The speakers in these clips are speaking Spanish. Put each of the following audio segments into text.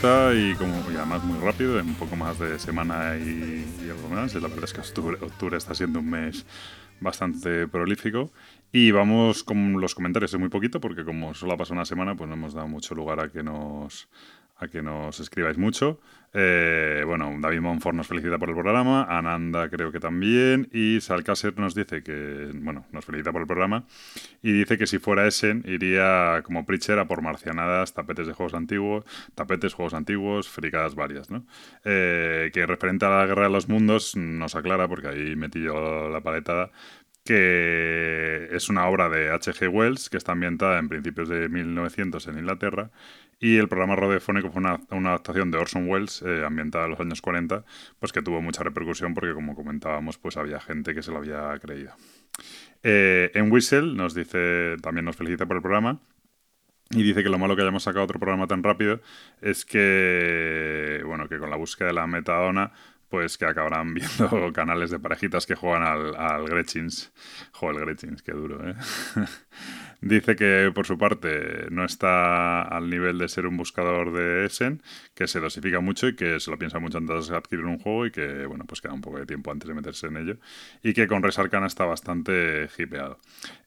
y como además muy rápido, en un poco más de semana y, algo más. la verdad es que octubre, está siendo un mes bastante prolífico. Y vamos con los comentarios de muy poquito, porque como solo ha pasado una semana, pues no hemos dado mucho lugar a que nos a que nos escribáis mucho. Eh, bueno, David Monfort nos felicita por el programa, Ananda creo que también, y Salcaser nos dice que, bueno, nos felicita por el programa, y dice que si fuera Essen iría como Preacher a por marcianadas, tapetes de juegos antiguos, tapetes, juegos antiguos, fricadas varias, ¿no? Eh, que referente a la Guerra de los Mundos nos aclara, porque ahí metí yo la paletada, que es una obra de H.G. Wells que está ambientada en principios de 1900 en Inglaterra y el programa radiofónico fue una, adaptación de Orson Welles eh, ambientada en los años 40, pues que tuvo mucha repercusión porque como comentábamos pues había gente que se lo había creído. Eh, en Whistle nos dice, también nos felicita por el programa y dice que lo malo que hayamos sacado otro programa tan rápido es que, bueno, que con la búsqueda de la metadona pues que acabarán viendo canales de parejitas que juegan al, al Gretchins. Joder, el Gretchins, qué duro, ¿eh? Dice que por su parte no está al nivel de ser un buscador de Essen, que se dosifica mucho y que se lo piensa mucho antes de adquirir un juego y que, bueno, pues queda un poco de tiempo antes de meterse en ello. Y que con Resarcana está bastante hipeado.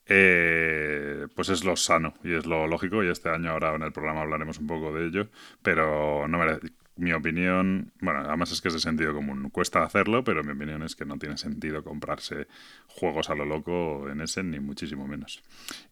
Eh, pues es lo sano y es lo lógico y este año ahora en el programa hablaremos un poco de ello, pero no merece, mi opinión, bueno, además es que es de sentido común, cuesta hacerlo, pero mi opinión es que no tiene sentido comprarse juegos a lo loco en ese, ni muchísimo menos.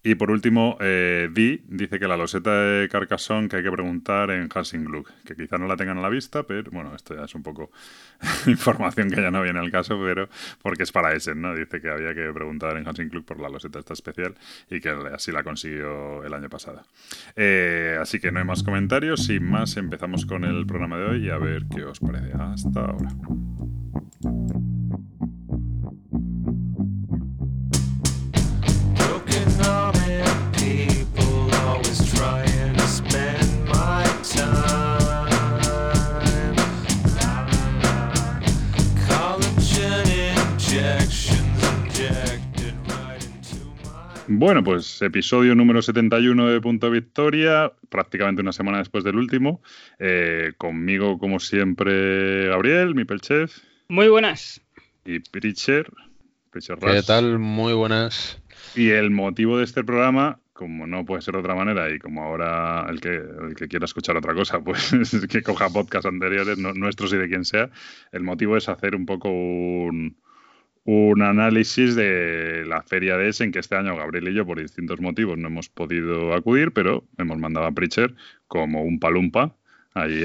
Y por último, eh, Di dice que la loseta de Carcassonne que hay que preguntar en Gluck, que quizá no la tengan a la vista, pero bueno, esto ya es un poco información que ya no viene al caso, pero porque es para ese, ¿no? Dice que había que preguntar en Gluck por la loseta esta especial y que así la consiguió el año pasado. Eh, así que no hay más comentarios, sin más empezamos con el programa de hoy y a ver qué os parece. Hasta ahora. Bueno, pues episodio número 71 de Punto Victoria, prácticamente una semana después del último. Eh, conmigo, como siempre, Gabriel, mi pelchef. Muy buenas. Y Pritcher. ¿Qué tal? Muy buenas. Y el motivo de este programa, como no puede ser de otra manera, y como ahora el que, el que quiera escuchar otra cosa, pues que coja podcasts anteriores, nuestros y de quien sea, el motivo es hacer un poco un un análisis de la feria de Essen, que este año Gabriel y yo, por distintos motivos, no hemos podido acudir, pero hemos mandado a Preacher como un palumpa, ahí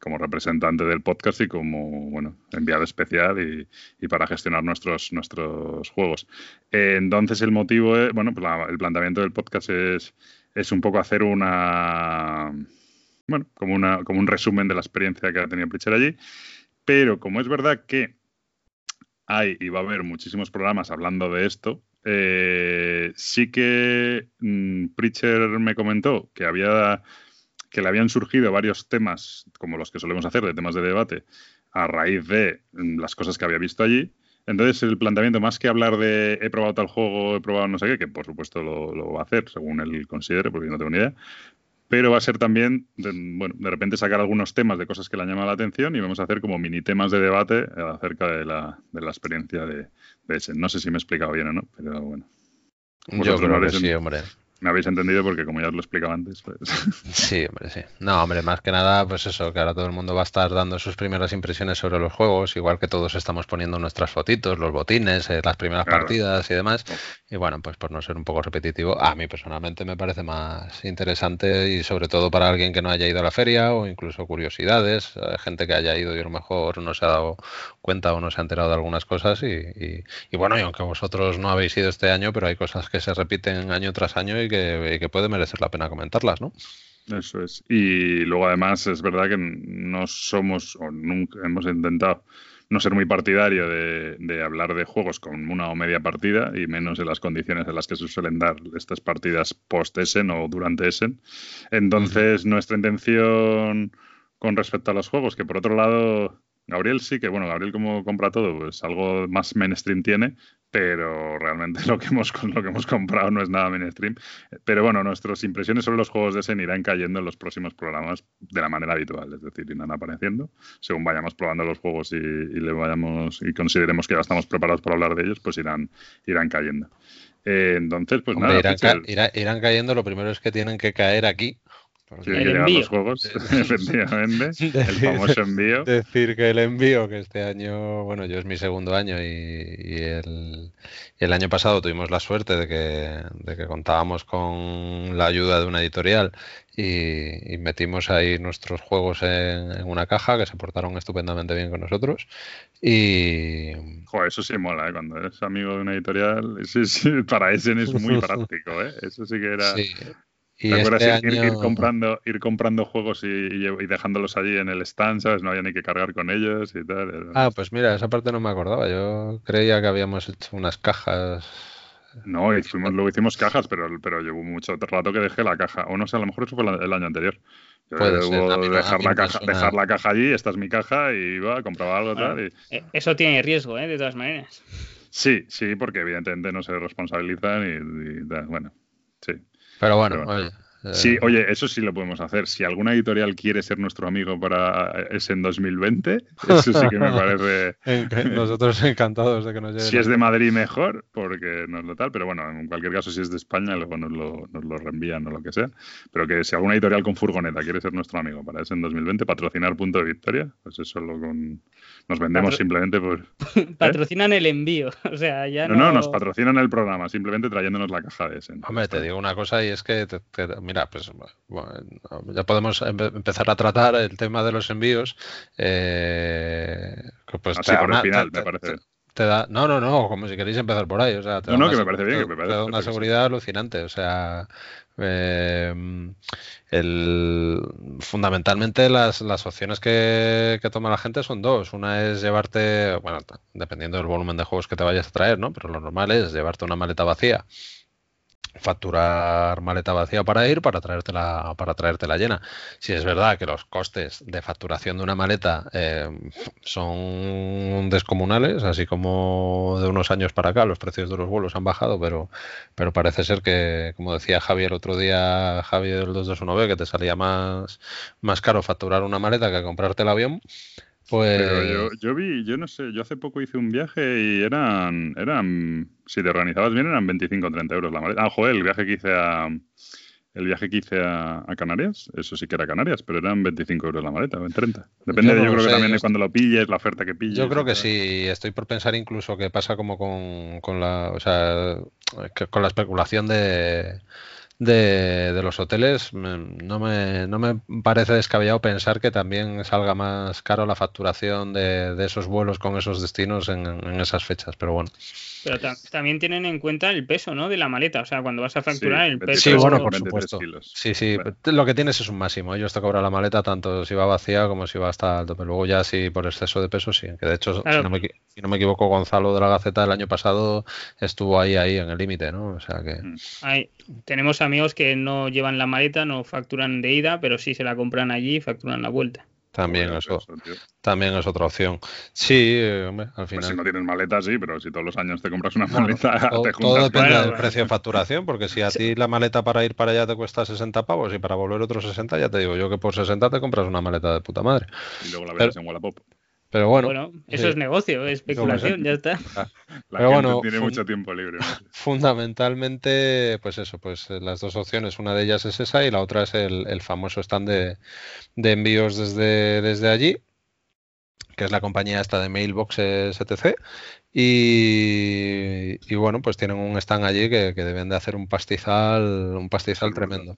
como representante del podcast y como bueno enviado especial y, para gestionar nuestros nuestros juegos. entonces el motivo es, bueno, pues el planteamiento del podcast es, es un poco hacer una bueno, como una como un resumen de la experiencia que ha tenido Preacher allí, pero como es verdad que hay y va a haber muchísimos programas hablando de esto. Eh, sí que mm, Preacher me comentó que había que le habían surgido varios temas, como los que solemos hacer, de temas de debate, a raíz de mm, las cosas que había visto allí. Entonces, el planteamiento, más que hablar de he probado tal juego, he probado no sé qué, que por supuesto lo, lo va a hacer según él considere, porque no tengo ni idea, pero va a ser también, bueno, de repente sacar algunos temas de cosas que le han llamado la atención y vamos a hacer como mini temas de debate acerca de la, de la experiencia de, de, ese. No sé si me he explicado bien o no, pero bueno. Yo creo que sí, hombre me habéis entendido porque como ya os lo explicaba antes, pues... Sí, hombre, sí. No, hombre, más que nada, pues eso, que ahora todo el mundo va a estar dando sus primeras impresiones sobre los juegos, igual que todos estamos poniendo nuestras fotitos, los botines, eh, las primeras partidas y demás. Y bueno, pues por no ser un poco repetitivo, a mí personalmente me parece más interesante y sobre todo para alguien que no haya ido a la feria o incluso curiosidades, eh, gente que haya ido y a lo mejor no se ha dado cuenta o no se ha enterado de algunas cosas y, y bueno, y aunque vosotros no habéis ido este año, pero hay cosas que se repiten año tras año y que, puede merecer la pena comentarlas, ¿no? Eso es. Y luego además es verdad que no somos o nunca hemos intentado no ser muy partidario de, hablar de juegos con una o media partida y menos en las condiciones en las que se suelen dar estas partidas post-Essen o durante Essen. Entonces, nuestra intención con respecto a los juegos, que por otro lado, Gabriel sí que, bueno, Gabriel como compra todo, pues algo más mainstream tiene, pero realmente lo que hemos lo que hemos comprado no es nada mainstream. Pero bueno, nuestras impresiones sobre los juegos de Essen irán cayendo en los próximos programas de la manera habitual, es decir, irán apareciendo según vayamos probando los juegos y, le vayamos y consideremos que ya estamos preparados para hablar de ellos, pues irán irán cayendo. Eh, entonces, pues nada. irán, cayendo. Lo primero es que tienen que caer aquí que llegar los juegos, efectivamente. el famoso envío. Decir que el envío, que este año, bueno, yo es mi segundo año y, el, año pasado tuvimos la suerte de que, de que contábamos con la ayuda de una editorial y, metimos ahí nuestros juegos en, una caja que se portaron estupendamente bien con nosotros. Y. Joder, eso sí mola, ¿eh? Cuando eres amigo de una editorial, sí, sí, para ese es muy práctico, ¿eh? Eso sí que era. Y este ir, comprando, ir comprando juegos y, dejándolos allí en el stand, ¿sabes? No había ni que cargar con ellos y tal. Ah, pues mira, esa parte no me acordaba. Yo creía que habíamos hecho unas cajas. No, hicimos, luego hicimos cajas, pero, pero llevo mucho rato que dejé la caja. O no sé, a lo mejor eso fue el año anterior. Puede dejar, la caja, dejar la caja allí, esta es mi caja, y iba, compraba algo tal. Eh, eso tiene riesgo, ¿eh? De todas maneras. Sí, sí, porque evidentemente no se responsabilizan y bueno, sí. Pero bueno, oye. Sí, eh, oye, eso sí lo podemos hacer. Si alguna editorial quiere ser nuestro amigo para ese en 2020, eso sí que me parece. Nosotros encantados de que nos llegue. Si es de Madrid, mejor, porque no es lo tal. Pero bueno, en cualquier caso, si es de España, luego nos lo, nos lo reenvían o lo que sea. Pero que si alguna editorial con furgoneta quiere ser nuestro amigo para ese en 2020, patrocinar punto de victoria, pues eso lo con. Nos vendemos simplemente por. ¿eh? Patrocinan el envío. O sea, ya no, no. nos patrocinan el programa, simplemente trayéndonos la caja de ese. Hombre, te digo una cosa y es que, mira, pues ya podemos empezar a tratar el tema de los envíos. Eh, pues, final, me parece. Te da, no, no, no, como si queréis empezar por ahí. O sea, no, no, que me parece bien. Que me parece da una seguridad alucinante. O sea, eh, el, fundamentalmente las, las opciones que, que, toma la gente son dos. Una es llevarte, bueno, dependiendo del volumen de juegos que te vayas a traer, ¿no? Pero lo normal es llevarte una maleta vacía facturar maleta vacía para ir para traértela para traértela llena. Si es verdad que los costes de facturación de una maleta eh, son descomunales así como de unos años para acá los precios de los vuelos han bajado pero pero parece ser que como decía Javier otro día Javier del 221B que te salía más más caro facturar una maleta que comprarte el avión pues... Pero yo, vi, yo no sé, yo hace poco hice un viaje y eran, eran, si te organizabas bien, eran 25 o 30 euros la maleta. Ah, joder, el viaje que hice a, el viaje que hice a, Canarias, eso sí que era Canarias, pero eran 25 euros la maleta, o 30. Depende, yo, creo que también de cuando lo pilles, la oferta que pilles. Yo creo que sí, estoy por pensar incluso que pasa como con, con la, o sea, con la especulación de de, los hoteles, no me, no me parece descabellado pensar que también salga más caro la facturación de, de esos vuelos con esos destinos en esas fechas, pero bueno. Pero también tienen en cuenta el peso, ¿no? De la maleta. O sea, cuando vas a facturar el peso. Sí, bueno, por supuesto. Sí, sí. Lo que tienes es un máximo. Ellos te cobran la maleta tanto si va vacía como si va hasta alto. Pero luego ya sí, por exceso de peso, sí. Que de hecho, si, no me, si, no me, equivoco, Gonzalo de la Gaceta el año pasado estuvo ahí, ahí, en el límite, ¿no? O sea que. Mm. tenemos amigos que no llevan la maleta, no facturan de ida, pero sí se la compran allí y facturan la vuelta. También, eso, también es otra opción. Sí, hombre, al final. Pues si no tienes maleta, sí, pero si todos los años te compras una maleta, todo, te todo depende del precio de facturación, porque si a ti la maleta para ir para allá te cuesta 60 pavos y para volver otros 60, ya te digo yo que por 60 te compras una maleta de puta madre. Y luego la ves en Wallapop. Pero bueno, eso es negocio, especulación, ya está. La Pero bueno, tiene mucho tiempo libre. Fundamentalmente, pues eso, pues eh, las dos opciones, una de ellas es esa y la otra es el, famoso stand de, de envíos desde, desde allí que es la compañía esta de Mailbox STC y, bueno, pues tienen un stand allí que, deben de hacer un pastizal, un pastizal tremendo.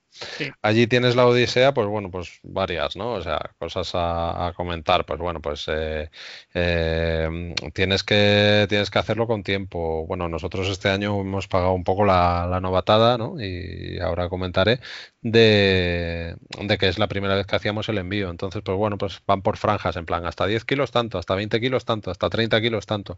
Allí tienes la Odisea, pues bueno, pues varias, ¿no? O sea, cosas a, comentar. Pues bueno, pues eh, eh, tienes que tienes que hacerlo con tiempo. Bueno, nosotros este año hemos pagado un poco la, la novatada, ¿no? Y ahora comentaré de, de, que es la primera vez que hacíamos el envío. Entonces, pues bueno, pues van por franjas, en plan, hasta 10 kilos tanto, hasta 20 kilos tanto, hasta 30 kilos tanto.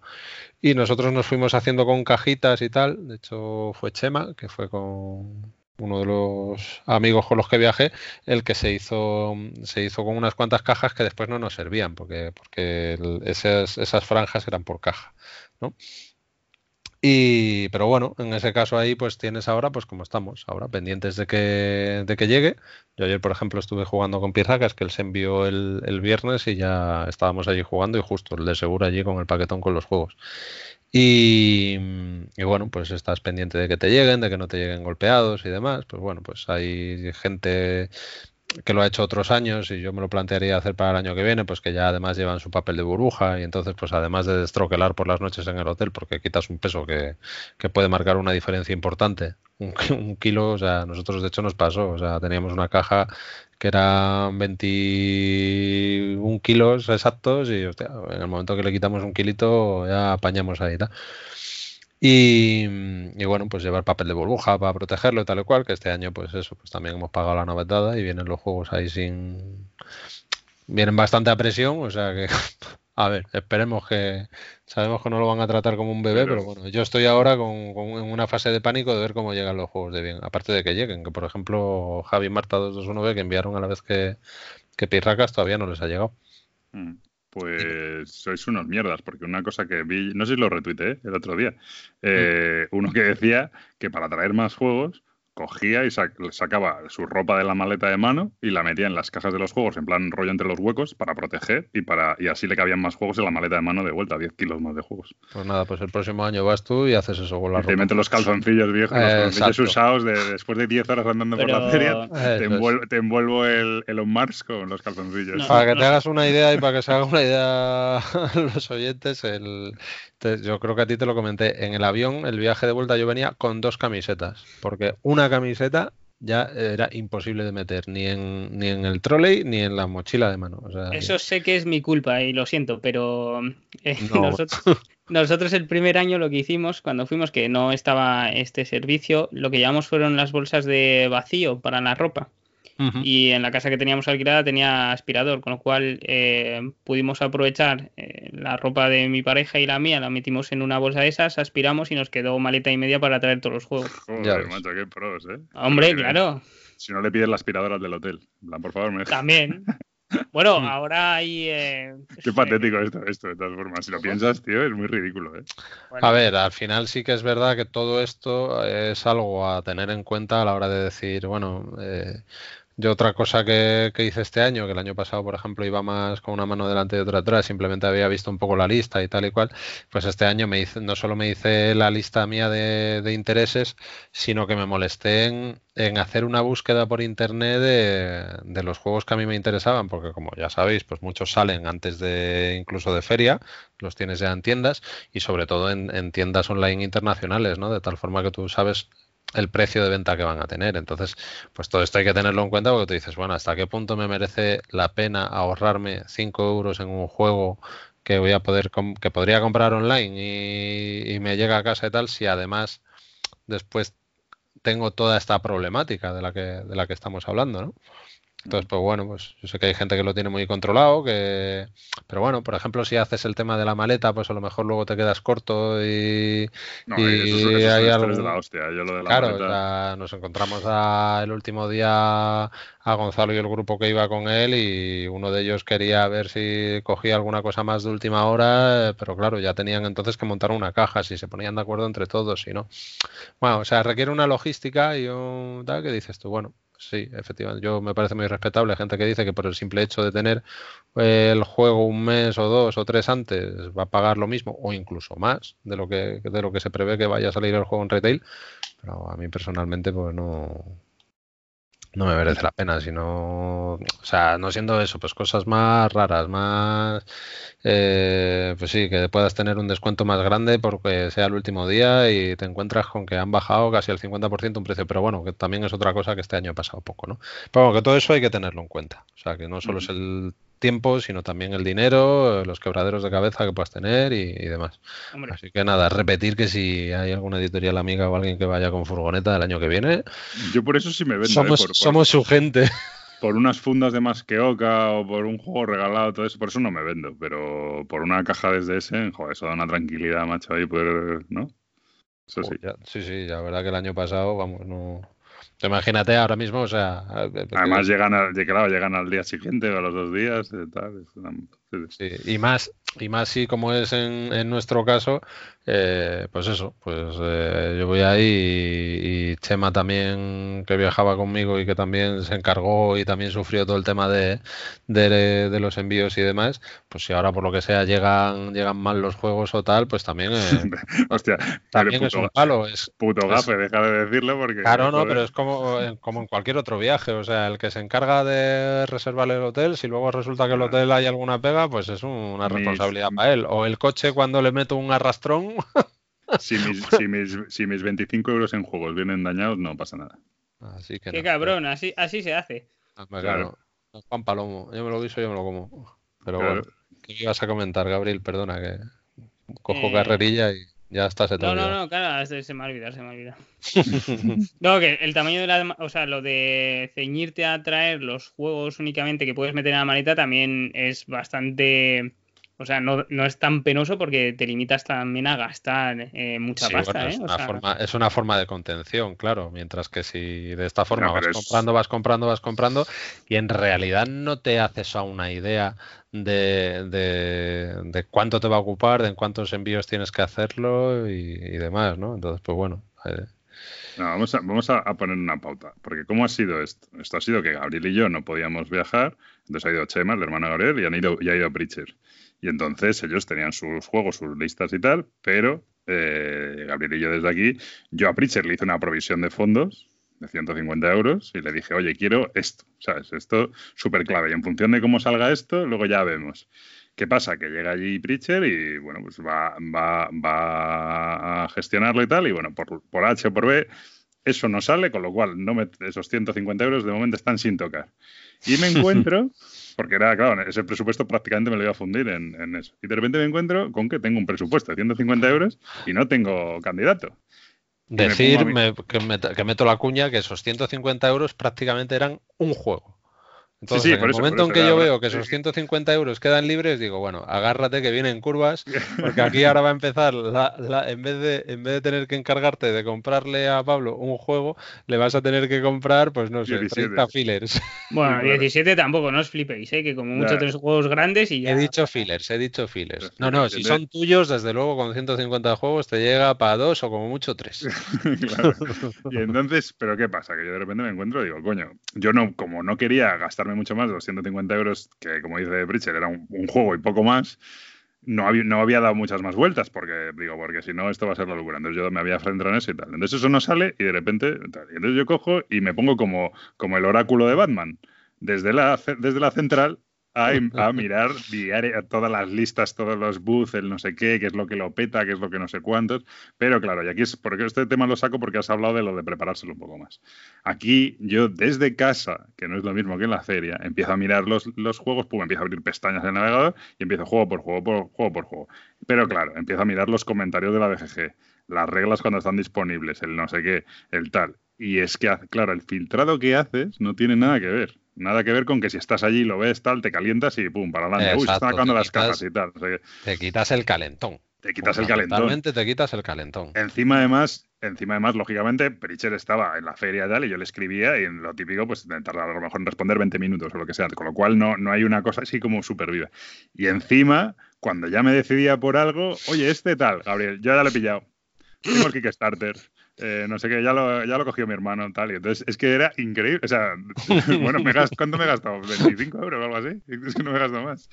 Y nosotros nos fuimos haciendo con cajitas y tal. De hecho, fue Chema, que fue con uno de los amigos con los que viajé, el que se hizo, se hizo con unas cuantas cajas que después no nos servían, porque, porque esas, esas franjas eran por caja. ¿no? Pero bueno, en ese caso ahí pues tienes ahora, pues como estamos, ahora pendientes de que, de que llegue. Yo ayer, por ejemplo, estuve jugando con Pirracas, que él se envió el, el, viernes y ya estábamos allí jugando y justo el de seguro allí con el paquetón con los juegos. Y, bueno, pues estás pendiente de que te lleguen, de que no te lleguen golpeados y demás. Pues bueno, pues hay gente que lo ha hecho otros años y yo me lo plantearía hacer para el año que viene, pues que ya además llevan su papel de burbuja y entonces pues además de destroquelar por las noches en el hotel porque quitas un peso que, que puede marcar una diferencia importante. Un, kilo, o sea, nosotros de hecho nos pasó, o sea, teníamos una caja que era 21 kilos exactos y en el momento que le quitamos un kilito ya apañamos ahí. ¿tá? Y, y, bueno, pues llevar papel de burbuja para protegerlo y tal y cual, que este año pues eso, pues también hemos pagado la novedad y vienen los juegos ahí sin... Vienen bastante a presión, o sea que... A ver, esperemos que... Sabemos que no lo van a tratar como un bebé, pero, bueno, yo estoy ahora con, con, en una fase de pánico de ver cómo llegan los juegos de bien. Aparte de que lleguen, que por ejemplo Javi Marta 221 que enviaron a la vez que, que Pirracas todavía no les ha llegado. Mm pues sois unos mierdas, porque una cosa que vi, no sé si lo retuiteé el otro día, eh, uno que decía que para traer más juegos cogía y sacaba su ropa de la maleta de mano y la metía en las cajas de los juegos, en plan rollo entre los huecos, para proteger y para y así le cabían más juegos en la maleta de mano de vuelta, 10 kilos más de juegos. Pues nada, pues el próximo año vas tú y haces eso con la y ropa. Te metes los calzoncillos viejos, los calzoncillos usados de, después de 10 horas andando Pero... por la feria, te, envuelvo, te envuelvo el Elon Musk con los calzoncillos. No, para que no. te hagas una idea y para que se hagan una idea los oyentes, el, te, yo creo que a ti te lo comenté, en el avión, el viaje de vuelta yo venía con dos camisetas, porque una camiseta ya era imposible de meter ni en, ni en el trolley ni en la mochila de mano. O sea, Eso sé que es mi culpa y lo siento, pero eh, no. nosotros, nosotros, el primer año lo que hicimos cuando fuimos, que no estaba este servicio, lo que llevamos fueron las bolsas de vacío para la ropa. Uh -huh. Y en la casa que teníamos alquilada tenía aspirador, con lo cual eh, pudimos aprovechar eh, la ropa de mi pareja y la mía, la metimos en una bolsa de esas, aspiramos y nos quedó maleta y media para traer todos los juegos. Joder, macho, qué pros, ¿eh? Hombre, claro. Si no le pides la aspiradora del hotel, por favor, me También. Bueno, ahora hay. Eh, Qué patético esto, esto, de todas formas. Si lo piensas, tío, es muy ridículo. ¿eh? Bueno. A ver, al final sí que es verdad que todo esto es algo a tener en cuenta a la hora de decir, bueno, eh, yo otra cosa que, hice este año, que el año pasado, por ejemplo, iba más con una mano delante y otra atrás, simplemente había visto un poco la lista y tal y cual, pues este año me hice, no solo me hice la lista mía de, de intereses, sino que me molesté en, hacer una búsqueda por internet de, de, los juegos que a mí me interesaban, porque como ya sabéis, pues muchos salen antes de incluso de feria, los tienes ya en tiendas y sobre todo en, en tiendas online internacionales, ¿no? De tal forma que tú sabes el precio de venta que van a tener. Entonces, pues todo esto hay que tenerlo en cuenta porque tú dices, bueno, ¿hasta qué punto me merece la pena ahorrarme 5 euros en un juego que voy a poder que podría comprar online y, y, me llega a casa y tal si además después tengo toda esta problemática de la que de la que estamos hablando, ¿no? Entonces, pues bueno, pues yo sé que hay gente que lo tiene muy controlado, que pero bueno, por ejemplo, si haces el tema de la maleta, pues a lo mejor luego te quedas corto y, no, y eso, eso hay algo... de la hostia. Yo lo de la claro, maleta... nos encontramos a, el último día a Gonzalo y el grupo que iba con él y uno de ellos quería ver si cogía alguna cosa más de última hora, pero claro, ya tenían entonces que montar una caja, si se ponían de acuerdo entre todos, y no. Bueno, o sea, requiere una logística y un tal que dices tú, bueno, sí, efectivamente. Yo me parece muy respetable gente que dice que por el simple hecho de tener el juego un mes o dos o tres antes va a pagar lo mismo o incluso más de lo que de lo que se prevé que vaya a salir el juego en retail. Pero a mí personalmente pues no no me merece la pena, sino, o sea, no siendo eso, pues cosas más raras, más, eh, pues sí, que puedas tener un descuento más grande porque sea el último día y te encuentras con que han bajado casi el 50% un precio, pero bueno, que también es otra cosa que este año ha pasado poco, ¿no? Pero bueno, que todo eso hay que tenerlo en cuenta, o sea, que no solo es el tiempo, sino también el dinero, los quebraderos de cabeza que puedas tener y, y demás. Hombre. Así que nada, repetir que si hay alguna editorial amiga o alguien que vaya con furgoneta el año que viene, yo por eso sí me vendo. Somos, ¿eh? por, somos su gente. Por unas fundas de masqueoca o por un juego regalado, todo eso, por eso no me vendo. Pero por una caja desde ese, joder, eso da una tranquilidad, macho, ahí poder, ¿no? Eso sí. Oh, ya, sí, sí, la verdad que el año pasado, vamos, no, Imagínate ahora mismo, o sea. Además, llegan, al, claro, llegan al día siguiente o a los dos días. Tal, sí, y más, y más si como es en, en nuestro caso, eh, pues eso, pues eh, yo voy ahí y, Chema también, que viajaba conmigo y que también se encargó y también sufrió todo el tema de, de, los envíos y demás, pues si ahora por lo que sea llegan llegan mal los juegos o tal, pues también, eh, Hostia, también es un palo. Es, puto gafe, deja de decirlo porque... Claro, no, pero es como, como en cualquier otro viaje, o sea, el que se encarga de reservar el hotel, si luego resulta que el hotel hay alguna pega, pues es una responsabilidad para él. O el coche cuando le meto un arrastrón si, mis, si, mis, 25 euros en juegos vienen dañados, no pasa nada. Así que Qué cabrón, así, así se hace. Ah, claro. Juan Palomo, yo me lo guiso, yo me lo como. Pero bueno, ¿qué ibas a comentar, Gabriel? Perdona, que cojo eh, carrerilla y ya está, se No, no, no, claro, se me ha olvidado, se me ha olvidado. no, que el tamaño de la. O sea, lo de ceñirte a traer los juegos únicamente que puedes meter en la maleta también es bastante o sea, no, no, es tan penoso porque te limitas también a gastar eh, mucha pasta. ¿eh? es, una forma, es, una forma, de contención, claro. Mientras que si de esta forma vas comprando, vas comprando, vas comprando, y en realidad no te haces a una idea de, de, cuánto te va a ocupar, de en cuántos envíos tienes que hacerlo y, demás, ¿no? Entonces, pues bueno. Eh. vamos a, vamos a, poner una pauta, porque ¿cómo ha sido esto? Esto ha sido que Gabriel y yo no podíamos viajar, entonces ha ido Chema, el hermano de Gabriel, y, han ido, y ha ido Preacher. Y entonces ellos tenían sus juegos, sus listas y tal, pero eh, Gabriel y yo desde aquí, yo a Pritcher le hice una provisión de fondos de 150 euros y le dije, oye, quiero esto, ¿sabes? Esto súper clave. Y en función de cómo salga esto, luego ya vemos. ¿Qué pasa? Que llega allí Pritcher y, bueno, pues va, va, va a gestionarlo y tal, y bueno, por, por H o por B, eso no sale, con lo cual no me, esos 150 euros de momento están sin tocar. Y me encuentro porque era, claro, ese presupuesto prácticamente me lo iba a fundir en, eso. Y de repente me encuentro con que tengo un presupuesto de 150 euros y no tengo candidato. Decir que meto la cuña que esos 150 euros prácticamente eran un jugo. Entonces, en el momento en que yo veo que esos 150 euros quedan libres, digo, bueno, agárrate que vienen curvas, porque aquí ahora va a empezar, la, en, vez de, en vez de tener que encargarte de comprarle a Pablo un juego, le vas a tener que comprar, pues no sé, 30 fillers. Bueno, 17 tampoco, no os flipéis, ¿eh? que como mucho tres juegos grandes y ya. He dicho fillers, he dicho fillers. No, no, si son tuyos, desde luego con 150 juegos te llega para dos o como mucho tres. claro. Y entonces, ¿pero qué pasa? Que yo de repente me encuentro y digo, coño, yo no, como no quería gastar mucho más, los 150 euros, que como dice Bridger, era un, juego y poco más, no había, no había dado muchas más vueltas, porque digo, porque si no, esto va a ser la locura. Entonces yo me había frente en eso y tal. Entonces eso no sale y de repente, entonces yo cojo y me pongo como, como el oráculo de Batman. Desde la, desde la central a, mirar diario, todas las listas, todos los booths, el no sé qué, qué es lo que lo peta, qué es lo que no sé cuántos. Pero claro, y aquí es porque este tema lo saco porque has hablado de lo de preparárselo un poco más. Aquí yo desde casa, que no es lo mismo que en la feria, empiezo a mirar los, los juegos, pum, empiezo a abrir pestañas en el navegador y empiezo juego por juego, por juego por juego. Pero claro, empiezo a mirar los comentarios de la BGG, las reglas cuando están disponibles, el no sé qué, el tal. Y es que, claro, el filtrado que haces no tiene nada que ver. Nada que ver con que si estás allí, lo ves, tal, te calientas y pum, para adelante. Uy, se están acabando las cajas y tal. te quitas el calentón. Te quitas el calentón. Totalmente te quitas el calentón. Encima, además, encima además, lógicamente, Pritcher estaba en la feria y tal, y yo le escribía, y en lo típico, pues tardaba a lo mejor en responder 20 minutos o lo que sea. Con lo cual no, no hay una cosa así como súper viva. Y encima, cuando ya me decidía por algo, oye, este tal, Gabriel, yo ya lo he pillado. Tengo el Kickstarter. Eh, no sé qué, ya lo, ya lo cogió mi hermano tal. Y entonces es que era increíble. O sea, bueno, me ¿cuánto me he gastado? ¿25 euros o algo así? Es que no me he gastado más.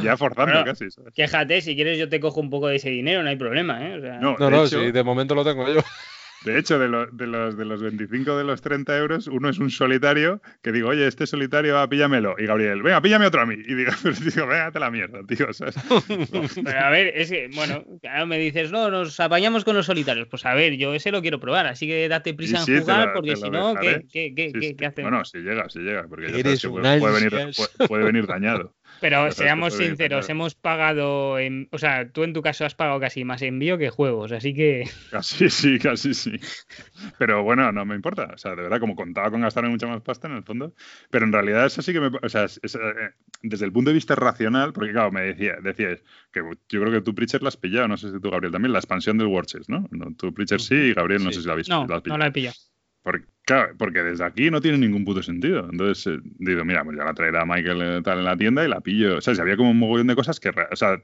Y ya forzando casi. Quéjate, si quieres yo te cojo un poco de ese dinero, no hay problema, ¿eh? no, no, sí, de momento lo tengo yo. De hecho, de, de, los, de los 25 de los 30 euros, uno es un solitario que digo, oye, este solitario, va, píllamelo. Y Gabriel, venga, píllame otro a mí. Y digo, digo venga, te la mierda, tío. ¿sabes? Pero a ver, es que, bueno, me dices, no, nos apañamos con los solitarios. Pues a ver, yo ese lo quiero probar, así que date prisa en jugar, porque si no, ¿qué, qué, qué, qué, hacemos? Bueno, si llega, si llega, porque ya sabes que puede, venir, puede venir dañado. Pero seamos sinceros, hemos pagado, en, o sea, tú en tu caso has pagado casi más envío que juegos, así que... Casi sí, casi sí. Pero bueno, no me importa, o sea, de verdad, como contaba con gastarme mucha más pasta en el fondo, pero en realidad eso sí que me... O sea, eh, desde el punto de vista racional, porque claro, me decía, decías que yo creo que tú, Preacher, la has pillado, no sé si tú, Gabriel, también, la expansión del Watches, ¿no? no tú, Preacher, sí, y Gabriel, no sé si la habéis no, No, la he pillado. Porque, claro, porque desde aquí no tiene ningún puto sentido. Entonces, eh, digo, mira, pues ya la traerá Michael eh, tal en la tienda y la pillo. O sea, si había como un mogollón de cosas que, o sea,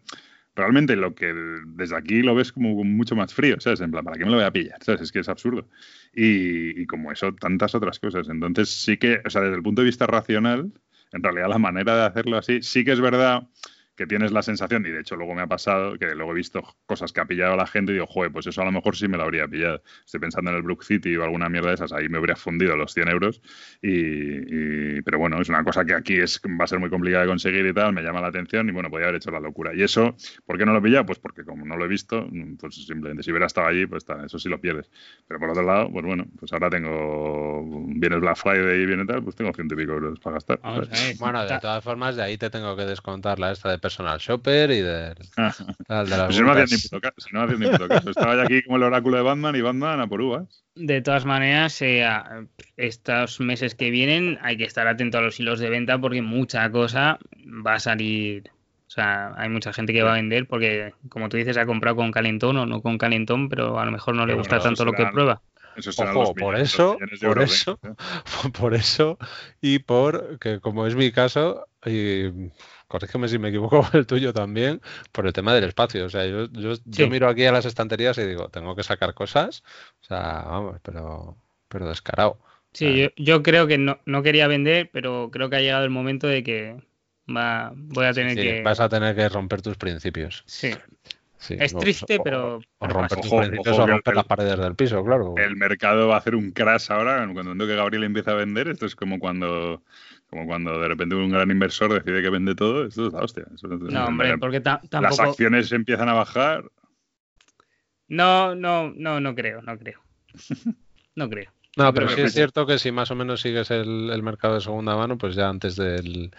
realmente lo que desde aquí lo ves como mucho más frío, ¿sabes? En plan, ¿para qué me lo voy a pillar? ¿Sabes? Es que es absurdo. Y, y como eso, tantas otras cosas. Entonces sí que, o sea, desde el punto de vista racional, en realidad la manera de hacerlo así, sí que es verdad que tienes la sensación, y de hecho luego me ha pasado, que luego he visto cosas que ha pillado la gente y digo, joder, pues eso a lo mejor sí me lo habría pillado. Estoy pensando en el Brook City o alguna mierda de esas, ahí me habría fundido los 100 euros. Y, pero bueno, es una cosa que aquí es, va a ser muy complicada de conseguir y tal, me llama la atención y bueno, podría haber hecho la locura. Y eso, ¿por qué no lo he pillado? Pues porque como no lo he visto, pues simplemente si hubiera estado allí, pues eso sí lo pierdes. Pero por otro lado, pues bueno, pues ahora tengo, viene Black Friday y viene tal, pues tengo ciento y pico euros para gastar. Bueno, de todas formas, de ahí te tengo que descontar la esta de personal shopper y de, las si no me ni puto caso, no ni puto caso. Estaba aquí como el oráculo de Batman y Batman a por uvas. De todas maneras, eh, estos meses que vienen hay que estar atento a los hilos de venta porque mucha cosa va a salir. O sea, hay mucha gente que va a vender porque, como tú dices, ha comprado con calentón o no con calentón, pero a lo mejor no le gusta tanto lo que prueba. Ojo, por eso, por eso, por eso y por que como es mi caso, y corrígeme si me equivoco con el tuyo también, por el tema del espacio. O sea, yo, yo, miro aquí a las estanterías y digo, tengo que sacar cosas. O sea, vamos, pero, pero descarado. Sí, yo, creo que no, no, quería vender, pero creo que ha llegado el momento de que va, voy a tener que. Vas a tener que romper tus principios. Sí. es triste, pero. O, romper tus principios o romper las paredes del piso, claro. El mercado va a hacer un crash ahora. Cuando que Gabriel empieza a vender, esto es como cuando como cuando de repente un gran inversor decide que vende todo, esto es la hostia. no, hombre, porque tampoco... Las acciones empiezan a bajar. No, no, no, no creo, no creo. No creo. No, pero sí es cierto que si más o menos sigues el, mercado de segunda mano, pues ya antes del,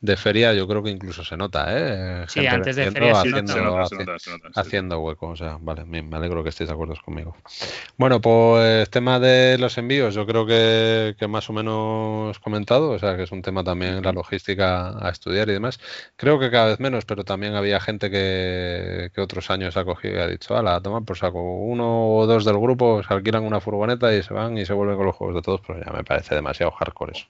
de feria yo creo que incluso se nota, ¿eh? sí, antes de feria haciendo, se nota, haciendo hueco, o sea, vale, me alegro que estéis de acuerdo conmigo. Bueno, pues tema de los envíos, yo creo que, que, más o menos comentado, o sea, que es un tema también la logística a estudiar y demás. Creo que cada vez menos, pero también había gente que, que otros años ha cogido y ha dicho, ala, toma por saco, uno o dos del grupo se alquilan una furgoneta y se van y se vuelven con los juegos de todos, pero ya me parece demasiado hardcore eso.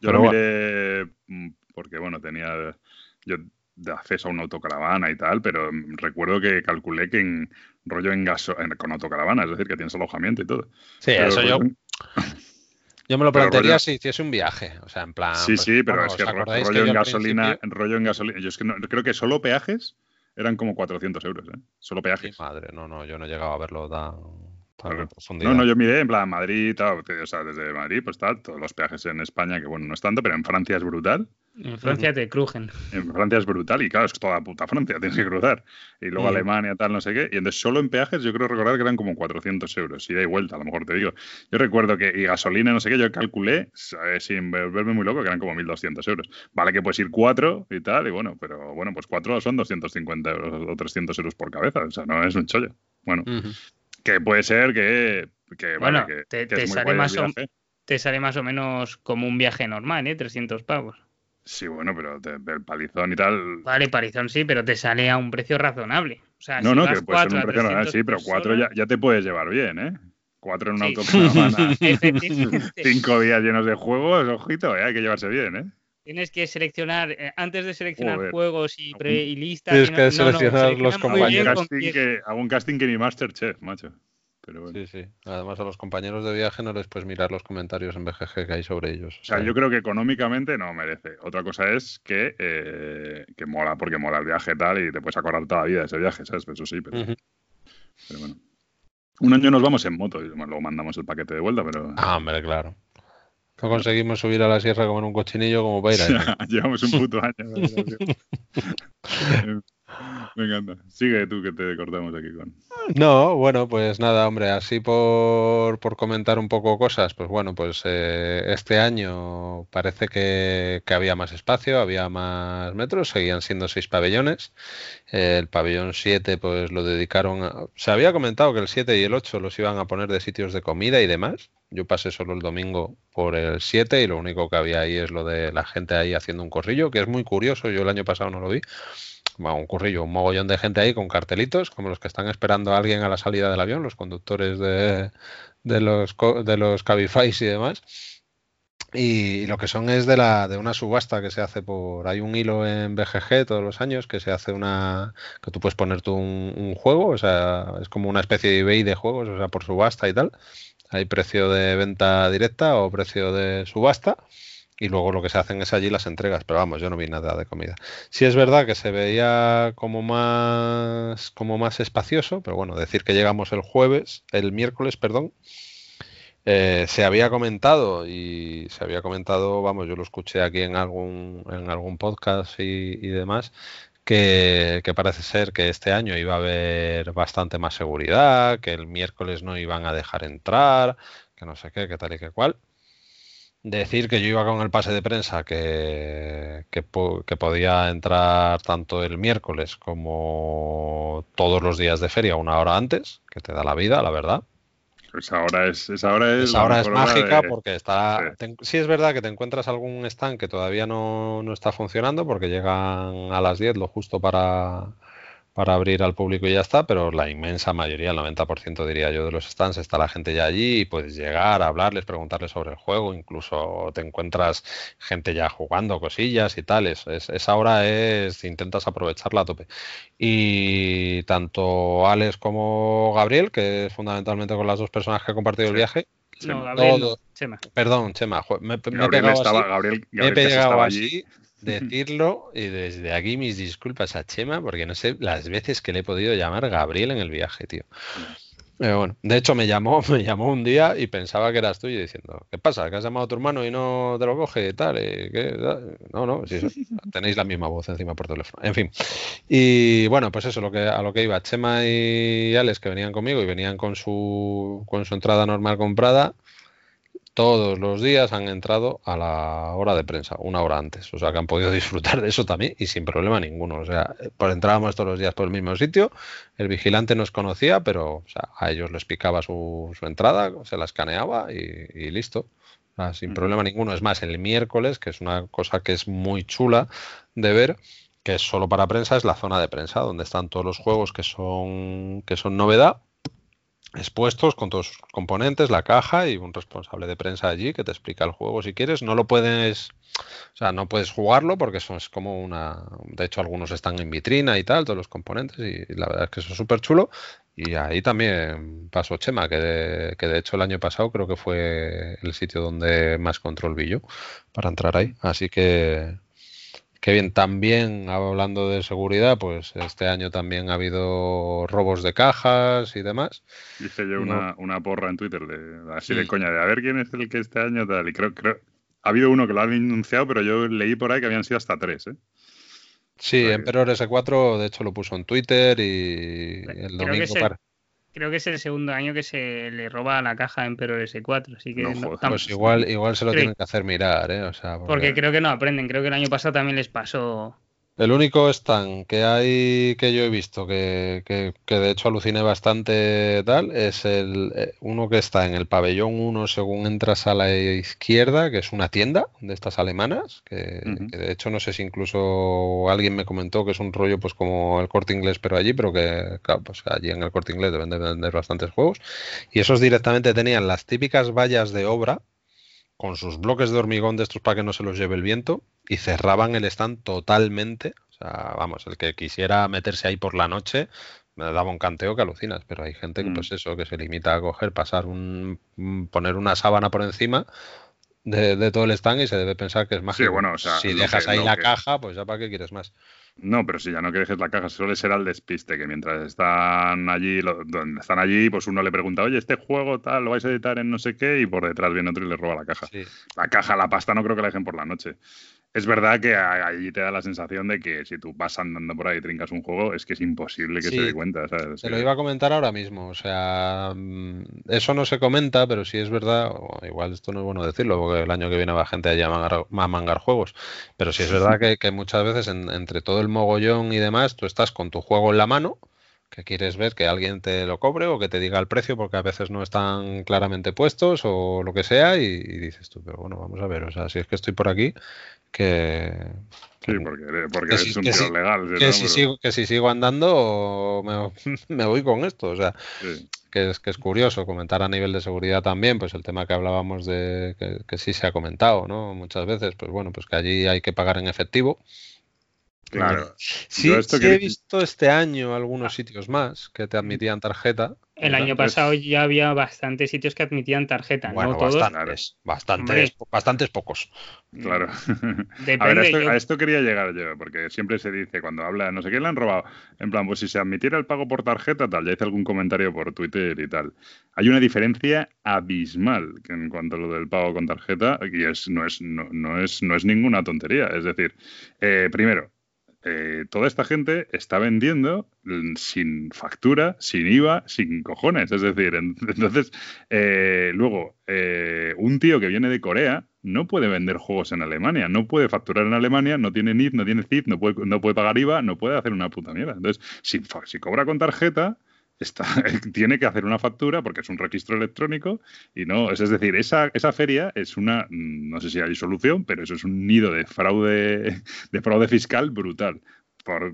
Yo lo miré mm, porque, bueno, tenía yo de acceso a una autocaravana y tal, pero recuerdo que calculé que en rollo en gaso con autocaravana, es decir, que tienes alojamiento y todo. Sí, eso yo. Yo me lo plantearía si hiciese un viaje, o sea, en plan. Sí, pues, sí, pero es que rollo en gasolina, rollo en gasolina. Yo es que no, creo que solo peajes eran como 400 euros, ¿eh? Solo peajes. madre, no, no, yo no he llegado a verlo tan. No, no, yo miré en plan Madrid, tal, o sea, desde Madrid, pues tal, todos los peajes en España, que bueno, no es tanto, pero en Francia es brutal. En Francia te crujen. En Francia es brutal y claro, es toda puta Francia, tienes que cruzar. Y luego Alemania, tal, no sé qué. Y entonces solo en peajes yo creo recordar que eran como 400 euros, ida y vuelta, a lo mejor te digo. Yo recuerdo que, y gasolina, no sé qué, yo calculé, sin verme muy loco, que eran como 1.200 euros. Vale que puedes ir cuatro y tal, y bueno, pero bueno, pues cuatro son 250 euros o 300 euros por cabeza, o sea, no es un chollo. Bueno, que puede ser que, bueno, te, sale más o, te, sale más o, menos como un viaje normal, ¿eh? 300 pavos. Sí, bueno, pero el palizón y tal. Vale, palizón sí, pero te sale a un precio razonable. O sea, no, no, que puede ser un precio razonable, sí, pero cuatro ya, ya, te puedes llevar bien, ¿eh? Cuatro en una autocaravana. cinco días llenos de juegos, ojito, ¿eh? hay que llevarse bien, ¿eh? Tienes que seleccionar, eh, antes de seleccionar juegos y, pre, y listas. Tienes que, seleccionar los compañeros. Hago un casting que ni Masterchef, macho. Pero Sí, sí. Además, a los compañeros de viaje no les puedes mirar los comentarios en BGG que hay sobre ellos. O sea, yo creo que económicamente no merece. Otra cosa es que, eh, que mola, porque mola el viaje tal y te puedes acordar toda la vida de ese viaje, ¿sabes? Eso sí, pero, pero bueno. Un año nos vamos en moto y luego mandamos el paquete de vuelta, pero. Ah, hombre, claro. No conseguimos subir a la sierra como en un cochinillo como para ir ahí. Llevamos un puto año. Me encanta. Sigue tú que te cortamos aquí con. No, bueno, pues nada, hombre, así por, por comentar un poco cosas, pues bueno, pues eh, este año parece que, había más espacio, había más metros, seguían siendo seis pabellones. el pabellón 7, pues lo dedicaron a... Se había comentado que el 7 y el 8 los iban a poner de sitios de comida y demás. Yo pasé solo el domingo por el 7 y lo único que había ahí es lo de la gente ahí haciendo un corrillo, que es muy curioso, yo el año pasado no lo vi un currillo, un mogollón de gente ahí con cartelitos, como los que están esperando a alguien a la salida del avión, los conductores de, los, de los Cabify y demás. Y lo que son es de la de una subasta que se hace por hay un hilo en BGG todos los años que se hace una que tú puedes poner tú un, juego, o sea, es como una especie de eBay de juegos, o sea, por subasta y tal. Hay precio de venta directa o precio de subasta y luego lo que se hacen es allí las entregas, pero vamos, yo no vi nada de comida. Sí es verdad que se veía como más como más espacioso, pero bueno, decir que llegamos el jueves, el miércoles, perdón, eh, se había comentado y se había comentado, vamos, yo lo escuché aquí en algún, en algún podcast y, demás, que, parece ser que este año iba a haber bastante más seguridad, que el miércoles no iban a dejar entrar, que no sé qué, qué tal y qué cual. Decir que yo iba con el pase de prensa que, que, que, podía entrar tanto el miércoles como todos los días de feria una hora antes, que te da la vida, la verdad. Esa hora es, esa hora es, es mágica porque está. Sí. es verdad que te encuentras algún stand que todavía no, no está funcionando porque llegan a las 10 lo justo para, para abrir al público y ya está, pero la inmensa mayoría, el 90% diría yo de los stands, está la gente ya allí y puedes llegar a hablarles, preguntarles sobre el juego, incluso te encuentras gente ya jugando cosillas y tales. Es, esa hora es, intentas aprovecharla a tope. Y tanto Alex como Gabriel, que es fundamentalmente con las dos personas que he compartido el viaje, no, Gabriel, Chema. Perdón, Chema. Me, Gabriel estaba, Gabriel, he pegado allí decirlo y desde aquí mis disculpas a Chema porque no sé las veces que le he podido llamar Gabriel en el viaje, tío. bueno, de hecho me llamó, me llamó un día y pensaba que eras tú y diciendo, ¿qué pasa? ¿Que has llamado a tu hermano y no te lo coge tal? No, no, tenéis la misma voz encima por teléfono. En fin. Y bueno, pues eso, lo que, a lo que iba. Chema y Alex que venían conmigo y venían con su, con su entrada normal comprada todos los días han entrado a la hora de prensa, una hora antes. O sea, que han podido disfrutar de eso también y sin problema ninguno. O sea, pues entrábamos todos los días por el mismo sitio, el vigilante nos conocía, pero a ellos les picaba su, entrada, se la escaneaba y, listo. sin problema ninguno. Es más, el miércoles, que es una cosa que es muy chula de ver, que es solo para prensa, es la zona de prensa, donde están todos los juegos que son, que son novedad expuestos con todos sus componentes, la caja y un responsable de prensa allí que te explica el juego si quieres. No lo puedes, o sea, no puedes jugarlo porque eso es como una, de hecho algunos están en vitrina y tal, todos los componentes y, la verdad es que eso es súper chulo. Y ahí también pasó Chema, que de, que de hecho el año pasado creo que fue el sitio donde más control vi yo para entrar ahí. Así que Qué bien, también hablando de seguridad, pues este año también ha habido robos de cajas y demás. Hice yo una, una porra en Twitter, de, así de coña, de a ver quién es el que este año tal. Y creo, creo, ha habido uno que lo han anunciado, pero yo leí por ahí que habían sido hasta tres, ¿eh? Sí, Emperor S4 de hecho lo puso en Twitter y el domingo para creo que es el segundo año que se le roba la caja en Emperor S4, así que pues igual, igual se lo tienen que hacer mirar, ¿eh? porque... creo que no aprenden, creo que el año pasado también les pasó el único stand que hay que yo he visto que, de hecho aluciné bastante tal es el eh, uno que está en el pabellón 1 según entras a la izquierda, que es una tienda de estas alemanas, que, de hecho no sé si incluso alguien me comentó que es un rollo pues como el corte inglés pero allí, pero que claro, pues allí en el corte inglés deben de vender bastantes juegos. Y esos directamente tenían las típicas vallas de obra con sus bloques de hormigón de estos para que no se los lleve el viento y cerraban el stand totalmente. O sea, vamos, el que quisiera meterse ahí por la noche me daba un canteo que alucinas, pero hay gente que, mm. pues eso, que se limita a coger, pasar un. poner una sábana por encima de, todo el stand y se debe pensar que es mágico. Sí, bueno, o sea, si dejas ahí la caja, pues ya para qué quieres más. No, pero si ya no que dejes la caja, suele ser al despiste, que mientras están allí, donde están allí, pues uno le pregunta, oye, este juego tal, lo vais a editar en no sé qué, y por detrás viene otro y le roba la caja. La caja, la pasta, no creo que la dejen por la noche es verdad que allí te da la sensación de que si tú vas andando por ahí y trincas un juego, es que es imposible que se dé cuenta. ¿sabes? Se lo iba a comentar ahora mismo. O sea, mm, eso no se comenta, pero sí es verdad, igual esto no es bueno decirlo, porque el año que viene va gente allá a mangar, juegos. Pero sí es verdad que, muchas veces entre todo el mogollón y demás, tú estás con tu juego en la mano que quieres ver que alguien te lo cobre o que te diga el precio porque a veces no están claramente puestos o lo que sea y, dices tú, pero bueno, vamos a ver, o sea, si es que estoy por aquí, que... Sí, porque, porque es un tío legal. Que, si sigo, que si sigo andando me, me, voy con esto, o sea... que es, que es curioso comentar a nivel de seguridad también, pues el tema que hablábamos de que, que sí se ha comentado, ¿no? Muchas veces, pues bueno, pues que allí hay que pagar en efectivo Claro. Sí, he visto este año algunos sitios más que te admitían tarjeta. El año pasado ya había bastantes sitios que admitían tarjeta, bueno, no bastantes, bastantes, bastantes pocos. Claro. a ver, a esto, quería llegar yo, porque siempre se dice cuando habla, no sé qué le han robado, en plan, pues si se admitiera el pago por tarjeta, tal, ya hice algún comentario por Twitter y tal. Hay una diferencia abismal en cuanto a lo del pago con tarjeta, y es, no, es, no, es, no es ninguna tontería. Es decir, eh, primero, eh, toda esta gente está vendiendo sin factura, sin IVA, sin cojones. Es decir, entonces, eh, luego, eh, un tío que viene de Corea no puede vender juegos en Alemania, no puede facturar en Alemania, no tiene NIF, no tiene CIF, no puede, no puede pagar IVA, no puede hacer una puta mierda. Entonces, si cobra con tarjeta, Tiene que hacer una factura porque es un registro electrónico y no, es, decir, esa, esa feria es una, mm, no sé si hay solución, pero eso es un nido de fraude, de fraude fiscal brutal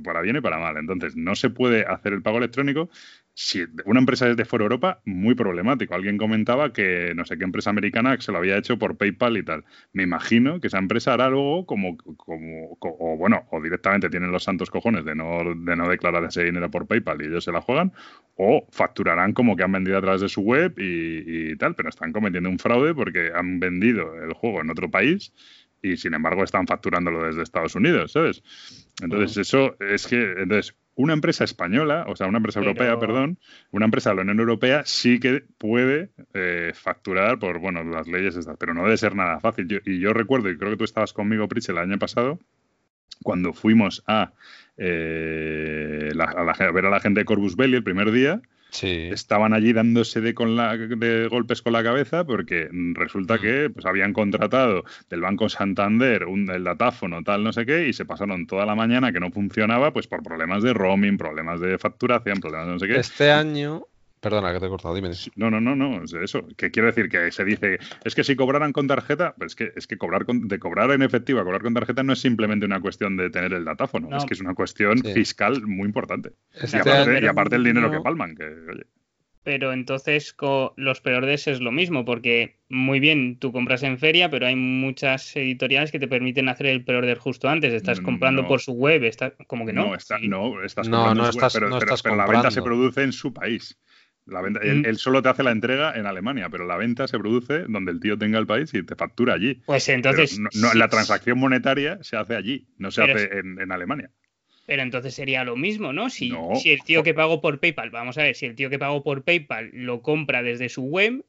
para bien y para mal. Entonces, no se puede hacer el pago electrónico. Si una empresa es de Foro Europa, muy problemático. Alguien comentaba que no sé qué empresa americana se lo había hecho por PayPal y tal. Me imagino que esa empresa hará algo como, como, o bueno, o directamente tienen los santos cojones de no, de no declarar ese dinero por PayPal y ellos se la juegan, o facturarán como que han vendido a través de su web y, y tal, pero están cometiendo un fraude porque han vendido el juego en otro país y sin embargo están facturándolo desde Estados Unidos, ¿sabes? Entonces, eso es que, entonces, una empresa española, o sea, una empresa europea, perdón, una empresa de la Unión Europea sí que puede eh, facturar por, bueno, las leyes estas, pero no debe ser nada fácil. y yo recuerdo, y creo que tú estabas conmigo, Pritch, el año pasado, cuando fuimos a, eh, a, ver a la gente de Corvus Belli el primer día, Estaban allí dándose de, con la, de golpes con la cabeza porque resulta que pues, habían contratado del Banco Santander un, el datáfono, tal, no sé qué, y se pasaron toda la mañana que no funcionaba pues por problemas de roaming, problemas de facturación, problemas de no sé qué. Este año Perdona que te he cortado, dime. No, no, no, no, eso. Que quiero decir que se dice, es que si cobraran con tarjeta, pues es que, es que cobrar de cobrar en efectivo a cobrar con tarjeta no es simplemente una cuestión de tener el datáfono, es que es una cuestión fiscal muy importante. y, aparte, el dinero que palman, que oye. Pero entonces con los peores es lo mismo, porque muy bien, tú compras en feria, pero hay muchas editoriales que te permiten hacer el pre-order justo antes. Estás mm, comprando por su web, está, como que no. No, no estás comprando pero la venta se produce en su país. La venta, mm. él, solo te hace la entrega en Alemania, pero la venta se produce donde el tío tenga el país y te factura allí. Pues entonces. No, La transacción monetaria se hace allí, no se hace en, Alemania. Pero entonces sería lo mismo, ¿no? Si, si el tío que pagó por PayPal, vamos a ver, si el tío que pagó por PayPal lo compra desde su web,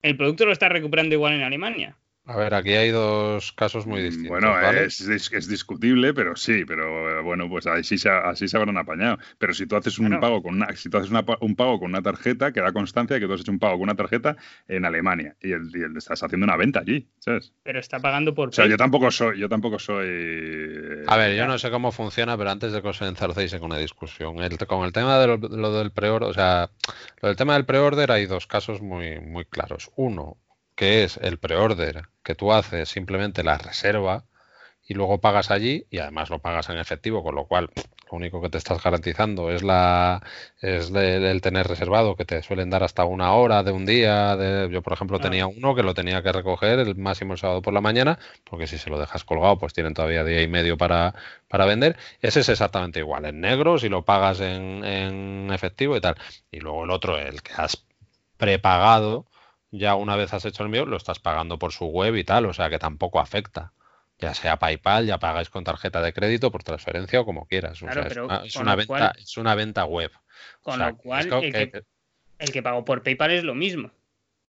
el producto lo está recuperando igual en Alemania. A ver, aquí hay dos casos muy mm, distintos. Bueno, es, es, discutible, pero sí, pero eh, bueno, pues así se, así se habrán apañado. Pero si tú haces un pago con una, si tú haces un pago con una tarjeta, que da constancia de que tú has hecho un pago con una tarjeta en Alemania y, el, y estás haciendo una venta allí, ¿sabes? Pero está pagando por. O sea, yo tampoco soy, yo tampoco soy. A ver, yo no sé cómo funciona, pero antes de que os enzarcéis en una discusión, con el tema de lo, lo del preorder, o sea, lo del tema del preorder hay dos casos muy, muy claros. Uno, que es el preorder, que tú haces simplemente la reserva y luego pagas allí y además lo pagas en efectivo, con lo cual lo único que te estás garantizando es la es el, tener reservado, que te suelen dar hasta una hora de un día. De, yo, por ejemplo, tenía uno que lo tenía que recoger el máximo el sábado por la mañana, porque si se lo dejas colgado, pues tienen todavía día y medio para, para vender. Ese es exactamente igual, en negro, si lo pagas en, en efectivo y tal. Y luego el otro, el que has prepagado, ya una vez has hecho el envío, lo estás pagando por su web y tal, o sea que tampoco afecta. Ya sea PayPal, ya pagáis con tarjeta de crédito, por transferencia o como quieras. es, una, venta, es una venta web. Con lo cual, el, que, pagó por PayPal es lo mismo.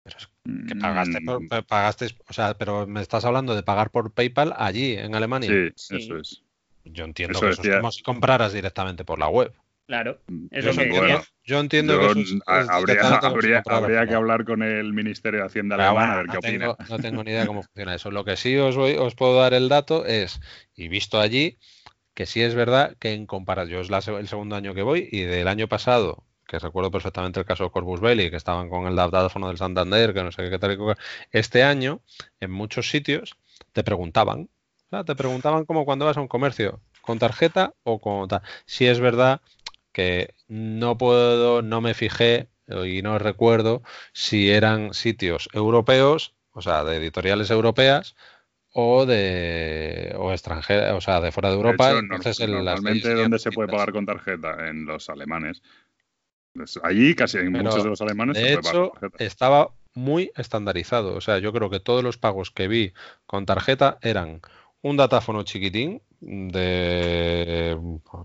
Pero es que pagaste, mm. pagaste, o sea, pero me estás hablando de pagar por PayPal allí, en Alemania. Sí, eso es. Yo entiendo que eso es como si compraras directamente por la web. Claro, mm, es lo que Yo entiendo que habría, que hablar con el Ministerio de Hacienda alemán a ver qué opina. No tengo ni idea cómo funciona eso. Lo que sí os, os puedo dar el dato es, y visto allí, que sí es verdad que en comparación, yo es el segundo año que voy y del año pasado, que recuerdo perfectamente el caso de Corbus Belli, que estaban con el datáfono del Santander, que no sé qué tal, este año en muchos sitios te preguntaban, o sea, te preguntaban como cuando vas a un comercio, con tarjeta o con tal. Si es verdad que no puedo, no me fijé y no recuerdo si eran sitios europeos, o sea, de editoriales europeas o de o extranjeras, o sea, de fuera de Europa. entonces, normalmente, ¿dónde se puede pagar con tarjeta? En los alemanes. Pues allí, casi en muchos de los alemanes, de hecho, estaba muy estandarizado. O sea, yo creo que todos los pagos que vi con tarjeta eran un datáfono chiquitín de,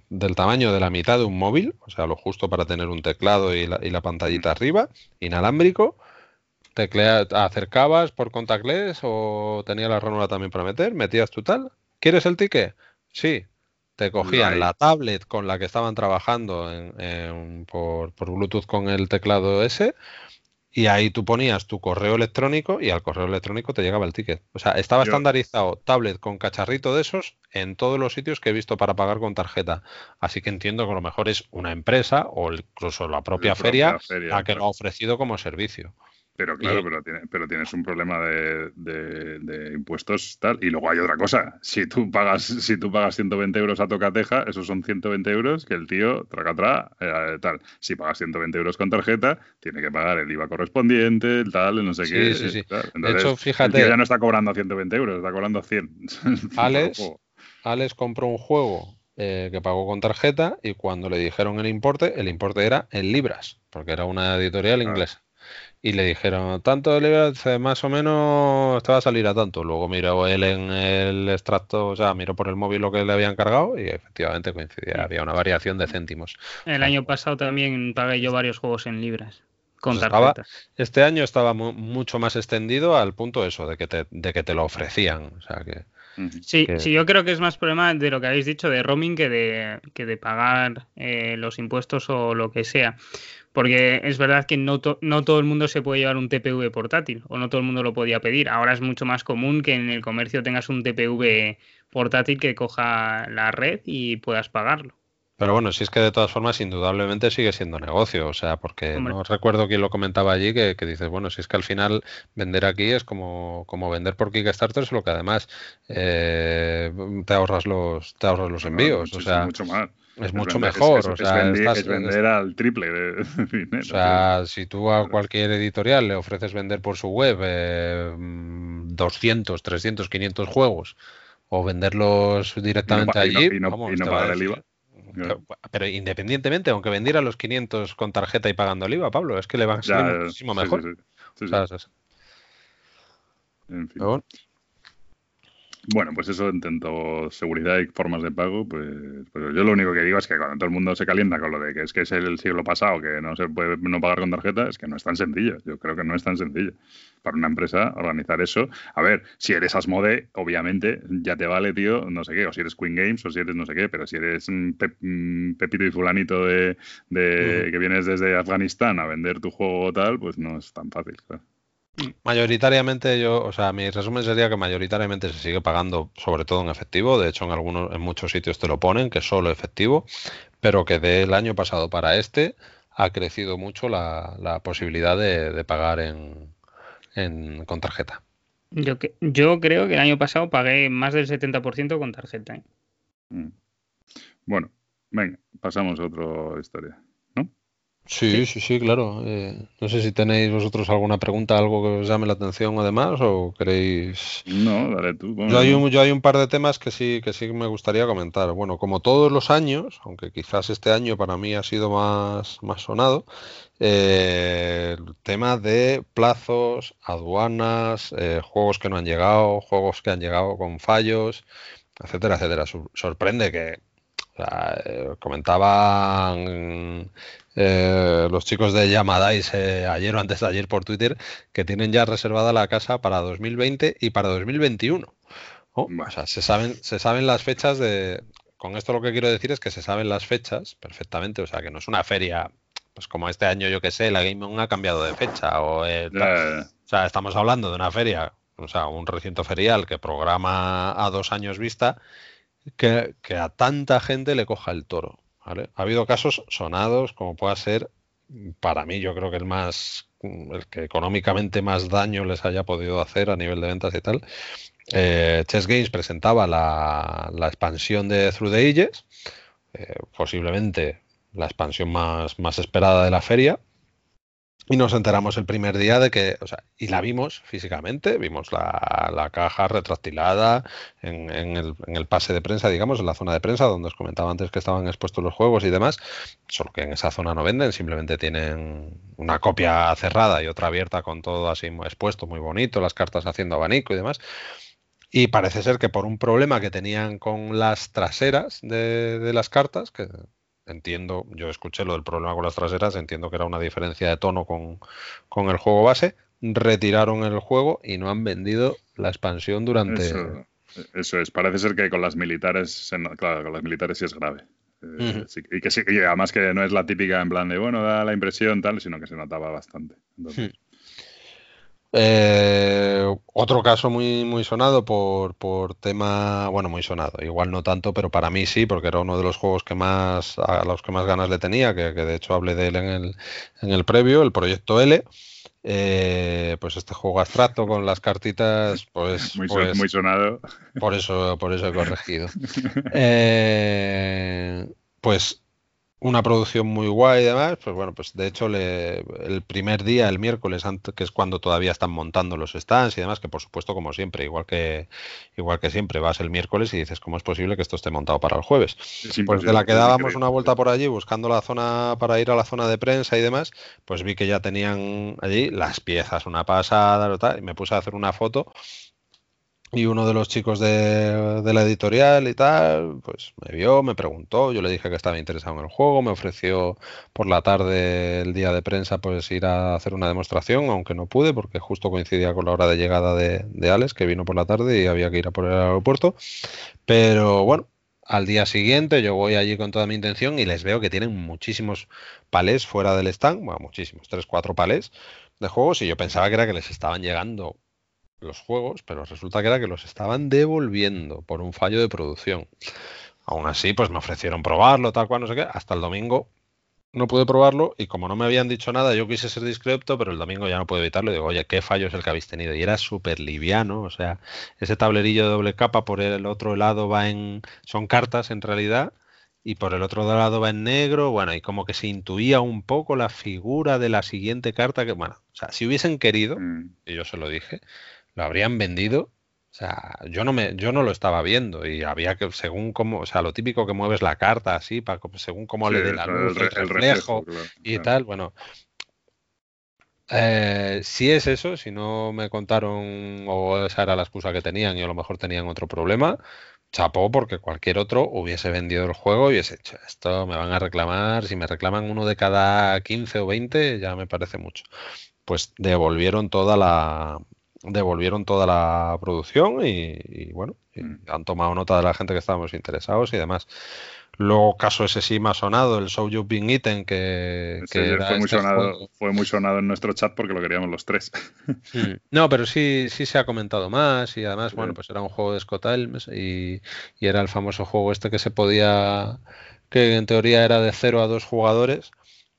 del tamaño de la mitad de un móvil, o sea, lo justo para tener un teclado y la, y la pantallita arriba, inalámbrico. Teclea, acercabas por contactless o tenía la ranura también para meter, metías tu tal. ¿Quieres el ticket? Sí. Te cogían la tablet con la que estaban trabajando por, por Bluetooth con el teclado ese y ahí tú ponías tu correo electrónico y al correo electrónico te llegaba el ticket. O sea, estaba estandarizado tablet con cacharrito de esos en todos los sitios que he visto para pagar con tarjeta. Así que entiendo que a lo mejor es una empresa o incluso la propia, feria, la que lo ha ofrecido como servicio. Pero claro, pero, pero tienes un problema de, impuestos tal. Y luego hay otra cosa. Si tú pagas, si tú pagas 120 euros a Tocateja, esos son 120 euros que el tío traga atrás, eh, tal. Si pagas 120 euros con tarjeta, tiene que pagar el IVA correspondiente, el tal, no sé qué. Sí, sí. de hecho, fíjate. El tío ya no está cobrando 120 euros, está cobrando 100. Alex, Alex compró un juego eh, que pagó con tarjeta y cuando le dijeron el importe, el importe era en libras, porque era una editorial inglesa y le dijeron, tanto de más o menos te va a salir a tanto. Luego miró él en el extracto, o sea, miró por el móvil lo que le habían cargado y efectivamente coincidía, había una variación de céntimos. El año pasado también pagué yo varios juegos en libras. Con pues este año estaba mucho más extendido al punto eso, de que te, de que te lo ofrecían. O sea que, sí, sí, yo creo que es más problema de lo que habéis dicho de roaming que de, que de pagar eh, los impuestos o lo que sea. Porque es verdad que no, no todo el mundo se puede llevar un TPV portátil o no todo el mundo lo podía pedir. Ahora es mucho más común que en el comercio tengas un TPV portátil que coja la red y puedas pagarlo. Pero bueno, si es que de todas formas indudablemente sigue siendo negocio, o sea, porque no recuerdo quién lo comentaba allí que, que, dices, bueno, si es que al final vender aquí es como, como vender por Kickstarter, lo que además eh, te ahorras los te ahorras los envíos, o sea, mucho más. Es mucho mejor. Es, o sea, vender, al triple de dinero. O sea, si tú a cualquier editorial le ofreces vender por su web 200, 300, 500 juegos o venderlos directamente allí. Y no, pagar el IVA. Pero, independientemente, aunque vendiera los 500 con tarjeta y pagando el IVA, Pablo, es que le van a salir muchísimo mejor. En fin. Bueno, pues eso intento seguridad y formas de pago, pues, pues, yo lo único que digo es que cuando todo el mundo se calienta con lo de que es que es el siglo pasado, que no se puede no pagar con tarjeta, es que no es tan sencillo. Yo creo que no es tan sencillo para una empresa organizar eso. A ver, si eres Asmode, obviamente ya te vale, tío, no sé qué, o si eres Queen Games, o si eres no sé qué, pero si eres Pepito y Fulanito de, que vienes desde Afganistán a vender tu juego o tal, pues no es tan fácil, claro. Mayoritariamente yo, o sea, mi resumen sería que mayoritariamente se sigue pagando sobre todo en efectivo, de hecho en algunos, en muchos sitios te lo ponen, que es solo efectivo, pero que del año pasado para este ha crecido mucho la, posibilidad de, pagar en, con tarjeta. Yo, que, yo creo que el año pasado pagué más del 70% con tarjeta. ¿eh? Mm. Bueno, venga, pasamos a otra historia. Sí, sí, sí, claro. Eh, no sé si tenéis vosotros alguna pregunta, algo que os llame la atención además o queréis... No, dale tú. yo, hay un, yo hay un par de temas que sí, que sí me gustaría comentar. Bueno, como todos los años, aunque quizás este año para mí ha sido más, más sonado, eh, el tema de plazos, aduanas, eh, juegos que no han llegado, juegos que han llegado con fallos, etcétera, etcétera. sorprende que comentaban eh, los chicos de Yamadais eh, ayer o antes de ayer por Twitter que tienen ya reservada la casa para 2020 y para 2021. O sea, se saben, se saben las fechas de... Con esto lo que quiero decir es que se saben las fechas perfectamente, o sea, que no es una feria, pues como este año yo que sé, la Game On ha cambiado de fecha, o, eh, o sea, estamos hablando de una feria, o sea, un recinto ferial que programa a dos años vista, que, que a tanta gente le coja el toro. Ha habido casos sonados, como pueda ser, para mí yo creo que el más, el que económicamente más daño les haya podido hacer a nivel de ventas y tal. Eh, Chess Games presentaba la, expansión de Through the Ages, eh, posiblemente la expansión más, más esperada de la feria, Y nos enteramos el primer día de que, o sea, y la vimos físicamente, vimos la, caja retractilada en, el, pase de prensa, digamos, en la zona de prensa, donde os comentaba antes que estaban expuestos los juegos y demás, solo que en esa zona no venden, simplemente tienen una copia cerrada y otra abierta con todo así expuesto, muy bonito, las cartas haciendo abanico y demás. Y parece ser que por un problema que tenían con las traseras de, de las cartas, que entiendo, yo escuché lo del problema con las traseras, entiendo que era una diferencia de tono con, el juego base, retiraron el juego y no han vendido la expansión durante... Eso, es, parece ser que con las militares, claro, con las militares sí es grave. Eh, y que sí, y además que no es la típica en plan de, bueno, da la impresión tal, sino que se notaba bastante. Entonces... Eh, otro caso muy, muy sonado por, por, tema, bueno, muy sonado, igual no tanto, pero para mí sí, porque era uno de los juegos que más, a los que más ganas le tenía, que, de hecho hablé de él en el, en el previo, el proyecto L. Eh, pues este juego abstracto con las cartitas, pues muy, pues muy sonado. Por eso, por eso he corregido. Eh, pues una producción muy guay y demás, pues bueno, pues de hecho el primer día, el miércoles, que es cuando todavía están montando los stands y demás, que por supuesto como siempre, igual que igual que siempre, vas el miércoles y dices cómo es posible que esto esté montado para el jueves. pues de la que dábamos una vuelta por allí buscando la zona para ir a la zona de prensa y demás, pues vi que ya tenían allí las piezas, una pasada, y me puse a hacer una foto y uno de los chicos de, la editorial y tal, pues me vio, me preguntó, yo le dije que estaba interesado en el juego, me ofreció por la tarde, el día de prensa, pues ir a hacer una demostración, aunque no pude porque justo coincidía con la hora de llegada de, de Alex, que vino por la tarde y había que ir a por el aeropuerto. Pero bueno, al día siguiente yo voy allí con toda mi intención y les veo que tienen muchísimos palés fuera del stand, bueno, muchísimos, tres, cuatro palés de juegos y yo pensaba que era que les estaban llegando los juegos, pero resulta que era que los estaban devolviendo por un fallo de producción. Aún así, pues me ofrecieron probarlo, tal cual, no sé qué. Hasta el domingo no pude probarlo y como no me habían dicho nada, yo quise ser discreto, pero el domingo ya no puedo evitarlo. digo, oye, ¿qué fallo es el que habéis tenido? Y era súper liviano, o sea, ese tablerillo de doble capa por el otro lado va en... son cartas en realidad y por el otro lado va en negro, bueno, y como que se intuía un poco la figura de la siguiente carta que, bueno, o sea, si hubiesen querido, mm. y yo se lo dije, lo habrían vendido. O sea, yo no me, yo no lo estaba viendo y había que, según cómo, o sea, lo típico que mueves la carta así, para, según cómo le dé la luz, el, reflejo, y tal, bueno. Eh, si es eso, si no me contaron o esa era la excusa que tenían y a lo mejor tenían otro problema, chapó porque cualquier otro hubiese vendido el juego y hubiese hecho esto, me van a reclamar, si me reclaman uno de cada 15 o 20 ya me parece mucho. Pues devolvieron toda la, devolvieron toda la producción y, bueno, mm. han tomado nota de la gente que estábamos interesados y demás. Luego, caso ese sí más sonado, el Show You Been Eaten, que, fue, muy este sonado, fue muy sonado en nuestro chat porque lo queríamos los tres. No, pero sí, sí se ha comentado más y además, bueno, pues era un juego de Scott Helms y, y, era el famoso juego este que se podía, que en teoría era de 0 a 2 jugadores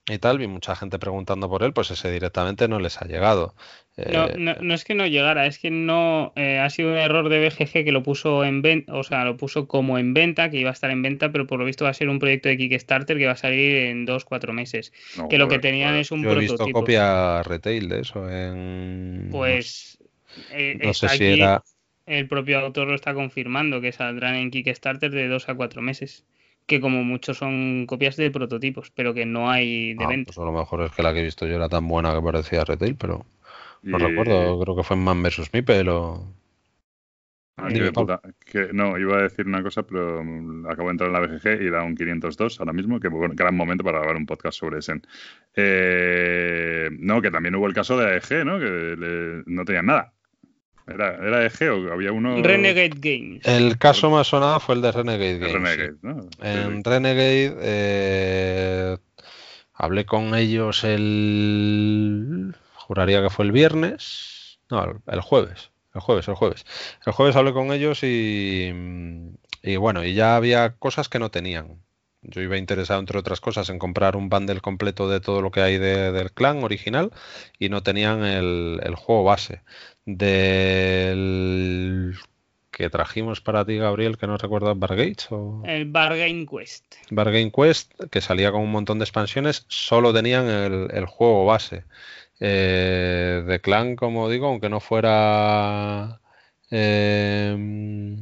y tal, vi mucha gente preguntando por él, pues ese directamente no les ha llegado. No, eh, no, es que no llegara, es que no eh, ha sido un error de BGG que lo puso en venta, o sea, lo puso como en venta, que iba a estar en venta, pero por lo visto va a ser un proyecto de Kickstarter que va a salir en dos, cuatro meses. que lo que tenían es un Yo he visto copia retail de eso en. Pues. Eh, no sé si era. El propio autor lo está confirmando que saldrán en Kickstarter de dos a cuatro meses que como muchos son copias de prototipos, pero que no hay de ah, venta. Pues a lo mejor es que la que he visto yo era tan buena que parecía retail, pero no recuerdo, creo que fue en Man vs. Mipel o... Ah, que, no, iba a decir una cosa, pero acabo de entrar en la BGG y da un 502 ahora mismo, que bueno, gran momento para grabar un podcast sobre ese. Eh, no, que también hubo el caso de AEG, ¿no? Que no tenían nada. ¿Era, ¿Era EG o había uno? Renegade Games. El caso más sonado fue el de Renegade Games. En Renegade eh, hablé con ellos el. Juraría que fue el viernes. No, el jueves. El jueves, el jueves. El jueves hablé con ellos y. Y bueno, y ya había cosas que no tenían. Yo iba interesado, entre otras cosas, en comprar un bundle completo de todo lo que hay del clan original y no tenían el, el juego base del que trajimos para ti, Gabriel, que no recuerdas, Bargates o... El Bargain Quest. Bargain Quest, que salía con un montón de expansiones, solo tenían el, juego base. Eh, de Clan, como digo, aunque no fuera... Eh,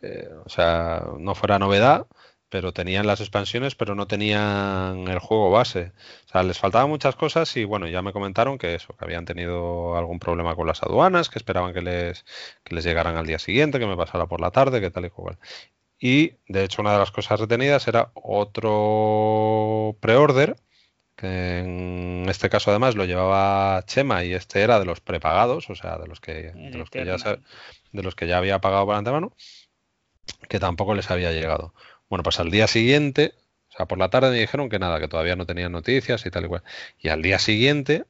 eh, o sea, no fuera novedad, pero tenían las expansiones, pero no tenían el juego base. O sea, les faltaban muchas cosas y bueno, ya me comentaron que eso, que habían tenido algún problema con las aduanas, que esperaban que les, que les llegaran al día siguiente, que me pasara por la tarde, que tal y cual. Y de hecho, una de las cosas retenidas era otro pre-order, que en este caso además lo llevaba Chema y este era de los prepagados, o sea, de los que, de los que, ya, de los que ya había pagado por antemano, que tampoco les había llegado. Bueno, pues al día siguiente, o sea, por la tarde me dijeron que nada, que todavía no tenían noticias y tal y cual. Y al día siguiente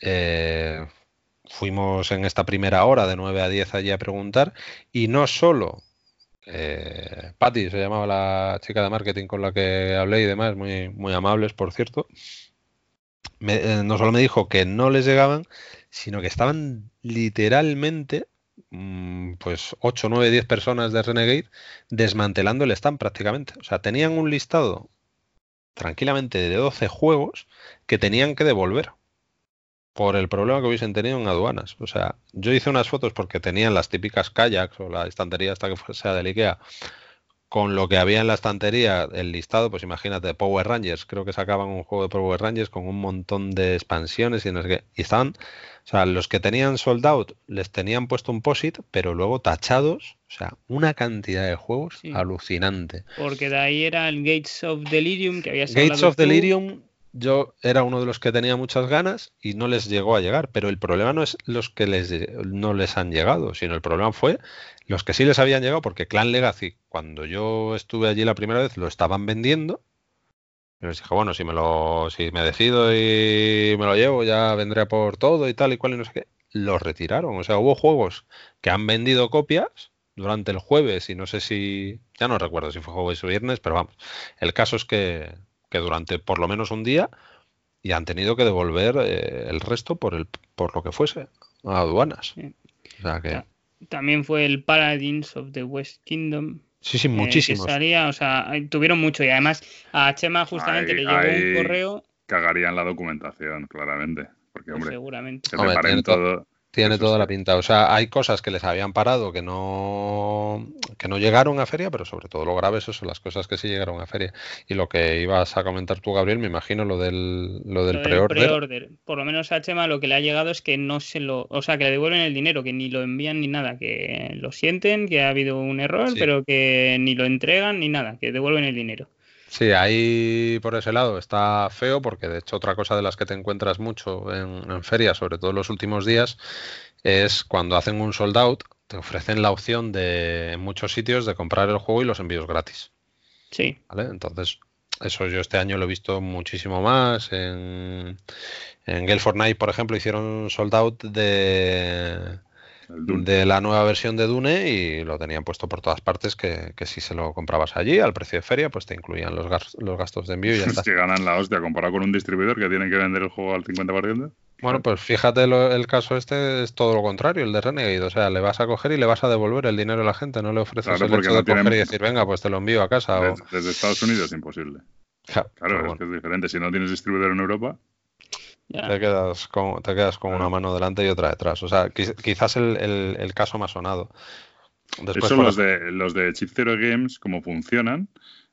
eh, fuimos en esta primera hora de 9 a 10 allí a preguntar y no solo eh, Patty se llamaba la chica de marketing con la que hablé y demás, muy, muy amables, por cierto. Eh, no solo me dijo que no les llegaban, sino que estaban literalmente pues 8, 9, 10 personas de Renegade desmantelando el stand prácticamente. O sea, tenían un listado tranquilamente de 12 juegos que tenían que devolver por el problema que hubiesen tenido en aduanas. O sea, yo hice unas fotos porque tenían las típicas kayaks o la estantería hasta que sea del IKEA con lo que había en la estantería, el listado, pues imagínate, Power Rangers, creo que sacaban un juego de Power Rangers con un montón de expansiones y no sé qué. Y estaban, o sea, los que tenían sold out les tenían puesto un POSIT, pero luego tachados, o sea, una cantidad de juegos alucinante. Porque de ahí era el Gates of Delirium que había Gates of Delirium yo era uno de los que tenía muchas ganas y no les llegó a llegar, pero el problema no es los que les, no les han llegado, sino el problema fue los que sí les habían llegado, porque Clan Legacy, cuando yo estuve allí la primera vez, lo estaban vendiendo. Y les dije, bueno, si me lo, si me decido y me lo llevo, ya vendré por todo y tal y cual y no sé qué. Los retiraron. O sea, hubo juegos que han vendido copias durante el jueves y no sé si, ya no recuerdo si fue jueves o viernes, pero vamos. El caso es que, que durante por lo menos un día y han tenido que devolver eh, el resto por el por lo que fuese a aduanas. O sea que también fue el Paladins of the West Kingdom. Sí, sí, muchísimo. Eh, o sea, tuvieron mucho y además a Chema justamente le llegó un correo. Cagarían la documentación, claramente. Porque, hombre, seguramente. que te todo. Tiene toda la pinta. O sea, hay cosas que les habían parado que no, que no llegaron a feria, pero sobre todo lo grave eso son las cosas que sí llegaron a feria. Y lo que ibas a comentar tú, Gabriel, me imagino lo del, lo del pre-order. Por lo menos a Chema lo que le ha llegado es que no se lo, o sea, que le devuelven el dinero, que ni lo envían ni nada, que lo sienten, que ha habido un error, pero que ni lo entregan ni nada, que devuelven el dinero. Sí, ahí por ese lado está feo porque de hecho otra cosa de las que te encuentras mucho en, en ferias, sobre todo en los últimos días, es cuando hacen un sold out, te ofrecen la opción de en muchos sitios de comprar el juego y los envíos gratis. Sí. ¿Vale? Entonces, eso yo este año lo he visto muchísimo más. En, en Gale Fortnite, por ejemplo, hicieron sold out de de la nueva versión de Dune y lo tenían puesto por todas partes que, si se lo comprabas allí al precio de feria pues te incluían los, los gastos de envío y ya está. que ganan la hostia comparado con un distribuidor que tiene que vender el juego al 50%. Bueno, pues fíjate el caso este es todo lo contrario, el de Renegade. O sea, le vas a coger y le vas a devolver el dinero a la gente, no le ofreces el hecho de coger y decir, venga, pues te lo envío a casa. Desde, desde Estados Unidos es imposible. claro, es que es diferente. Si no tienes distribuidor en Europa, te quedas con, te quedas con una mano delante y otra detrás. O sea, quizás el, caso más sonado. Después, Eso los, de, los de Chip Zero Games, como funcionan,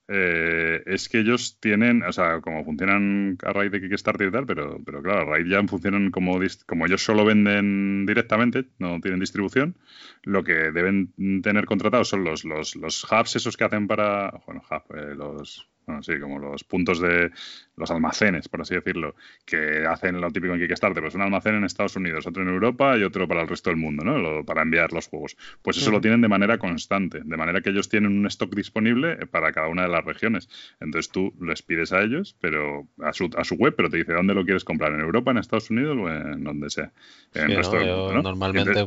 eh, es que ellos tienen, o sea, como funcionan a raíz de Kickstarter y tal, pero, pero claro, a raíz ya funcionan como, como ellos solo venden directamente, no tienen distribución, lo que deben tener contratados son los, los, los hubs esos que hacen para, bueno, hub, eh, los bueno, sí, como los puntos de los almacenes, por así decirlo, que hacen lo típico en Kickstarter, pues un almacén en Estados Unidos, otro en Europa y otro para el resto del mundo, ¿no? para enviar los juegos. Pues eso lo tienen de manera constante, de manera que ellos tienen un stock disponible para cada una de las regiones. Entonces tú les pides a ellos, pero a su, a su web, pero te dice dónde lo quieres comprar, en Europa, en Estados Unidos o en donde sea, en el resto del mundo, Normalmente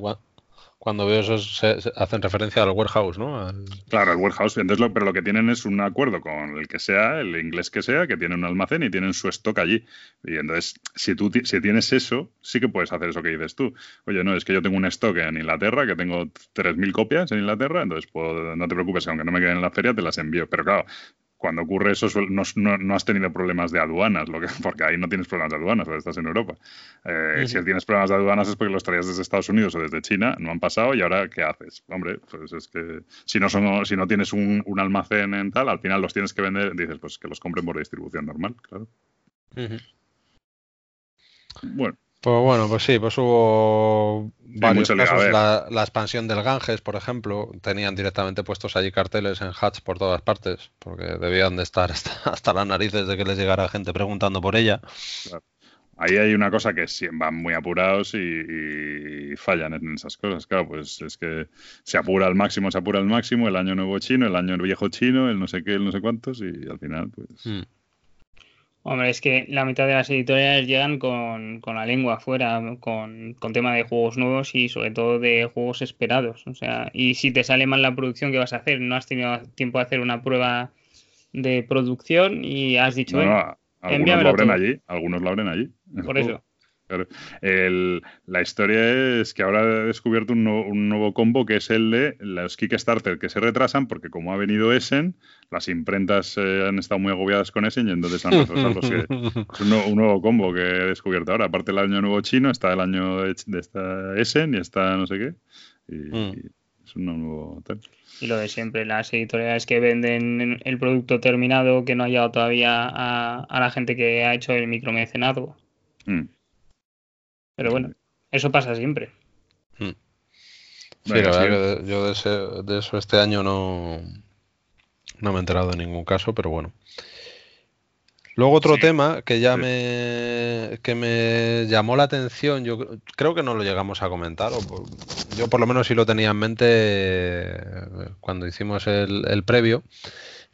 cuando veo eso, se, hacen referencia al warehouse, ¿no? Claro, el warehouse. Entonces, pero lo que tienen es un acuerdo con el que sea, el inglés que sea, que tienen un almacén y tienen su stock allí. Y entonces, si tú si tienes eso, sí que puedes hacer eso que dices tú. Oye, no, es que yo tengo un stock en Inglaterra, que tengo 3.000 copias en Inglaterra, entonces no te preocupes, aunque no me queden en la feria, te las envío. Pero claro, cuando ocurre eso no, has tenido problemas de aduanas, lo que, porque ahí no tienes problemas de aduanas, porque estás en Europa. Eh, si tienes problemas de aduanas es porque los traías desde Estados Unidos o desde China, no han pasado y ahora ¿qué haces? Hombre, pues es que si no, son, si no tienes un, almacén en tal, al final los tienes que vender, dices, pues que los compren por distribución normal, claro. Bueno. Pues bueno, pues sí, pues hubo varios casos. La, expansión del Ganges, por ejemplo, tenían directamente puestos allí carteles en hats por todas partes, porque debían de estar hasta, las narices de que les llegara gente preguntando por ella. Ahí hay una cosa que van muy apurados y, fallan en esas cosas. Claro, pues es que se apura al máximo, se apura al máximo, el año nuevo chino, el año viejo chino, el no sé qué, el no sé cuántos, y al final, pues. Hmm. Hombre, es que la mitad de las editoriales llegan con, la lengua afuera, con, con, tema de juegos nuevos y sobre todo de juegos esperados. O sea, y si te sale mal la producción, ¿qué vas a hacer? No has tenido tiempo de hacer una prueba de producción y has dicho, no, algunos lo abren allí, algunos lo abren allí. Por eso. La historia es que ahora he descubierto un, nuevo combo que es el de los Kickstarter que se retrasan porque como ha venido Essen, las imprentas eh, han estado muy agobiadas con Essen y entonces han retrasado los que, es un, nuevo combo que he descubierto ahora. Aparte del año nuevo chino, está el año de, esta Essen y está no sé qué. Y, mm. es un nuevo Y lo de siempre, las editoriales que venden el producto terminado que no ha llegado todavía a, la gente que ha hecho el micromecenado. Mm. Pero bueno, eso pasa siempre. Hmm. Sí, yo de, eso este año no, no me he enterado de ningún caso, pero bueno. Luego otro tema que ya me, que me llamó la atención, yo creo que no lo llegamos a comentar, o yo por lo menos sí lo tenía en mente eh, cuando hicimos el, el previo,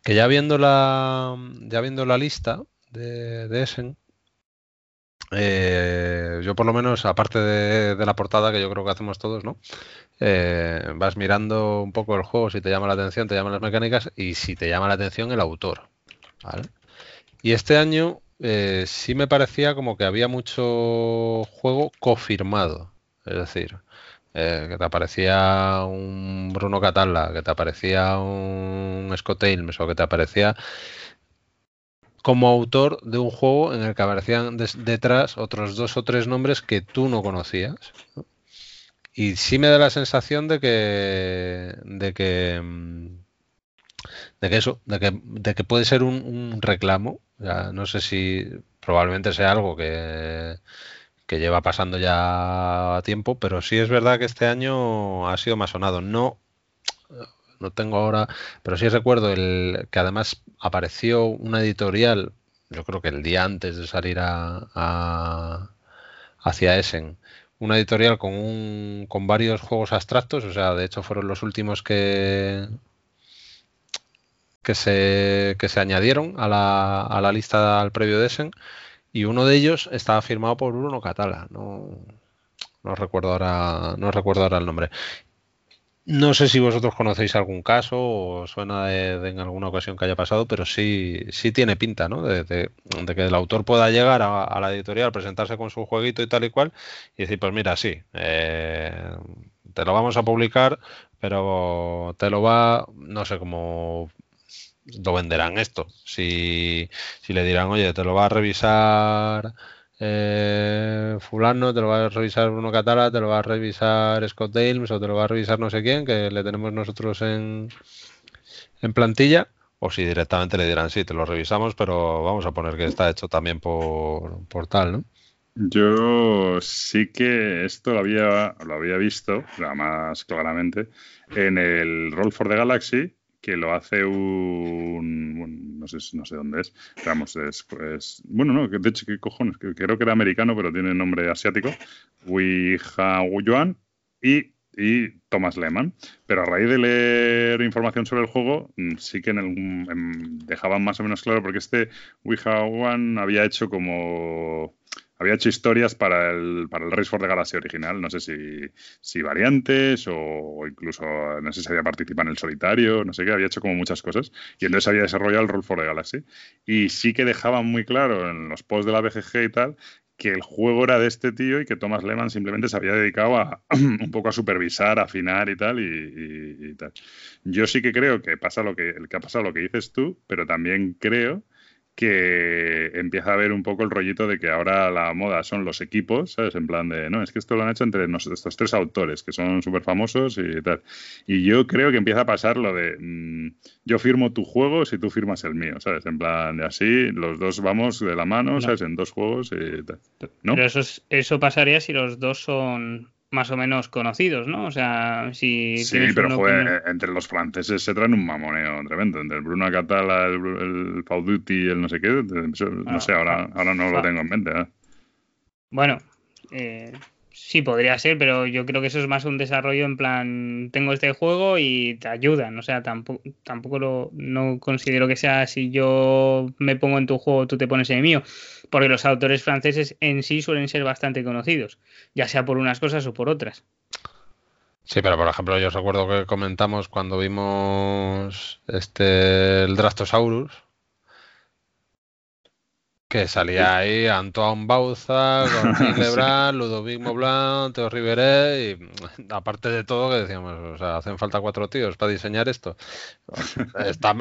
que ya viendo la, ya viendo la lista de, de Essen, eh, yo por lo menos, aparte de, la portada que yo creo que hacemos todos, ¿no? Eh, vas mirando un poco el juego, si te llama la atención, te llaman las mecánicas y si te llama la atención el autor. Y este año eh, sí me parecía como que había mucho juego confirmado. Es decir, que te aparecía un Bruno Catalla, que te aparecía un Scott Ames o que te aparecía como autor de un juego en el que aparecían detrás otros dos o tres nombres que tú no conocías. Y sí me da la sensación de que. de que. Mm, de que eso, de que, de que puede ser un, reclamo. no sé si probablemente sea algo que, que lleva pasando ya tiempo, pero sí es verdad que este año ha sido más sonado. No no tengo ahora, pero sí recuerdo el que además apareció una editorial, yo creo que el día antes de salir a, hacia Essen, una editorial con un, con varios juegos abstractos, o sea, de hecho fueron los últimos que que se, que se añadieron a la, a la lista al previo de Essen y uno de ellos estaba firmado por Bruno Catala, no, no recuerdo ahora, no recuerdo ahora el nombre. No sé si vosotros conocéis algún caso o suena de, en alguna ocasión que haya pasado, pero sí, sí tiene pinta, ¿no? De, que el autor pueda llegar a, la editorial, presentarse con su jueguito y tal y cual, y decir, pues mira, sí, eh, te lo vamos a publicar, pero te lo va, no sé cómo lo venderán esto. Si, si le dirán, oye, te lo va a revisar eh, fulano, te lo va a revisar Bruno Catala, te lo va a revisar Scott Dales o te lo va a revisar no sé quién, que le tenemos nosotros en, en plantilla, o si directamente le dirán, sí, te lo revisamos, pero vamos a poner que está hecho también por, por tal, ¿no? Yo sí que esto lo había, lo había visto, más claramente, en el Roll for the Galaxy, que lo hace un, no sé, no sé dónde es, vamos, es, bueno, no, de hecho, ¿qué cojones? Creo que era americano, pero tiene nombre asiático, Wei y, y Thomas Lehman. Pero a raíz de leer información sobre el juego, mm, sí que en dejaban más o menos claro, porque este Wei había hecho como había hecho historias para el, para el Race for the Galaxy original, no sé si, si variantes o, incluso, no sé si había participado en el solitario, no sé qué, había hecho como muchas cosas. Y entonces había desarrollado el Roll for the Galaxy. Y sí que dejaban muy claro en los posts de la BGG y tal que el juego era de este tío y que Thomas Lehman simplemente se había dedicado a un poco a supervisar, afinar y tal, y, tal. Yo sí que creo que pasa lo que, que ha pasado lo que dices tú, pero también creo que empieza a haber un poco el rollito de que ahora la moda son los equipos, ¿sabes? En plan de, no, es que esto lo han hecho entre estos tres autores que son súper famosos y tal. Y yo creo que empieza a pasar lo de, mm, yo firmo tu juego si tú firmas el mío, ¿sabes? En plan de así, los dos vamos de la mano, ¿sabes? En dos juegos y tal. ¿no? Pero eso, eso pasaría si los dos son más o menos conocidos, ¿no? O sea, si. Sí, pero fue, entre los franceses se traen un mamoneo tremendo. Entre el Bruno Catala, el, el Duty, el no sé qué. No sé, ahora, ahora no lo tengo en mente. ¿eh? Bueno, eh, Sí, podría ser, pero yo creo que eso es más un desarrollo en plan, tengo este juego y te ayudan, o sea, tampoco, tampoco lo, no considero que sea si yo me pongo en tu juego, tú te pones en el mío, porque los autores franceses en sí suelen ser bastante conocidos, ya sea por unas cosas o por otras. Sí, pero por ejemplo, yo recuerdo que comentamos cuando vimos este el Drastosaurus, que salía ahí Antoine Bauza, con Lebrun, Ludovic Moblin, Teo Riveré y aparte de todo que decíamos, o sea, hacen falta cuatro tíos para diseñar esto. Está,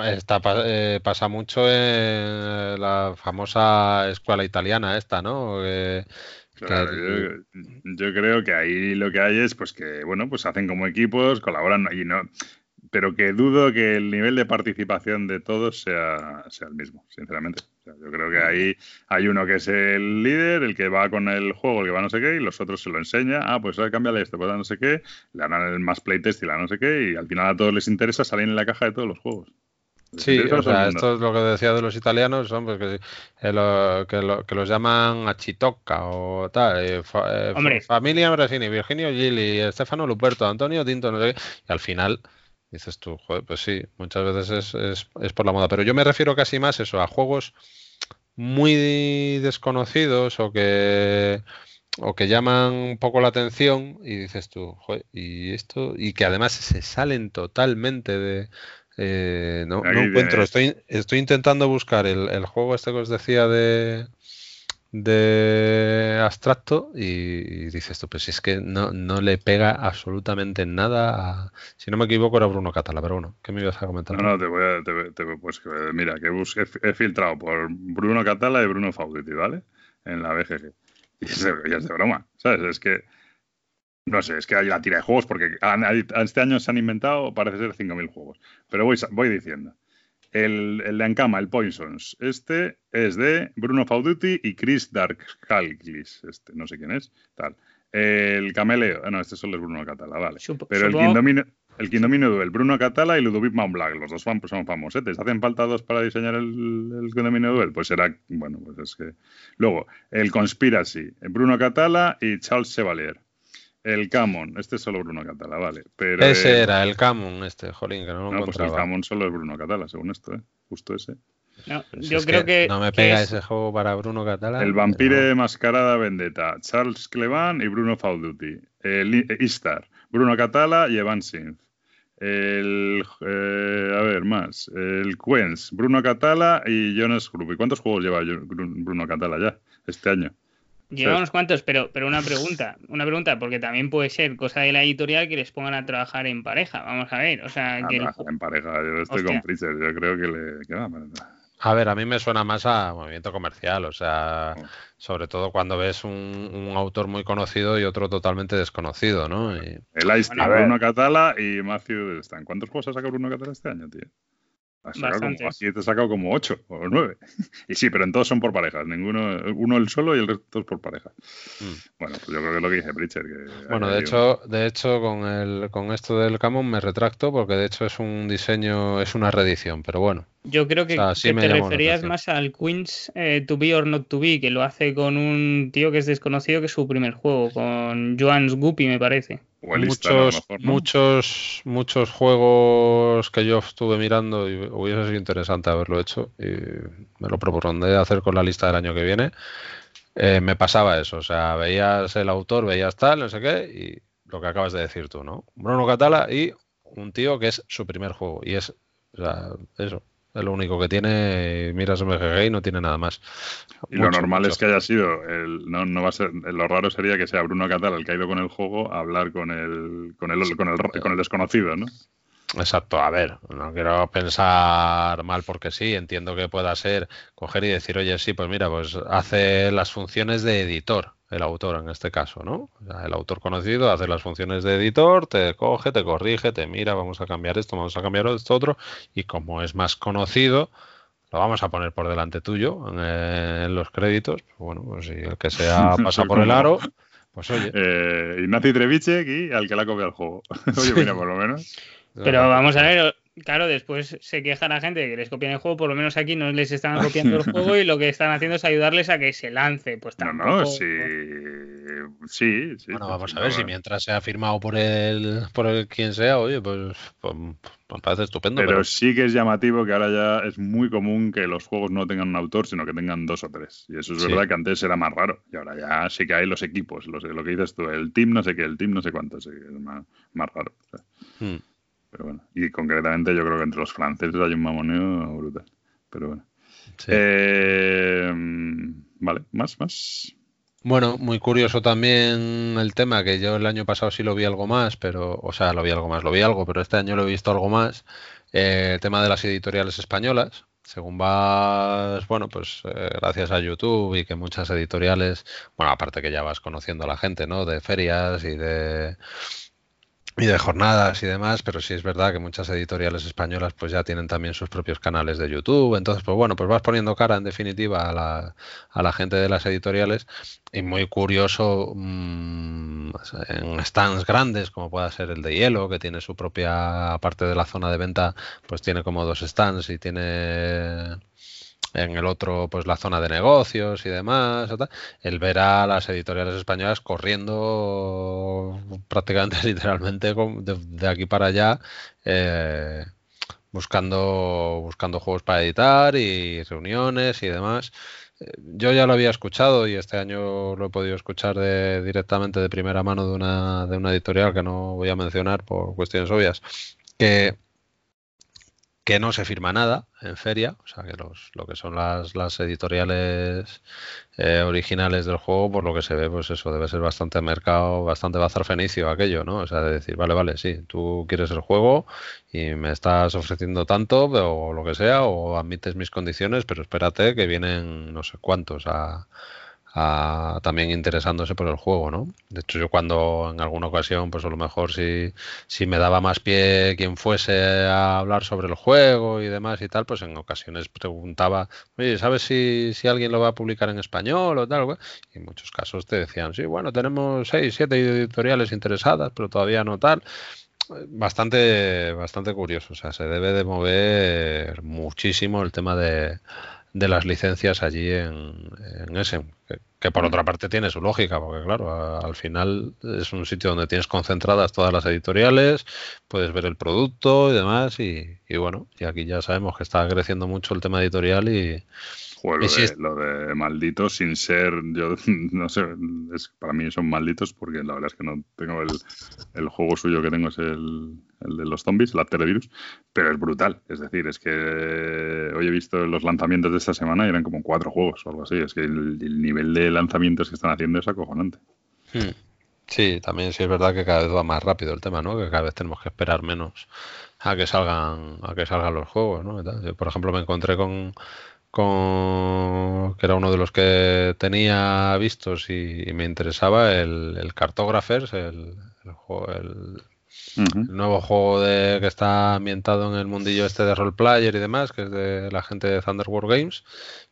eh, pasa mucho en la famosa escuela italiana esta, ¿no? Claro, yo, yo, creo que ahí lo que hay es pues que, bueno, pues hacen como equipos, colaboran y no, pero que dudo que el nivel de participación de todos sea, sea el mismo, sinceramente. yo creo que ahí hay uno que es el líder, el que va con el juego, el que va no sé qué, y los otros se lo enseña. Ah, pues ahora cámbiale esto, pues no sé qué, le harán el más playtest y la no sé qué, y al final a todos les interesa salir en la caja de todos los juegos. Sí, o sea, esto es lo que decía de los italianos, son pues que, eh, que, los llaman Achitoca o tal. Eh, eh, familia Brasini, Virginio Gili, Stefano Luperto, Antonio Tinto, no sé qué. Y al final Dices tú, joder, pues sí, muchas veces es, es, por la moda. Pero yo me refiero casi más eso, a juegos muy desconocidos o que o que llaman un poco la atención y dices tú, joder, y esto, y que además se salen totalmente de, eh, no, no, encuentro, estoy, estoy intentando buscar el, el, juego este que os decía de, de abstracto y, dices tú, pues si es que no, no le pega absolutamente nada Si no me equivoco era Bruno Catala, pero bueno, ¿qué me ibas a comentar? No, no, te voy a... Te, pues, mira, que he, filtrado por Bruno Catala y Bruno Fauditi, ¿vale? En la BGG. Y es de, es de broma, ¿sabes? Es que... No sé, es que hay la tira de juegos porque este año se han inventado, parece ser, 5.000 juegos. Pero voy, voy diciendo. El, el de Ankama, el Poisons. Este es de Bruno Fauduti y Chris Dark Este, no sé quién es. Tal. El Cameleo. Ah, no, este solo es Bruno Catala, vale. Pero el Quindomino, el Quindomino Duel, Bruno Catala y Ludovic Black, los dos son, son famosos. ¿Te hacen falta dos para diseñar el, el Quindomino Duel? Pues será, bueno, pues es que. Luego, el Conspiracy, Bruno Catala y Charles Chevalier. El Camon, este es solo Bruno Catala, vale. Pero ese era el Camon, este, jolín, que no lo no, encontraba. Pues el Camon solo es Bruno Catala, según esto, ¿eh? Justo ese. No, pues yo creo que, No me pega ese juego para Bruno Catala. El Vampire Mascarada Vendetta, Charles Clevan y Bruno Fauduti. El Istar, Bruno Catala y Evan Sinth. El. Eh, a ver, más. El Quens, Bruno Catala y Jonas Group. ¿Y cuántos juegos lleva Bruno Catala ya este año? Lleva unos cuantos, pero, pero una pregunta, una pregunta, porque también puede ser cosa de la editorial que les pongan a trabajar en pareja. Vamos a ver, o sea, que en pareja, yo estoy con Freezer, yo creo que le queda. A ver, a mí me suena más a movimiento comercial, o sea, oh. sobre todo cuando ves un, autor muy conocido y otro totalmente desconocido, ¿no? El Ice Bruno Catala y Matthew Stan. ¿Cuántos juegos ha sacado Bruno Catala este año, tío? Aquí te he sacado como 8 o 9. Y sí, pero en todos son por parejas. Ninguno, uno el solo y el resto es por pareja. Mm. Bueno, pues yo creo que es lo que dice Pritchard. bueno, de hecho, de hecho con, el, con esto del Camon me retracto porque de hecho es un diseño, es una reedición, pero bueno. Yo creo que, te referías más al Queens eh, To Be or Not To Be, que lo hace con un tío que es desconocido, que es su primer juego, con Joan Guppy, me parece. Muchos, muchos, muchos juegos que yo estuve mirando y hubiese sido interesante haberlo hecho y me lo propondré hacer con la lista del año que viene. eh, me pasaba eso. O sea, veías el autor, veías tal, no sé qué, y lo que acabas de decir tú, ¿no? Bruno Catala y un tío que es su primer juego. Y es, o sea, eso. Es lo único que tiene, miras MGG y no tiene nada más. Y lo normal es que haya sido, el, no, no va a ser, lo raro sería que sea Bruno Catala el que ha ido con el juego a hablar con el, con el, con el, con el desconocido, ¿no? Exacto, a ver, no quiero pensar mal porque sí, entiendo que pueda ser coger y decir, oye, sí, pues mira, pues hace las funciones de editor, el autor en este caso, ¿no? el autor conocido hace las funciones de editor, te coge, te corrige, te mira, vamos a cambiar esto, vamos a cambiar esto otro, y como es más conocido, lo vamos a poner por delante tuyo en, eh, los créditos, pues bueno, pues si el que sea pasa por el aro, pues oye. Eh, Ignacio Treviche y al que la copia el juego. oye, mira, por lo menos. Pero vamos a ver, claro, después se queja la gente de que les copian el juego, por lo menos aquí no les están copiando el juego y lo que están haciendo es ayudarles a que se lance. Pues tampoco... No, no, sí. Sí, sí. Bueno, vamos a ver, si mientras sea firmado por el, por el quien sea, oye, pues, pues, pues parece estupendo. Pero, sí que es llamativo que ahora ya es muy común que los juegos no tengan un autor, sino que tengan dos o tres. Y eso es verdad que antes era más raro. Y ahora ya sí que hay los equipos, los, lo que dices tú, el team no sé qué, el team no sé cuánto, sí, es más, más raro. Hmm. Pero bueno, y concretamente yo creo que entre los franceses hay un mamoneo brutal. Pero bueno. Eh, vale, más, más. Bueno, muy curioso también el tema, que yo el año pasado sí lo vi algo más, pero, o sea, lo vi algo más, lo vi algo, pero este año lo he visto algo más. Eh, el tema de las editoriales españolas, según vas, bueno, pues eh, gracias a YouTube y que muchas editoriales, bueno, aparte que ya vas conociendo a la gente, ¿no? De ferias y de y de jornadas y demás, pero sí es verdad que muchas editoriales españolas pues ya tienen también sus propios canales de YouTube, entonces pues bueno, pues vas poniendo cara en definitiva a la, a la gente de las editoriales. Y muy curioso mmm, en stands grandes como pueda ser el de hielo, que tiene su propia parte de la zona de venta, pues tiene como dos stands y tiene en el otro pues la zona de negocios y demás, el ver a las editoriales españolas corriendo prácticamente literalmente de, aquí para allá eh, buscando buscando juegos para editar y reuniones y demás. Eh, yo ya lo había escuchado y este año lo he podido escuchar de, directamente de primera mano de una, de una editorial que no voy a mencionar por cuestiones obvias, que que no se firma nada en feria, o sea que los, lo que son las, las editoriales eh, originales del juego, por lo que se ve, pues eso debe ser bastante mercado, bastante bazar fenicio aquello, ¿no? O sea, de decir, vale, vale, sí, tú quieres el juego y me estás ofreciendo tanto o lo que sea, o admites mis condiciones, pero espérate que vienen no sé cuántos a también interesándose por el juego, ¿no? De hecho, yo cuando en alguna ocasión, pues a lo mejor si, si me daba más pie quien fuese a hablar sobre el juego y demás y tal, pues en ocasiones preguntaba, oye, ¿sabes si, si alguien lo va a publicar en español o tal? Y en muchos casos te decían, sí, bueno, tenemos seis, siete editoriales interesadas, pero todavía no tal bastante bastante curioso. O sea, se debe de mover muchísimo el tema de, de las licencias allí en, en ese, que, por mm. otra parte tiene su lógica, porque claro, al final es un sitio donde tienes concentradas todas las editoriales, puedes ver el producto y demás, y, y bueno, y aquí ya sabemos que está creciendo mucho el tema editorial y, lo, de, malditos sin ser, yo no sé, es, para mí son malditos porque la verdad es que no tengo el, el juego suyo que tengo es el, el, de los zombies, el After Virus, pero es brutal. Es decir, es que hoy he visto los lanzamientos de esta semana y eran como cuatro juegos o algo así. Es que el, nivel de lanzamientos que están haciendo es acojonante. Hmm. Sí, también sí es verdad que cada vez va más rápido el tema, ¿no? Que cada vez tenemos que esperar menos a que salgan a que salgan los juegos, ¿no? por ejemplo, me encontré con con que era uno de los que tenía vistos y, me interesaba el, el Cartographers, el, el, nuevo juego de, que está ambientado en el mundillo este de roleplayer y demás, que es de la gente de Thunderworld Games.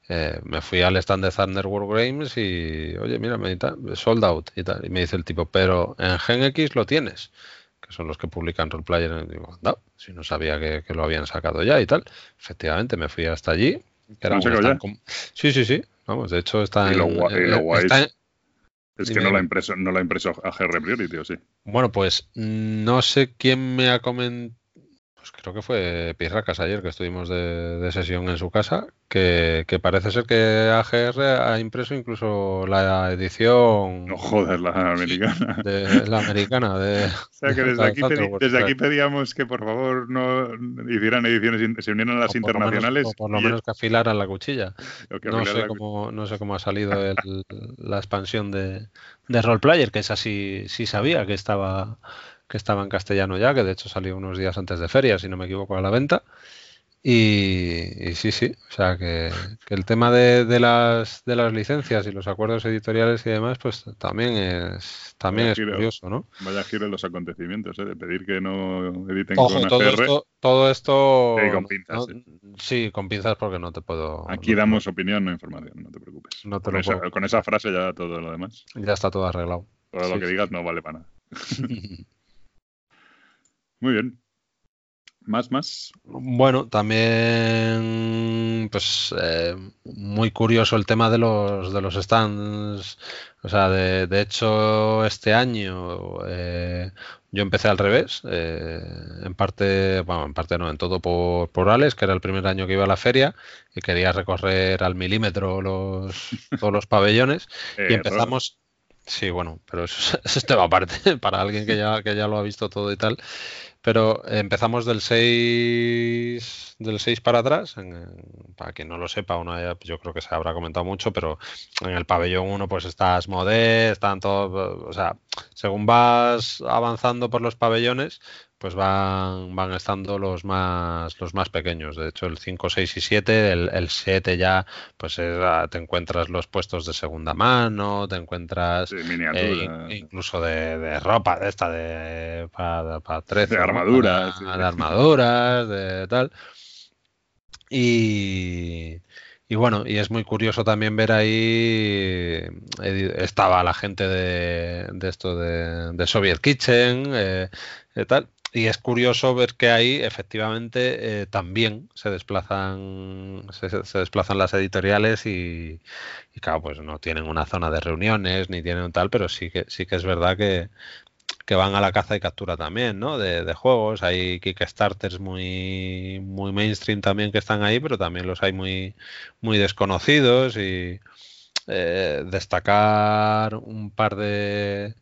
Eh, me fui al stand de Thunderworld Games y, oye, mira, me sold out y tal. Y me dice el tipo, pero en Gen X lo tienes que son los que publican roleplayer. Digo, no, si no sabía que, que, lo habían sacado ya y tal. Efectivamente, me fui hasta allí Sí, sí, sí. Vamos, de hecho está en, Es que no la, impreso, no la impreso a GR Priority, ¿o sí? Bueno, pues no sé quién me ha comentado. Pues creo que fue Pirracas ayer que estuvimos de, sesión en su casa, que, parece ser que AGR ha impreso incluso la edición. No joder, la americana. De, la americana. De, o sea que desde, aquí, desde aquí, pedíamos que por favor no hicieran ediciones, se unieran a las internacionales. o por lo menos que afilaran la cuchilla. No sé, cómo, no sé cómo ha salido la expansión de, de Roleplayer, que esa sí, sí sabía que estaba que estaba en castellano ya, que de hecho salió unos días antes de feria, si no me equivoco, a la venta. Y, sí, sí, o sea que, el tema de, las, de las licencias y los acuerdos editoriales y demás, pues también es también es curioso, ¿no? Vaya giro en los acontecimientos, ¿eh? de pedir que no editen con todo esto, todo esto con pinzas, sí. con pinzas porque no te puedo. Aquí damos opinión, no información, no te preocupes. con, esa, con, esa, frase ya todo lo demás. Ya está todo arreglado. Todo lo que digas no vale para nada. Muy bien. ¿Más, más? Bueno, también, pues, eh, muy curioso el tema de los, de los stands. O sea, de, de hecho, este año eh, yo empecé al revés. Eh, en parte, bueno, en parte no, en todo por, por Alex, que era el primer año que iba a la feria y quería recorrer al milímetro los, todos los pabellones. y empezamos. Sí, bueno, pero eso, eso es tema aparte, para alguien que ya, que ya lo ha visto todo y tal. Pero empezamos del 6 del 6 para atrás, para quien no lo sepa, una, yo creo que se habrá comentado mucho, pero en el pabellón 1 pues estás modé, están todos, o sea, según vas avanzando por los pabellones, pues van, van estando los más los más pequeños. De hecho, el 5, 6 y 7, el, el 7 ya, pues ah, te encuentras los puestos de segunda mano, te encuentras eh, incluso de, ropa, de esta, de para, para 13. De armaduras. De armaduras, de tal. Y, y bueno, y es muy curioso también ver ahí, eh, estaba la gente de, de esto de, de Soviet Kitchen, eh, tal, y es curioso ver que ahí efectivamente eh, también se desplazan se, desplazan las editoriales y, claro pues no tienen una zona de reuniones ni tienen tal pero sí que sí que es verdad que, van a la caza y captura también no de, juegos. Hay kickstarters muy muy mainstream también que están ahí pero también los hay muy muy desconocidos y eh, destacar un par de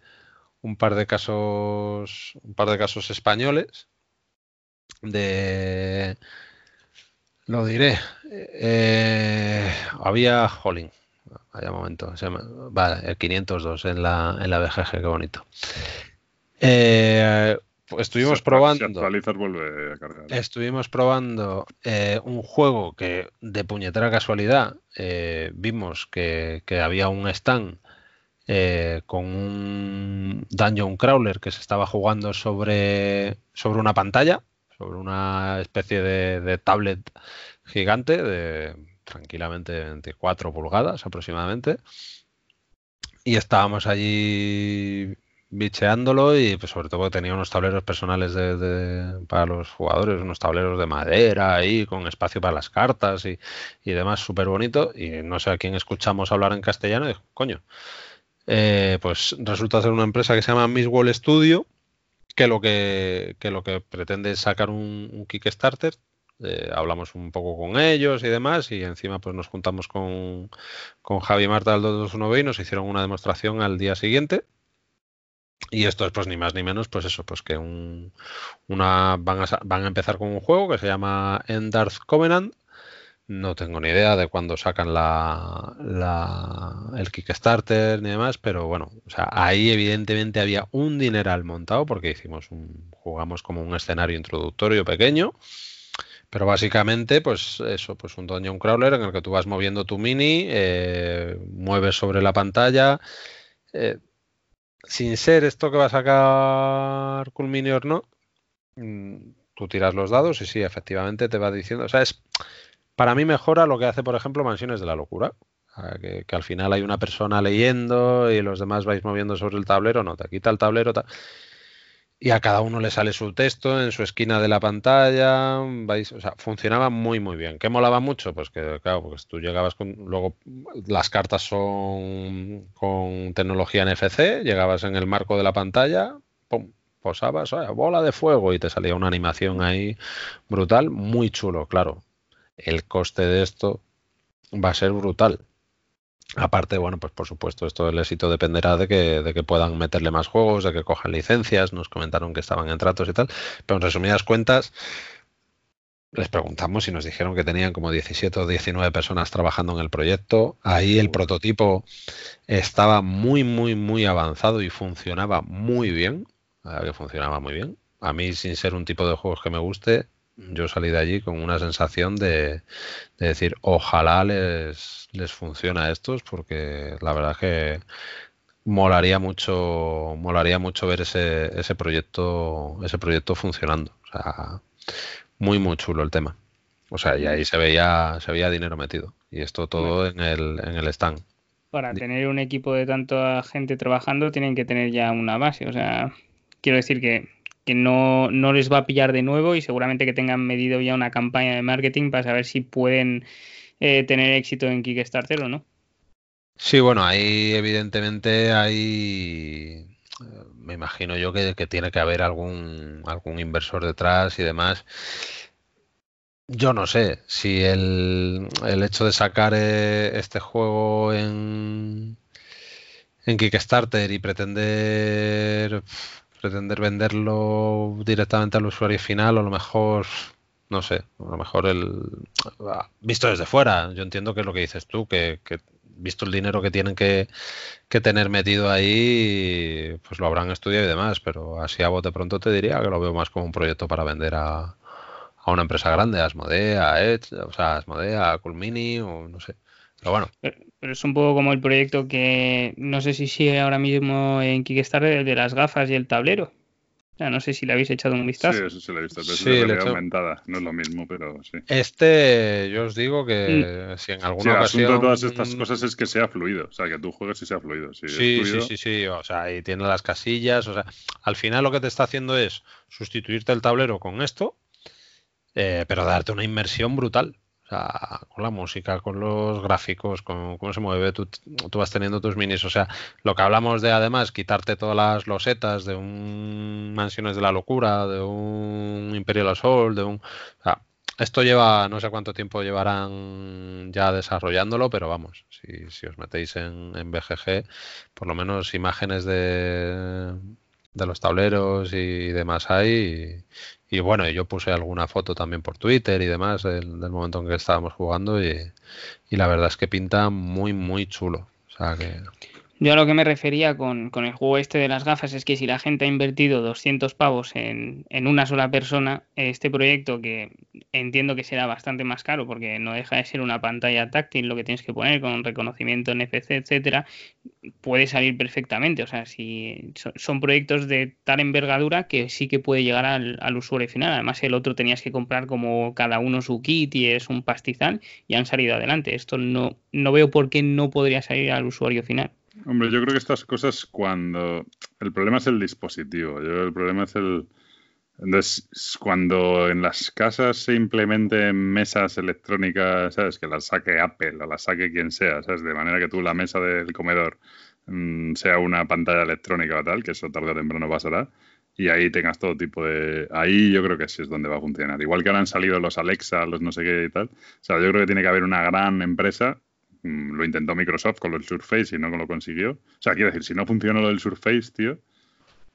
un par de casos, un par de casos españoles de lo diré. Eh, había Holling, vaya momento, se el 502 en la, en la BGG, qué bonito. Eh, estuvimos probando. Estuvimos probando eh, un juego que de puñetera casualidad vimos que, que, había un stand eh, con un dungeon crawler que se estaba jugando sobre, sobre una pantalla, sobre una especie de, tablet gigante de tranquilamente 24 pulgadas aproximadamente. Y estábamos allí bicheándolo y pues sobre todo tenía unos tableros personales de, para los jugadores, unos tableros de madera ahí con espacio para las cartas y, y demás, súper bonito. Y no sé a quién escuchamos hablar en castellano y coño, eh, pues resulta ser una empresa que se llama Miss Wall Studio, que lo que, lo que pretende es sacar un, Kickstarter. Eh, hablamos un poco con ellos y demás, y encima pues nos juntamos con, con Javi y Marta del 221B y nos hicieron una demostración al día siguiente. Y esto es pues ni más ni menos, pues eso, pues que un, una, van, a, van a empezar con un juego que se llama Endarth Covenant, no tengo ni idea de cuándo sacan la, el Kickstarter ni demás, pero bueno, o sea, ahí evidentemente había un dineral montado porque hicimos un, jugamos como un escenario introductorio pequeño, pero básicamente, pues eso, pues un dungeon crawler en el que tú vas moviendo tu mini, eh, mueves sobre la pantalla. Eh, sin ser esto que va a sacar Cool no, mm, tú tiras los dados y sí, efectivamente te va diciendo, o sea, es para mí mejora lo que hace, por ejemplo, Mansiones de la Locura. Que, al final hay una persona leyendo y los demás vais moviendo sobre el tablero, no, te quita el tablero y a cada uno le sale su texto en su esquina de la pantalla, vais, o sea, funcionaba muy muy bien. ¿Qué molaba mucho? Pues que claro, pues tú llegabas con luego las cartas son con tecnología NFC, llegabas en el marco de la pantalla, pum, posabas, bola de fuego y te salía una animación ahí brutal, muy chulo, claro. El coste de esto va a ser brutal. Aparte, bueno, pues por supuesto, esto el éxito dependerá de que, de que puedan meterle más juegos, de que cojan licencias, nos comentaron que estaban en tratos y tal, pero en resumidas cuentas, les preguntamos y nos dijeron que tenían como 17 o 19 personas trabajando en el proyecto. Ahí el prototipo estaba muy, muy, muy avanzado y funcionaba muy bien. Que funcionaba muy bien. A mí, sin ser un tipo de juegos que me guste, yo salí de allí con una sensación de, decir, ojalá les, les funcione a estos, porque la verdad es que molaría mucho, molaría mucho ver ese, ese proyecto, ese proyecto funcionando. O sea, muy, muy chulo el tema. O sea, y ahí se veía, se veía dinero metido. Y esto todo en el, en el stand. Para tener un equipo de tanta gente trabajando, tienen que tener ya una base. O sea, quiero decir que, que no, no les va a pillar de nuevo y seguramente que tengan medido ya una campaña de marketing para saber si pueden eh, tener éxito en Kickstarter o no. Sí, bueno, ahí evidentemente hay me imagino yo que, tiene que haber algún, algún inversor detrás y demás. Yo no sé si el, el hecho de sacar eh, este juego en, en Kickstarter y pretender pretender venderlo directamente al usuario final, o a lo mejor, no sé, a lo mejor el visto desde fuera, yo entiendo que es lo que dices tú, que, que visto el dinero que tienen que, tener metido ahí, pues lo habrán estudiado y demás, pero así a bote pronto te diría que lo veo más como un proyecto para vender a, a una empresa grande, a Asmodea, a Edge, o sea, Asmodea, Culmini, o no sé. Pero bueno. Pero, es un poco como el proyecto que no sé si sigue ahora mismo en Kickstarter, de las gafas y el tablero no sé si le habéis echado un vistazo. Sí, eso sí lo he visto, pero es realidad aumentada. No es lo mismo, pero sí. Este, yo os digo que mm. si en alguna ocasión... El asunto de todas estas cosas es que sea fluido. O sea, que tú juegues y sea fluido. sí, sí, sí, sí. O sea, y tiene las casillas. O sea, al final lo que te está haciendo es sustituirte el tablero con esto, eh, pero darte una inmersión brutal con la música, con los gráficos, con cómo se mueve, tú, vas teniendo tus minis. O sea, lo que hablamos de además, quitarte todas las losetas de un Mansiones de la Locura, de un Imperial Assault, de un. O sea, esto lleva, no sé cuánto tiempo llevarán ya desarrollándolo, pero vamos, si, si os metéis en, en BGG, por lo menos imágenes de, de los tableros y demás hay. Y, bueno, yo puse alguna foto también por Twitter y demás del, del momento en que estábamos jugando y, y, la verdad es que pinta muy, muy chulo. Yo a lo que me refería con, el juego este de las gafas es que si la gente ha invertido 200 pavos en, una sola persona, este proyecto que entiendo que será bastante más caro porque no deja de ser una pantalla táctil lo que tienes que poner con reconocimiento NFC, etcétera, puede salir perfectamente. O sea, si son, proyectos de tal envergadura que sí que puede llegar al, al, usuario final. Además, el otro tenías que comprar como cada uno su kit y es un pastizal y han salido adelante. Esto no, no veo por qué no podría salir al usuario final. Hombre, yo creo que estas cosas cuando... El problema es el dispositivo. Yo, el problema es el... Entonces, cuando en las casas se implementen mesas electrónicas, ¿sabes? Que las saque Apple o las saque quien sea, ¿sabes? De manera que tú la mesa del comedor mm, sea una pantalla electrónica o tal, que eso tarde o temprano pasará, y ahí tengas todo tipo de... Ahí yo creo que sí es donde va a funcionar. Igual que ahora han salido los Alexa, los no sé qué y tal. O sea, yo creo que tiene que haber una gran empresa lo intentó Microsoft con el Surface y no lo consiguió. O sea, quiero decir, si no funciona lo del Surface, tío.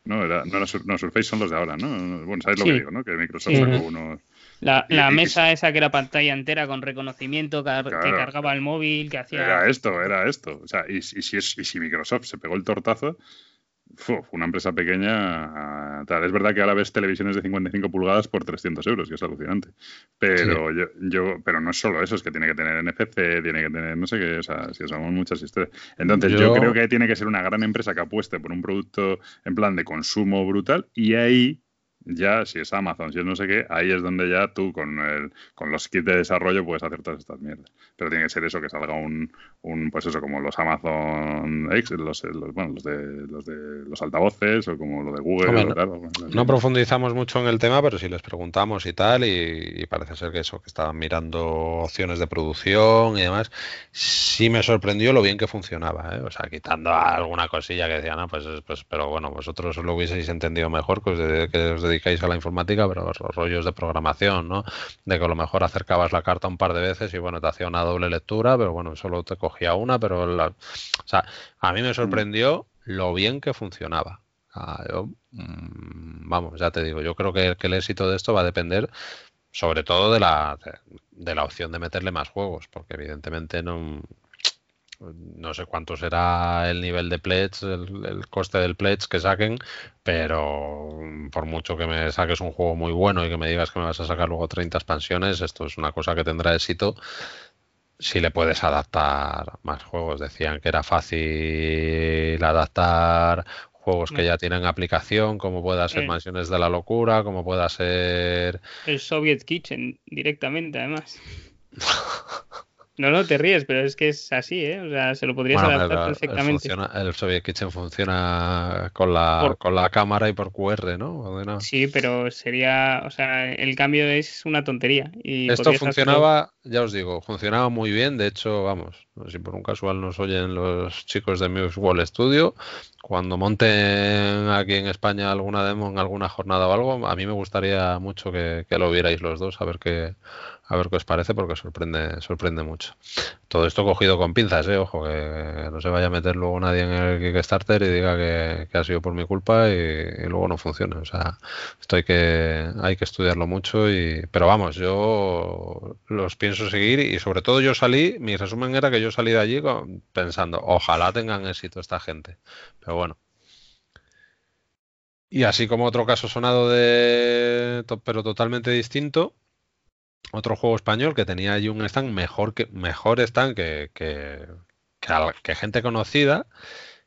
No, era, no, era, no, Surface son los de ahora, ¿no? Bueno, ¿sabes lo que digo, no? Que Microsoft sacó uno. La, la mesa esa que era pantalla entera con reconocimiento, que, cargaba el móvil, que hacía. Era esto, era esto. O sea, y, y si, es, y si Microsoft se pegó el tortazo, una empresa pequeña. Tal. Es verdad que ahora ves televisiones de 55 pulgadas por 300 euros, que es alucinante. Pero yo, yo, pero no es solo eso, es que tiene que tener NFC, tiene que tener no sé qué, o sea, si son muchas historias. Entonces, yo... creo que tiene que ser una gran empresa que apueste por un producto en plan de consumo brutal y ahí ya si es Amazon, si es no sé qué, ahí es donde ya tú con, el, con los kits de desarrollo puedes hacer todas estas mierdas. Pero tiene que ser eso, que salga un, un pues eso, como los Amazon X, los, bueno, los de, los de los altavoces o como lo de Google. no, profundizamos mucho en el tema, pero si les preguntamos y tal, y, parece ser que eso, que estaban mirando opciones de producción y demás, sí me sorprendió lo bien que funcionaba. ¿eh? O sea, quitando alguna cosilla que decían, no, pues, pues, pero bueno, vosotros lo hubieseis entendido mejor que que os dedicáis a la informática, pero los rollos de programación, ¿no? De que a lo mejor acercabas la carta un par de veces y bueno, te hacía una doble lectura, pero bueno, solo te cogía una, pero la, o sea, a mí me mm. sorprendió lo bien que funcionaba. Mm, vamos, ya te digo, yo creo que, que, el éxito de esto va a depender sobre todo de la, de la opción de meterle más juegos, porque evidentemente no, no sé cuánto será el nivel de pledge, el, coste del pledge que saquen, pero por mucho que me saques un juego muy bueno y que me digas que me vas a sacar luego 30 expansiones, esto es una cosa que tendrá éxito si le puedes adaptar más juegos. Decían que era fácil adaptar juegos que mm. ya tienen aplicación, como pueda ser Mansiones de la Locura, como pueda ser... El Soviet Kitchen directamente, además. No, no, te ríes, pero es que es así, ¿eh? O sea, se lo podrías adaptar perfectamente. El, Soviet Kitchen funciona con la, con la cámara y por QR, ¿no? Sí, pero sería, o sea, el cambio es una tontería. Y Esto funcionaba, ya os digo, funcionaba muy bien. De hecho, vamos, si por un casual nos oyen los chicos de Muse Wall Studio, cuando monten aquí en España alguna demo en alguna jornada o algo, a mí me gustaría mucho que, que lo vierais los dos, a ver qué a ver qué os parece porque sorprende, sorprende mucho. Todo esto cogido con pinzas, ¿eh? ojo, que no se vaya a meter luego nadie en el Kickstarter y diga que, ha sido por mi culpa y, luego no funcione. O sea, hay que, hay que estudiarlo mucho, y, pero vamos, yo los pienso seguir y sobre todo yo salí, mi resumen era que yo salí de allí pensando, ojalá tengan éxito esta gente. Pero bueno, y así como otro caso sonado de pero totalmente distinto, otro juego español que tenía allí un stand mejor que mejor stand que, que, que, gente conocida.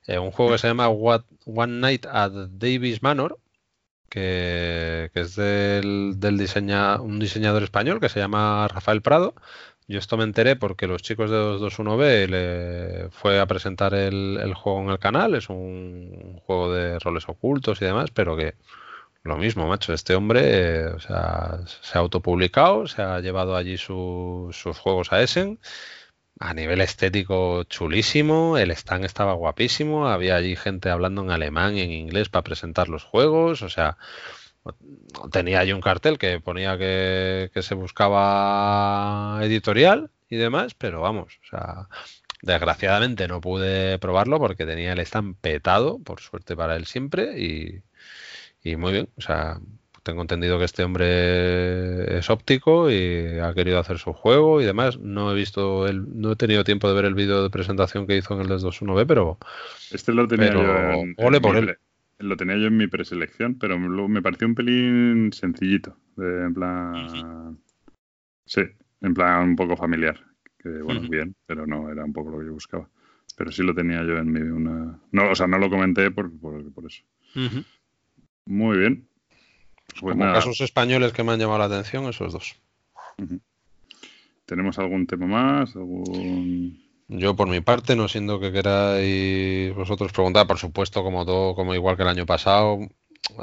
Eh, un juego que se llama One Night at Davis Manor, que, es del, del diseña, un diseñador español que se llama Rafael Prado. Yo esto me enteré porque los chicos de 221B le fue a presentar el, el juego en el canal. Es un juego de roles ocultos y demás, pero que lo mismo, macho. Este hombre sea, se ha autopublicado, se ha llevado allí sus juegos a Essen. A nivel estético, chulísimo. El stand estaba guapísimo. Había allí gente hablando en alemán y en inglés para presentar los juegos. O sea, tenía allí un cartel que ponía que, se buscaba editorial y demás, pero vamos, desgraciadamente no pude probarlo porque tenía el stand petado, por suerte para él siempre, y, y muy bien, o sea, tengo entendido que este hombre es óptico y ha querido hacer su juego y demás. No he visto el, no he tenido tiempo de ver el vídeo de presentación que hizo en el 221B, pero este lo tenía yo en, por él. Lo tenía yo en mi preselección, pero me pareció un pelín sencillito, en plan sí, en plan un poco familiar, que bueno, bien, pero no era un poco lo que yo buscaba. Pero sí lo tenía yo en mi una no, o sea, no lo comenté por, por, eso. Muy bien. Pues Como casos españoles que me han llamado la atención, esos dos. ¿Tenemos algún tema más? ¿Algún... Yo por mi parte, no siendo que queráis vosotros preguntar, por supuesto, como todo, como igual que el año pasado,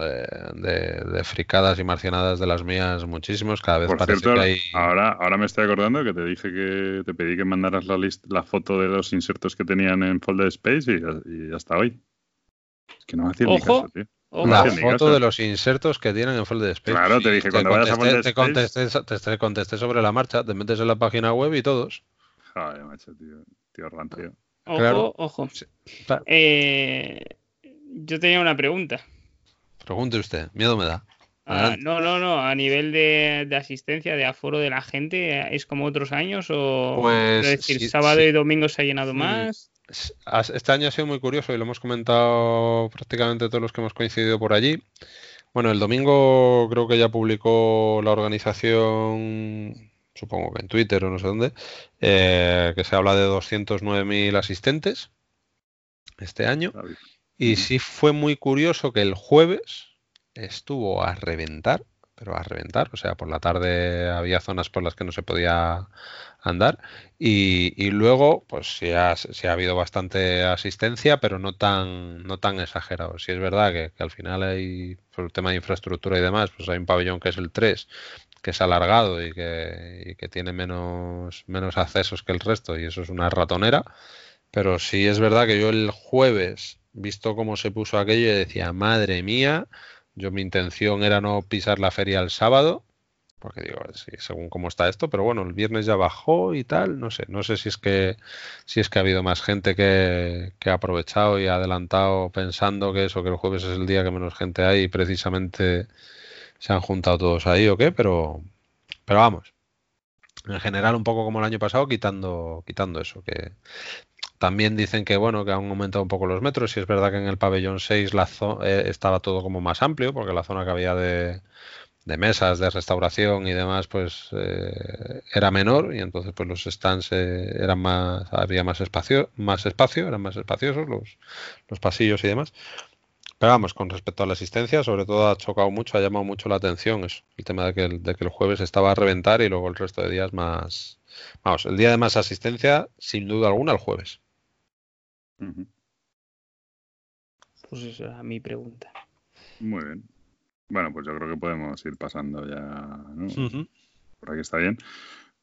eh, de, fricadas y marcianadas de las mías muchísimos, cada vez parece que hay... Ahora, ahora me estoy acordando que te dije que te pedí que mandaras la, la foto de los insertos que tenían en Folder Space y, hasta hoy. Es que no me hacía ni caso, tío la foto de los insertos que tienen en Fold Space. Claro, te dije, cuando vayas a te contesté, te, contesté sobre la marcha, te metes en la página web y todos. Joder, macho, tío. Tío rancio. Ojo, ojo. Eh, yo tenía una pregunta. Pregunte usted, miedo me da. Ah, no, no, no. A nivel de, asistencia, de aforo de la gente, ¿es como otros años? ¿O pues, es decir, sábado y domingo se ha llenado más? Este año ha sido muy curioso y lo hemos comentado prácticamente todos los que hemos coincidido por allí. Bueno, el domingo creo que ya publicó la organización, supongo que en Twitter o no sé dónde, eh, que se habla de 209.000 asistentes este año. Y sí fue muy curioso que el jueves estuvo a reventar, pero a reventar. O sea, por la tarde había zonas por las que no se podía andar. Y, luego, pues sí ha, ha, habido bastante asistencia, pero no tan, no tan exagerado. Si es verdad que, al final hay, por el tema de infraestructura y demás, pues hay un pabellón que es el 3, que es alargado y que, que tiene menos, menos accesos que el resto, y eso es una ratonera. Pero sí es verdad que yo el jueves, visto cómo se puso aquello, decía, madre mía, yo mi intención era no pisar la feria el sábado, porque digo, sí, según cómo está esto, pero bueno, el viernes ya bajó y tal, no sé, no sé si es que si es que ha habido más gente que, que ha aprovechado y ha adelantado pensando que eso, que el jueves es el día que menos gente hay y precisamente se han juntado todos ahí o qué, pero, pero vamos, en general un poco como el año pasado, quitando, quitando eso, que también dicen que bueno, que han aumentado un poco los metros, y es verdad que en el pabellón 6 la eh, estaba todo como más amplio, porque la zona que había de, de mesas, de restauración y demás, pues eh, era menor, y entonces pues los stands eh, eran más, había más espacio, más espacio, eran más espaciosos los, los pasillos y demás. Pero vamos, con respecto a la asistencia, sobre todo ha chocado mucho, ha llamado mucho la atención eso, el tema de que el, de que el jueves estaba a reventar y luego el resto de días más... Vamos, el día de más asistencia, sin duda alguna, el jueves. Pues esa era mi pregunta. Muy bien. Bueno, pues yo creo que podemos ir pasando ya. Por aquí está bien.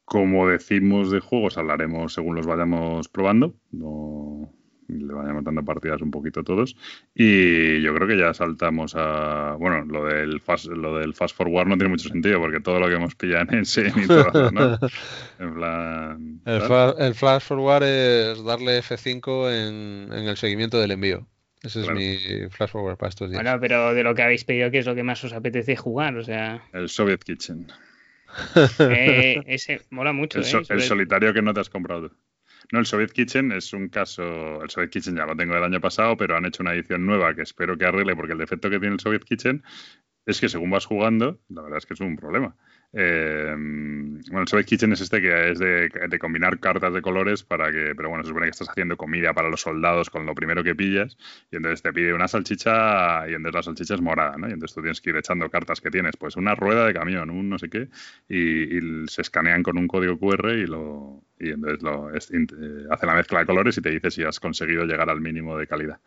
Como decimos de juegos, hablaremos según los vayamos probando. No, le vayamos dando partidas un poquito todos. Y yo creo que ya saltamos a. Bueno, lo del fast, lo del fast forward no tiene mucho sentido porque todo lo que hemos pillado en ese y todo, ¿no? En plan. El, flash forward es darle F5 en, en el seguimiento del envío. Ese es mi flash forward para estos días. Bueno, pero de lo que habéis pedido, ¿qué es lo que más os apetece jugar? O sea. El Soviet Kitchen. Eh, ese mola mucho. El, ¿eh? el solitario que no te has comprado. No, el Soviet Kitchen es un caso. El Soviet Kitchen ya lo tengo del año pasado, pero han hecho una edición nueva que espero que arregle, porque el defecto que tiene el Soviet Kitchen es que según vas jugando, la verdad es que es un problema. Eh, bueno, el Kitchen es este que es de, combinar cartas de colores para que, pero bueno, se supone que estás haciendo comida para los soldados con lo primero que pillas y entonces te pide una salchicha y entonces la salchicha es morada, ¿no? Y entonces tú tienes que ir echando cartas que tienes, pues una rueda de camión, un no sé qué, y, se escanean con un código QR y lo y entonces lo, eh, hace la mezcla de colores y te dice si has conseguido llegar al mínimo de calidad.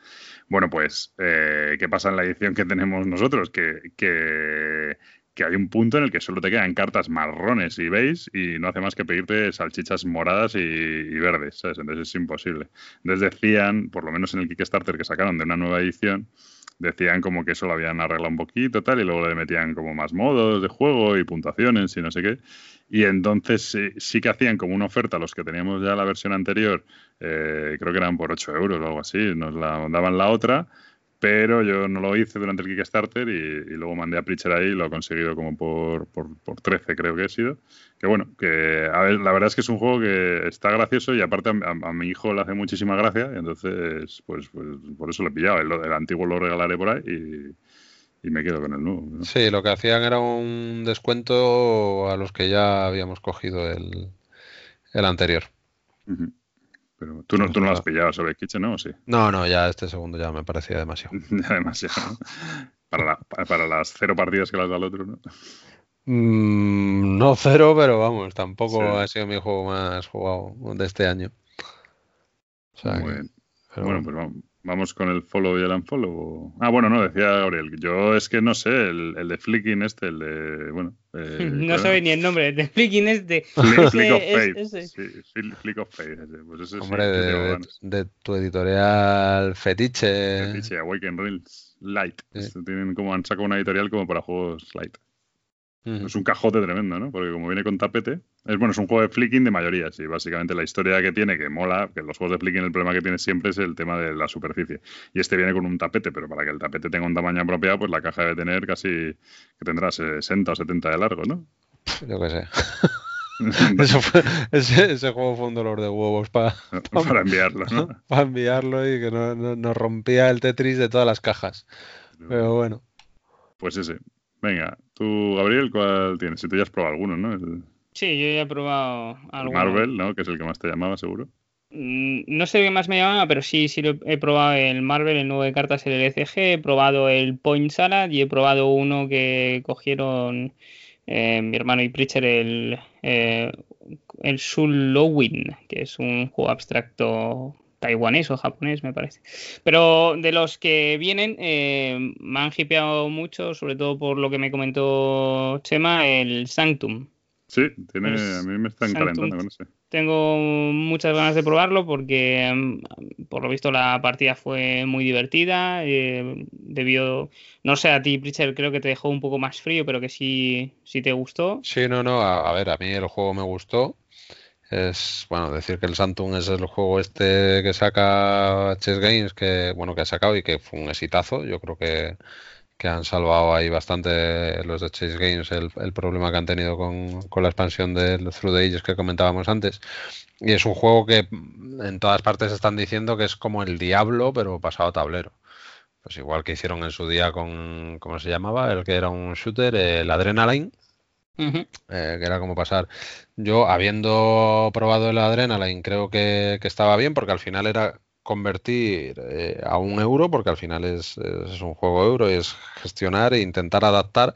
Bueno, pues, eh, ¿qué pasa en la edición que tenemos nosotros? que, que que hay un punto en el que solo te quedan cartas marrones y veis y no hace más que pedirte salchichas moradas y, verdes, ¿sabes? Entonces es imposible. Entonces decían, por lo menos en el Kickstarter que sacaron de una nueva edición, decían como que eso lo habían arreglado un poquito tal y luego le metían como más modos de juego y puntuaciones y no sé qué. Y entonces sí, que hacían como una oferta los que teníamos ya la versión anterior, eh, creo que eran por 8 euros o algo así, nos la daban la otra pero yo no lo hice durante el Kickstarter y, luego mandé a Preacher ahí y lo he conseguido como por, por, por, 13 creo que he sido. Que bueno, que a ver, la verdad es que es un juego que está gracioso y aparte a, mi hijo le hace muchísima gracia y entonces pues, pues por eso lo he pillado. El, antiguo lo regalaré por ahí y, me quedo con el nuevo. Sí, lo que hacían era un descuento a los que ya habíamos cogido el, el anterior. Pero tú no, tú no lo has pillado sobre Kitchen, ¿no? sí? No, no, ya este segundo ya me parecía demasiado. ya demasiado. Para, para, las cero partidas que las da el otro, ¿no? Mm, no cero, pero vamos, tampoco ha sido mi juego más jugado de este año. Muy bien. bueno, pues vamos, Vamos con el follow y el unfollow. Ah, bueno, no, decía Gabriel. Yo es que no sé, el, el de Flicking este, el de. Bueno. Eh, no sabe ni el nombre. El de Flicking es de. Flick, of Fate. Sí, Flick of Fate. Pues ese Hombre, de, de, tu editorial Fetiche. Fetiche, Awaken Reels Light. Tienen como, han sacado una editorial como para juegos light. Es un cajote tremendo, ¿no? Porque como viene con tapete, es bueno, es un juego de flicking de mayoría, sí. Básicamente la historia que tiene, que mola, que los juegos de flicking el problema que tiene siempre es el tema de la superficie. Y este viene con un tapete, pero para que el tapete tenga un tamaño apropiado, pues la caja debe tener casi, que tendrá 60 o 70 de largo, ¿no? Yo qué sé. ese, juego fue un dolor de huevos para, para, enviarlo, ¿no? Para enviarlo y que no, no, rompía el Tetris de todas las cajas. Pero bueno. Pues ese. Venga, tú, Gabriel, ¿cuál tienes? Si tú ya has probado alguno, ¿no? Sí, yo ya he probado algo. Marvel, ¿no? Que es el que más te llamaba, seguro. Mm, no sé qué más me llamaba, pero sí, sí he probado el Marvel, el nuevo de cartas, el LCG, he probado el Point Salad y he probado uno que cogieron eh, mi hermano y Preacher, el, eh, el Sulowin, que es un juego abstracto taiwanés o japonés, me parece. Pero de los que vienen, eh, me han hipeado mucho, sobre todo por lo que me comentó Chema, el Sanctum. Sí, tiene, a mí me están calentando con ese. Tengo muchas ganas de probarlo porque, mm, por lo visto, la partida fue muy divertida. Eh, debió, no sé, a ti, Pritchard, creo que te dejó un poco más frío, pero que sí, sí te gustó. Sí, no, no, a, ver, a mí el juego me gustó. Es, bueno, decir que el Santum es el juego este que saca Chess Games, que, bueno, que ha sacado y que fue un exitazo. Yo creo que que han salvado ahí bastante los de Chase Games el, problema que han tenido con, la expansión del Through the Ages que comentábamos antes. Y es un juego que en todas partes están diciendo que es como el Diablo, pero pasado a tablero. Pues igual que hicieron en su día con, ¿cómo se llamaba? El que era un shooter, el Adrenaline. Eh, que era como pasar. Yo, habiendo probado el Adrenaline, creo que, que estaba bien, porque al final era convertir eh, a un euro, porque al final es, es, un juego euro, es gestionar e intentar adaptar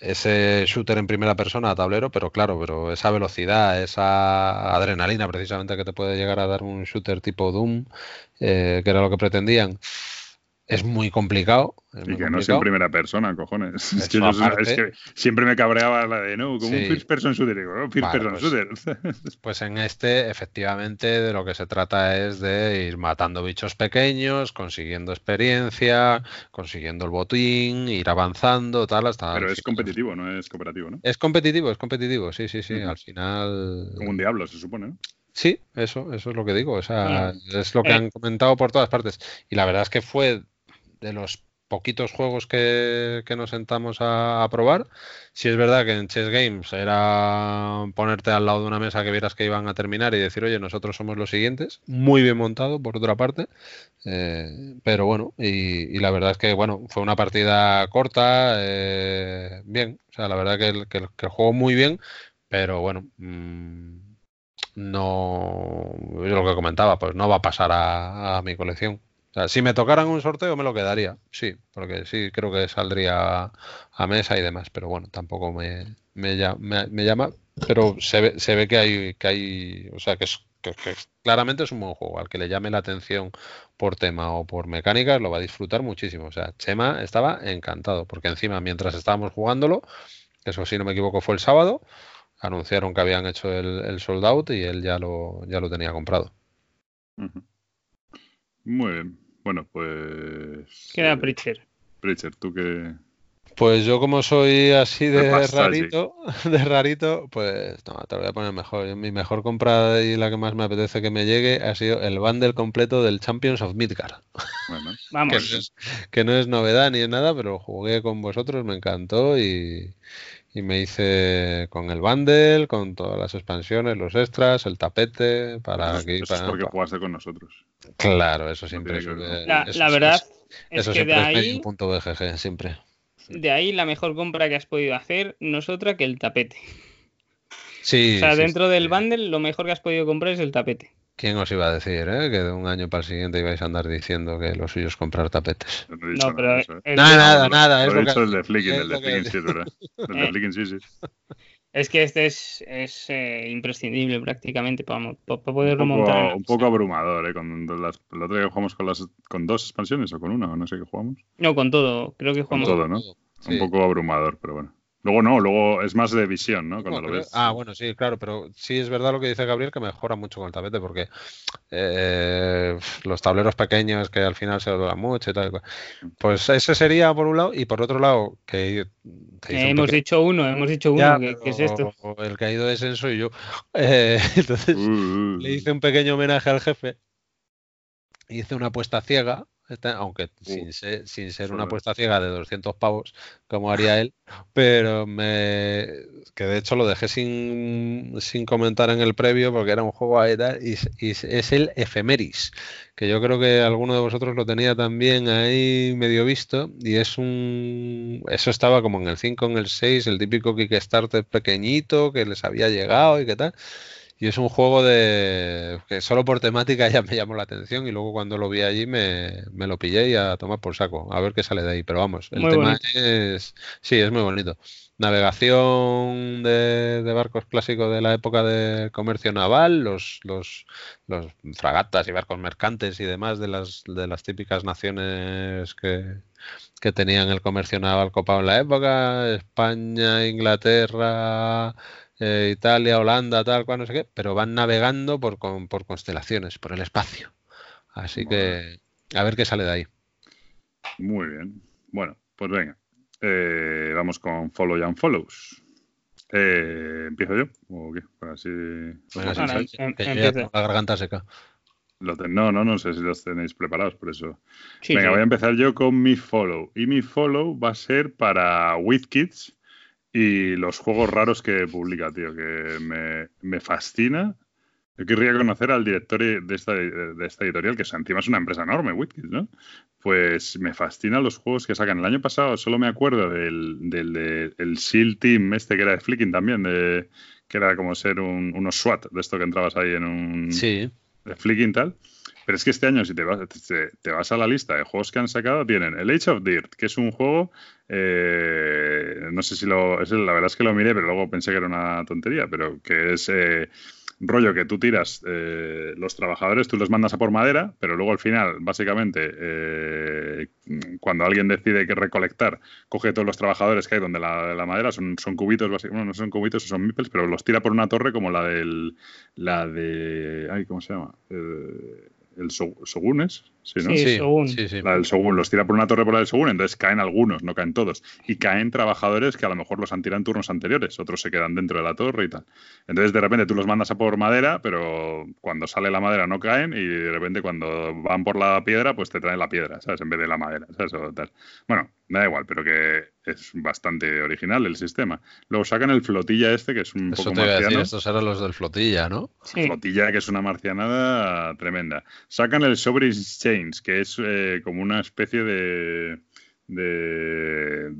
ese shooter en primera persona a tablero, pero claro, pero esa velocidad, esa adrenalina precisamente que te puede llegar a dar un shooter tipo Doom, eh, que era lo que pretendían, es muy complicado. y que no es en primera persona, cojones. Es que, siempre me cabreaba la de, no, como un first person shooter. Digo, first person pues, shooter. pues en este, efectivamente, de lo que se trata es de ir matando bichos pequeños, consiguiendo experiencia, consiguiendo el botín, ir avanzando, tal, hasta. Pero es competitivo, no es cooperativo, ¿no? Es competitivo, es competitivo, sí, sí, sí. Al final. Como un diablo, se supone, ¿no? Sí, eso, eso es lo que digo. O sea, es lo que eh. han comentado por todas partes. Y la verdad es que fue de los poquitos juegos que, nos sentamos a, probar. Si es verdad que en Chess Games era ponerte al lado de una mesa que vieras que iban a terminar y decir, oye, nosotros somos los siguientes. Muy bien montado, por otra parte. Eh, pero bueno, y, la verdad es que, bueno, fue una partida corta, eh, bien. O sea, la verdad que el, que, juego muy bien, pero bueno. Mm, no, lo que comentaba, pues no va a pasar a mi colección. O sea, si me tocaran un sorteo me lo quedaría, sí, porque sí creo que saldría a mesa y demás, pero bueno, tampoco me, me, llama, pero se ve, se ve que hay, que hay, o sea, que, es, claramente es un buen juego, al que le llame la atención por tema o por mecánicas lo va a disfrutar muchísimo. O sea, Chema estaba encantado, porque encima mientras estábamos jugándolo, eso si no me equivoco fue el sábado, anunciaron que habían hecho el, el sold out y él ya lo, ya lo tenía comprado. Muy bien. Bueno, pues. Queda Pritcher. Pritcher, tú qué. Pues yo como soy así de rarito, de rarito, pues no, te lo voy a poner mejor. Mi mejor compra y la que más me apetece que me llegue ha sido el bundle completo del Champions of Midgard. Bueno, vamos. que, no es, novedad ni es nada, pero jugué con vosotros, me encantó y, y me hice con el bundle, con todas las expansiones, los extras, el tapete, para eso, eso es porque jugaste con nosotros. Claro, eso siempre es, la, la, verdad es, eso que siempre de ahí, un punto BGG, siempre. De ahí la mejor compra que has podido hacer no es otra que el tapete. Sí. O sea, dentro del bundle lo mejor que has podido comprar es el tapete. ¿Quién os iba a decir, eh? Que de un año para el siguiente ibais a andar diciendo que lo suyo es comprar tapetes. No, pero... Nada, ¿eh? nada, nada. Es lo, dicho el de Flicking, el de Flicking sí, ¿verdad? El de Flicking sí, sí. Es que este es, es eh, imprescindible prácticamente para, para poder remontar. Un poco abrumador, ¿eh? Con las, el otro día jugamos con, las, con dos expansiones o con una, o no sé qué jugamos. No, con todo. Creo que jugamos con todo, ¿no? Un poco abrumador, pero bueno. Luego no, luego es más de visión, ¿no? Cuando lo ves. Ah, bueno, sí, claro, pero sí es verdad lo que dice Gabriel que mejora mucho con el tapete porque eh, los tableros pequeños que al final se doblan mucho y tal. Pues ese sería por un lado y por otro lado que... hemos dicho uno, hemos dicho uno, que, es esto? El caído de Senso y yo. Eh, entonces uh, uh, le hice un pequeño homenaje al jefe. Hice una apuesta ciega aunque sin ser, sin ser una apuesta ciega de 200 pavos, como haría él, pero me que de hecho lo dejé sin, sin comentar en el previo porque era un juego ahí y, y, es el Ephemeris, que yo creo que alguno de vosotros lo tenía también ahí medio visto y es un... Eso estaba como en el 5, en el 6, el típico Kickstarter pequeñito que les había llegado y qué tal. Y es un juego de que solo por temática ya me llamó la atención y luego cuando lo vi allí me, me lo pillé y a tomar por saco, a ver qué sale de ahí. Pero vamos, el tema es... Sí, es muy bonito. Navegación de, barcos clásicos de la época del comercio naval, los, los, los fragatas y barcos mercantes y demás de las, de las típicas naciones que, que tenían el comercio naval copado en la época, España, Inglaterra, eh, Italia, Holanda, tal cual, no sé qué, pero van navegando por, por constelaciones, por el espacio. Así que a ver qué sale de ahí. Muy bien. Bueno, pues venga. Eh, vamos con Follow and Follows. Eh, ¿Empiezo yo? ¿O qué? Así, em, la garganta seca. no, no, no sé si los tenéis preparados, por eso. Venga, voy a empezar yo con mi follow. Y mi follow va a ser para WizKids y los juegos raros que publica, tío, que me, me fascina yo querría conocer al director de esta, de esta editorial, que encima es una empresa enorme, Witkids, ¿no? Pues me fascinan los juegos que sacan. El año pasado solo me acuerdo del, del, del SEAL Team, este que era de Flicking también, de, que era como ser un, unos SWAT, de esto que entrabas ahí en un... Sí. De Flicking tal. Pero es que este año, si te vas, te, vas a la lista de juegos que han sacado, tienen el Age of Dirt, que es un juego, eh, no sé si lo, es, la verdad es que lo miré, pero luego pensé que era una tontería, pero que es eh, rollo que tú tiras eh, los trabajadores, tú los mandas a por madera, pero luego al final, básicamente, eh, cuando alguien decide que recolectar, coge todos los trabajadores que hay donde la, madera son, son cubitos, bueno, no son cubitos, son mipels, pero los tira por una torre como la del, la de, ay, ¿cómo se llama? Eh, el Sogunes, ¿sí, ¿no? Sí, sí, La del Sogun, los tira por una torre por la del Sogun, entonces caen algunos, no caen todos. Y caen trabajadores que a lo mejor los han tirado en turnos anteriores, otros se quedan dentro de la torre y tal. Entonces de repente tú los mandas a por madera, pero cuando sale la madera no caen y de repente cuando van por la piedra, pues te traen la piedra, ¿sabes? En vez de la madera, ¿sabes? tal. Bueno, me da igual, pero que es bastante original el sistema. Luego sacan el flotilla este, que es un poco te marciano. Decir, estos eran los del flotilla, ¿no? Flotilla, que es una marcianada tremenda. Sacan el Sovereign Que es eh, como una especie de... De,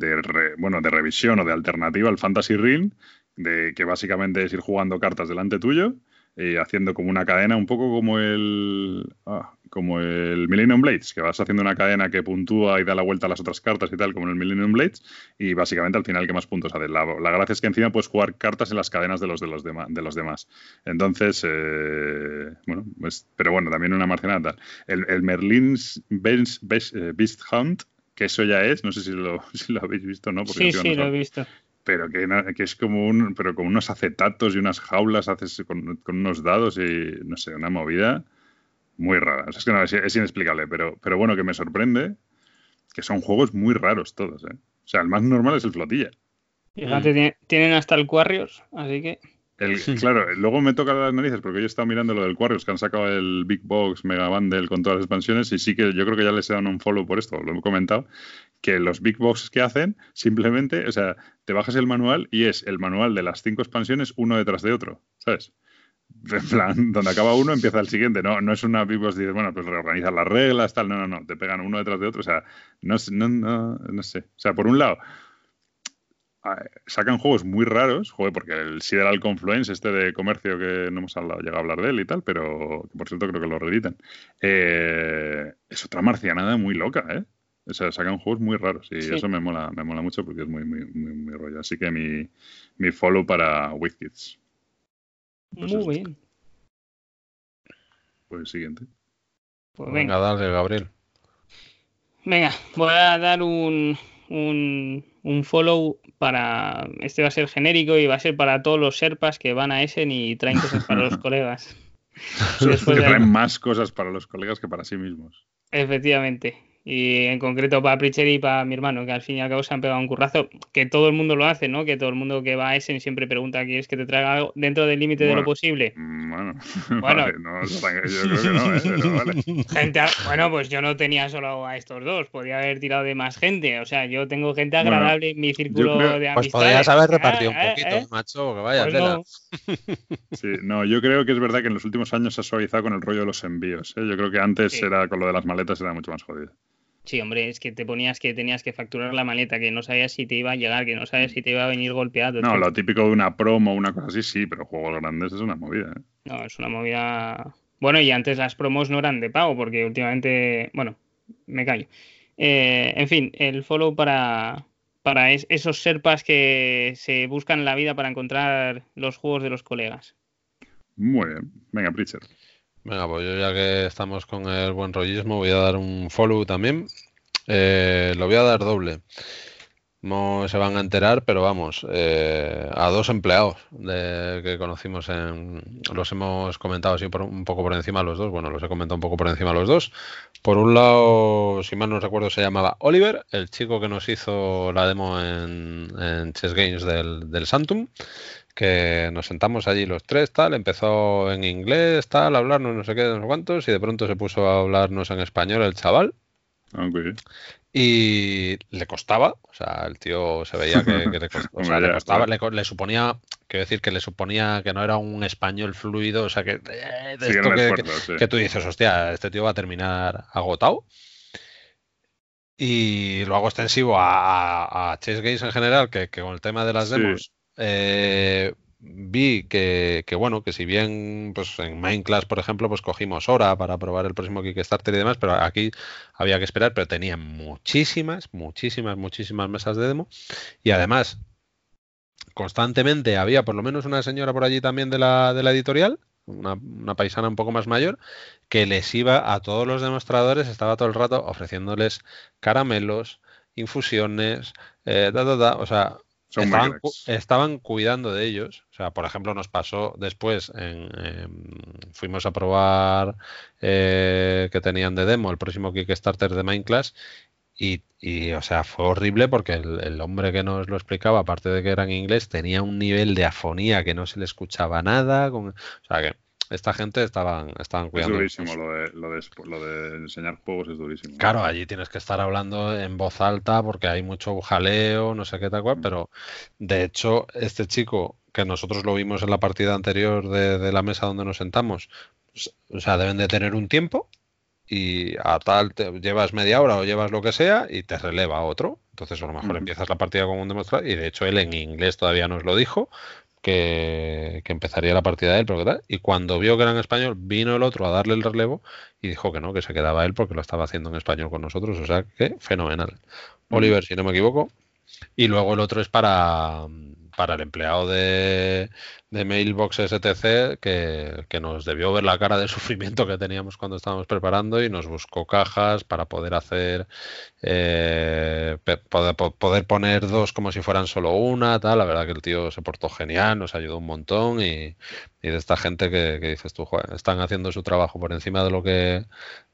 bueno, de revisión o de alternativa al Fantasy Ring, de que básicamente es ir jugando cartas delante tuyo y haciendo como una cadena, un poco como el. Ah, como el Millennium Blades, que vas haciendo una cadena que puntúa y da la vuelta a las otras cartas y tal, como en el Millennium Blades, y básicamente al final, ¿qué más puntos haces? La, gracia es que encima puedes jugar cartas en las cadenas de los, de los, de los demás. Entonces, eh, bueno, pues, pero bueno, también una marcianada. El, el Merlin's eh, Beast, Hunt, que eso ya es, no sé si lo, si lo habéis visto no. sí, sí, lo he visto pero que, que, es como un pero con unos acetatos y unas jaulas haces con, con, unos dados y no sé una movida muy rara. es que no, es, inexplicable, pero, pero bueno, que me sorprende que son juegos muy raros todos. ¿eh? O sea, el más normal es el flotilla. Fíjate, tienen hasta el Quarrios, así que. claro, luego me toca las narices porque yo he estado mirando lo del Quarrios, que han sacado el Big Box Mega Bundle con todas las expansiones y sí que yo creo que ya les he dado un follow por esto, lo he comentado, que los Big Boxes que hacen simplemente, o sea, te bajas el manual y es el manual de las cinco expansiones uno detrás de otro, ¿sabes? En plan, donde acaba uno empieza el siguiente. No, no es una Bibos dices, bueno, pues reorganizar las reglas, tal. No, no, no. Te pegan uno detrás de otro. O sea, no, no, no, no sé. O sea, por un lado, sacan juegos muy raros, joder, porque el Sideral Confluence, este de comercio que no hemos hablado, llegado a hablar de él y tal, pero por cierto creo que lo reeditan. Eh, es otra marcianada muy loca, ¿eh? O sea, sacan juegos muy raros y eso me mola, me mola mucho porque es muy, muy, muy, muy rollo. Así que mi, mi follow para WizKids. Pues Muy bien. Pues siguiente. Pues venga, dale, Gabriel. Venga, voy a dar un, un, un, follow para. Este va a ser genérico y va a ser para todos los Serpas que van a Essen y traen cosas para los colegas. Después traen más cosas para los colegas que para sí mismos. Efectivamente y en concreto para Pritcher y para mi hermano, que al fin y al cabo se han pegado un currazo, que todo el mundo lo hace, ¿no? Que todo el mundo que va a Essen siempre pregunta, ¿quieres que te traiga algo dentro del límite de lo posible? Bueno, bueno no, yo creo que no, ¿eh? Pero vale. Gente, bueno, pues yo no tenía solo a estos dos, podía haber tirado de más gente, o sea, yo tengo gente agradable en mi círculo de amistades. Pues podrías haber repartido un eh, poquito, eh, macho, que vaya pues tela. Sí, no, yo creo que es verdad que en los últimos años se ha suavizado con el rollo de los envíos, ¿eh? Yo creo que antes era con lo de las maletas era mucho más jodido. Sí, hombre, es que te ponías que tenías que facturar la maleta, que no sabías si te iba a llegar, que no sabías si te iba a venir golpeado. No, lo típico de una promo o una cosa así, sí, pero juegos grandes es una movida. ¿eh? No, es una movida. Bueno, y antes las promos no eran de pago, porque últimamente. Bueno, me callo. Eh, en fin, el follow para, para esos serpas que se buscan la vida para encontrar los juegos de los colegas. Muy bien. Venga, Pritchard. Venga, pues yo ya que estamos con el buen rollismo, voy a dar un follow también. Eh, lo voy a dar doble. No se van a enterar, pero vamos, eh, a dos empleados de, que conocimos en. Los hemos comentado así por, un poco por encima los dos. Bueno, los he comentado un poco por encima los dos. Por un lado, si mal no recuerdo, se llamaba Oliver, el chico que nos hizo la demo en, Chess Games del, del Santum que nos sentamos allí los tres, tal, empezó en inglés, tal, a hablarnos no sé qué, no sé cuántos, y de pronto se puso a hablarnos en español el chaval. Okay. Y le costaba, o sea, el tío se veía que, le, costaba, le, suponía, quiero decir, que le suponía que no era un español fluido, o sea, que, eh, que, tú dices, hostia, este tío va a terminar agotado. Y lo hago extensivo a, a, Chess Games en general, que, con el tema de las demos eh, vi que, bueno, que si bien pues en Minecraft, por ejemplo, pues cogimos hora para probar el próximo Kickstarter y demás, pero aquí había que esperar, pero tenían muchísimas, muchísimas, muchísimas mesas de demo. Y además, constantemente había por lo menos una señora por allí también de la, de la editorial, una, una, paisana un poco más mayor, que les iba a todos los demostradores, estaba todo el rato ofreciéndoles caramelos, infusiones, eh, da, da, da, o sea, estaban, cuidando de ellos. O sea, por ejemplo, nos pasó después, en, fuimos a probar eh, que tenían de demo el próximo Kickstarter de Minecraft y, y, o sea, fue horrible porque el, hombre que nos lo explicaba, aparte de que era en inglés, tenía un nivel de afonía que no se le escuchaba nada. Con, o sea, que esta gente estaban, estaban cuidando. Es durísimo, lo de, lo, de, lo de, enseñar juegos es durísimo. Claro, allí tienes que estar hablando en voz alta porque hay mucho jaleo, no sé qué tal cual, mm. pero de hecho, este chico que nosotros lo vimos en la partida anterior de, la mesa donde nos sentamos, o sea, deben de tener un tiempo y a tal te llevas media hora o llevas lo que sea y te releva otro. Entonces a lo mejor empiezas la partida con un demostrador y de hecho él en inglés todavía nos lo dijo, que, empezaría la partida de él, pero tal. Y cuando vio que era en español, vino el otro a darle el relevo y dijo que no, que se quedaba él porque lo estaba haciendo en español con nosotros. O sea que fenomenal. Oliver, si no me equivoco. Y luego el otro es para, para el empleado de, de Mailbox STC que, nos debió ver la cara de sufrimiento que teníamos cuando estábamos preparando y nos buscó cajas para poder hacer, eh, poder, poner dos como si fueran solo una, tal. La verdad que el tío se portó genial, nos ayudó un montón y, de esta gente que, dices tú, están haciendo su trabajo por encima de lo que,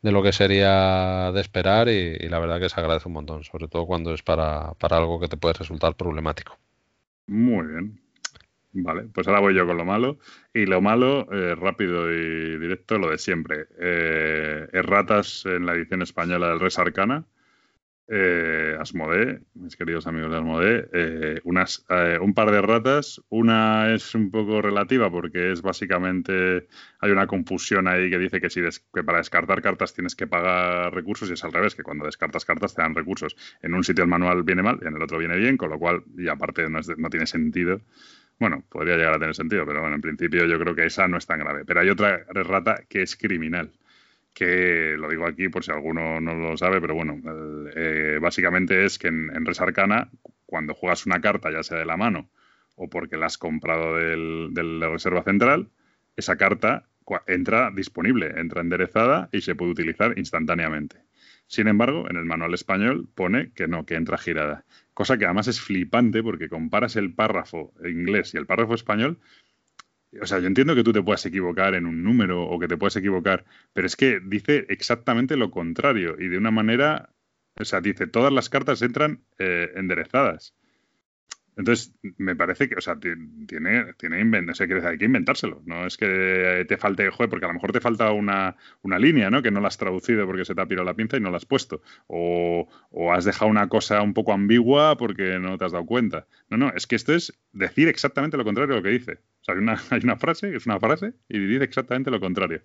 de lo que sería de esperar y, la verdad que se agradece un montón, sobre todo cuando es para, para algo que te puede resultar problemático. Muy bien. Vale, pues ahora voy yo con lo malo. Y lo malo, eh, rápido y directo, lo de siempre. Eh, erratas en la edición española del Res Arcana. Eh, Asmodee, mis queridos amigos de Asmodee, eh, unas, un par de ratas. Una es un poco relativa porque es básicamente, hay una confusión ahí que dice que, si que para descartar cartas tienes que pagar recursos y es al revés, que cuando descartas cartas te dan recursos. En un sitio el manual viene mal y en el otro viene bien, con lo cual, y aparte no, no tiene sentido. Bueno, podría llegar a tener sentido, pero bueno, en principio yo creo que esa no es tan grave. Pero hay otra rata que es criminal, que lo digo aquí por si alguno no lo sabe, pero bueno, eh, básicamente es que en, en Res Arcana, cuando juegas una carta, ya sea de la mano o porque la has comprado del, de la reserva central, esa carta entra disponible, entra enderezada y se puede utilizar instantáneamente. Sin embargo, en el manual español pone que no, que entra girada. Cosa que además es flipante porque comparas el párrafo inglés y el párrafo español. O sea, yo entiendo que tú te puedas equivocar en un número o que te puedas equivocar, pero es que dice exactamente lo contrario y de una manera, o sea, dice todas las cartas entran eh, enderezadas. Entonces, me parece que, o sea, tiene, tiene o sea, hay que inventárselo. No es que te falte, joder, porque a lo mejor te falta una, una línea, ¿no? Que no la has traducido porque se te ha pirado la pinza y no la has puesto. O, o, has dejado una cosa un poco ambigua porque no te has dado cuenta. No, no, es que esto es decir exactamente lo contrario de lo que dice. Sea, hay una, hay una frase, es una frase, y dice exactamente lo contrario.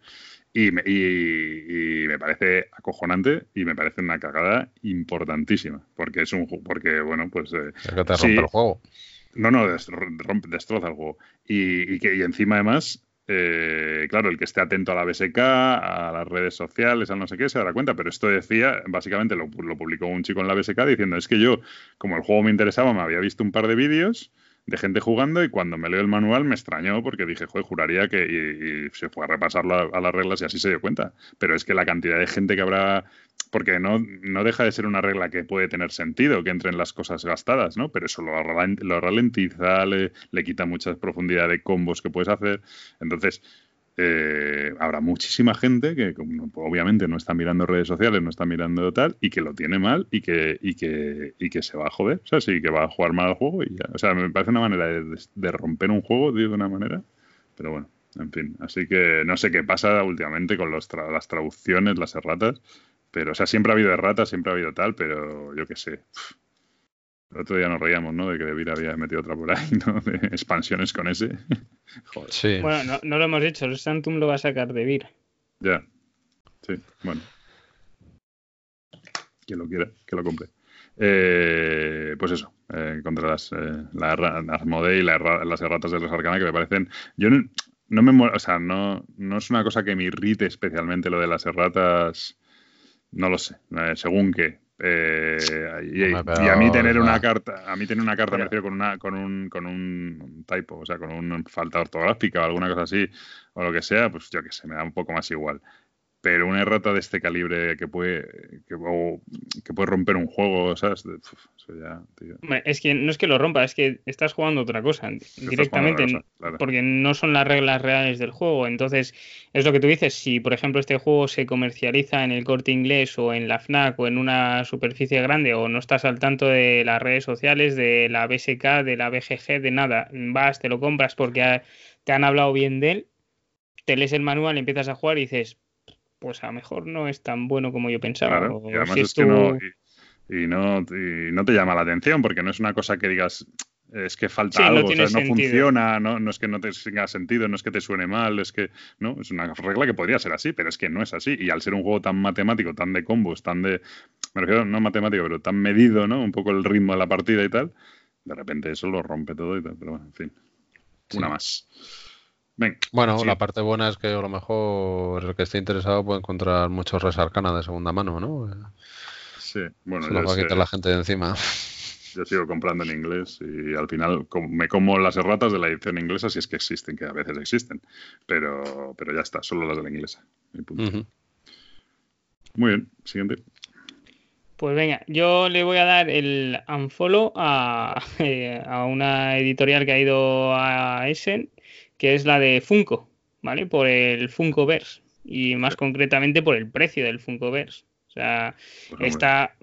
Y me, y, me, parece acojonante y me parece una cagada importantísima. Porque es un porque, bueno, pues. Eh, es que te rompe el juego. No, no, destroza el juego. Y, y, que, y encima, además, eh, claro, el que esté atento a la BSK, a las redes sociales, a no sé qué, se dará cuenta. Pero esto decía, básicamente lo, lo, publicó un chico en la BSK diciendo, es que yo, como el juego me interesaba, me había visto un par de vídeos de gente jugando y cuando me leo el manual me extrañó porque dije, joder, juraría que... Y, se fue a repasarlo a las reglas y así se dio cuenta. Pero es que la cantidad de gente que habrá porque no, no deja de ser una regla que puede tener sentido, que entren las cosas gastadas, ¿no? Pero eso lo, ralentiza, le, le, quita mucha profundidad de combos que puedes hacer. Entonces, eh, habrá muchísima gente que obviamente no está mirando redes sociales, no está mirando tal, y que lo tiene mal y que, y que, y que se va a joder, o sea, sí, que va a jugar mal al juego y ya. O sea, me parece una manera de, romper un juego, de una manera, pero bueno. En fin, así que no sé qué pasa últimamente con los las traducciones, las erratas, pero, o sea, siempre ha habido erratas, siempre ha habido tal, pero yo qué sé. El otro día nos reíamos, ¿no? De que Devir había metido otra por ahí, ¿no? De expansiones con ese. Joder. Sí. Bueno, no, lo hemos dicho, el Santum lo va a sacar Devir. Ya. Sí, bueno. Quien lo quiera, que lo compre. Eh, pues eso, eh, contra las, eh, la, y las erratas de los Arcana que me parecen. Yo no, no me. O sea, no, no es una cosa que me irrite especialmente lo de las erratas no lo sé, eh, según qué. Eh, y, a mí tener una carta, a mí tener una carta me refiero con una, con un, con un typo, o sea, con una falta ortográfica o alguna cosa así, o lo que sea, pues yo qué sé, me da un poco más igual pero una errata de este calibre que puede que, puede romper un juego, ¿sabes? Es que no es que lo rompa, es que estás jugando otra cosa directamente, porque no son las reglas reales del juego. Entonces, es lo que tú dices, si por ejemplo este juego se comercializa en el corte inglés o en la FNAC o en una superficie grande o no estás al tanto de las redes sociales, de la BSK, de la BGG, de nada, vas, te lo compras porque te han hablado bien de él, te lees el manual, empiezas a jugar y dices, pues a lo mejor no es tan bueno como yo pensaba. y además es que no, y, no, no te llama la atención porque no es una cosa que digas, es que falta algo, no, no funciona, ¿no? no es que no te tenga sentido, no es que te suene mal, es que, no, es una regla que podría ser así, pero es que no es así. Y al ser un juego tan matemático, tan de combos, tan de, me refiero, no matemático, pero tan medido, ¿no? Un poco el ritmo de la partida y tal, de repente eso lo rompe todo y tal, pero bueno, en fin, una más bueno, la parte buena es que a lo mejor el que esté interesado puede encontrar muchos res arcana de segunda mano, ¿no? Sí, bueno. Se lo va a quitar la gente de encima. Yo sigo comprando en inglés y al final me como las erratas de la edición inglesa si es que existen, que a veces existen. Pero, pero ya está, solo las de la inglesa. Muy bien, siguiente. Pues venga, yo le voy a dar el unfollow a, eh, a una editorial que ha ido a Essen que es la de Funko, ¿vale? Por el Funkoverse y más concretamente por el precio del Funkoverse. O sea, pues está...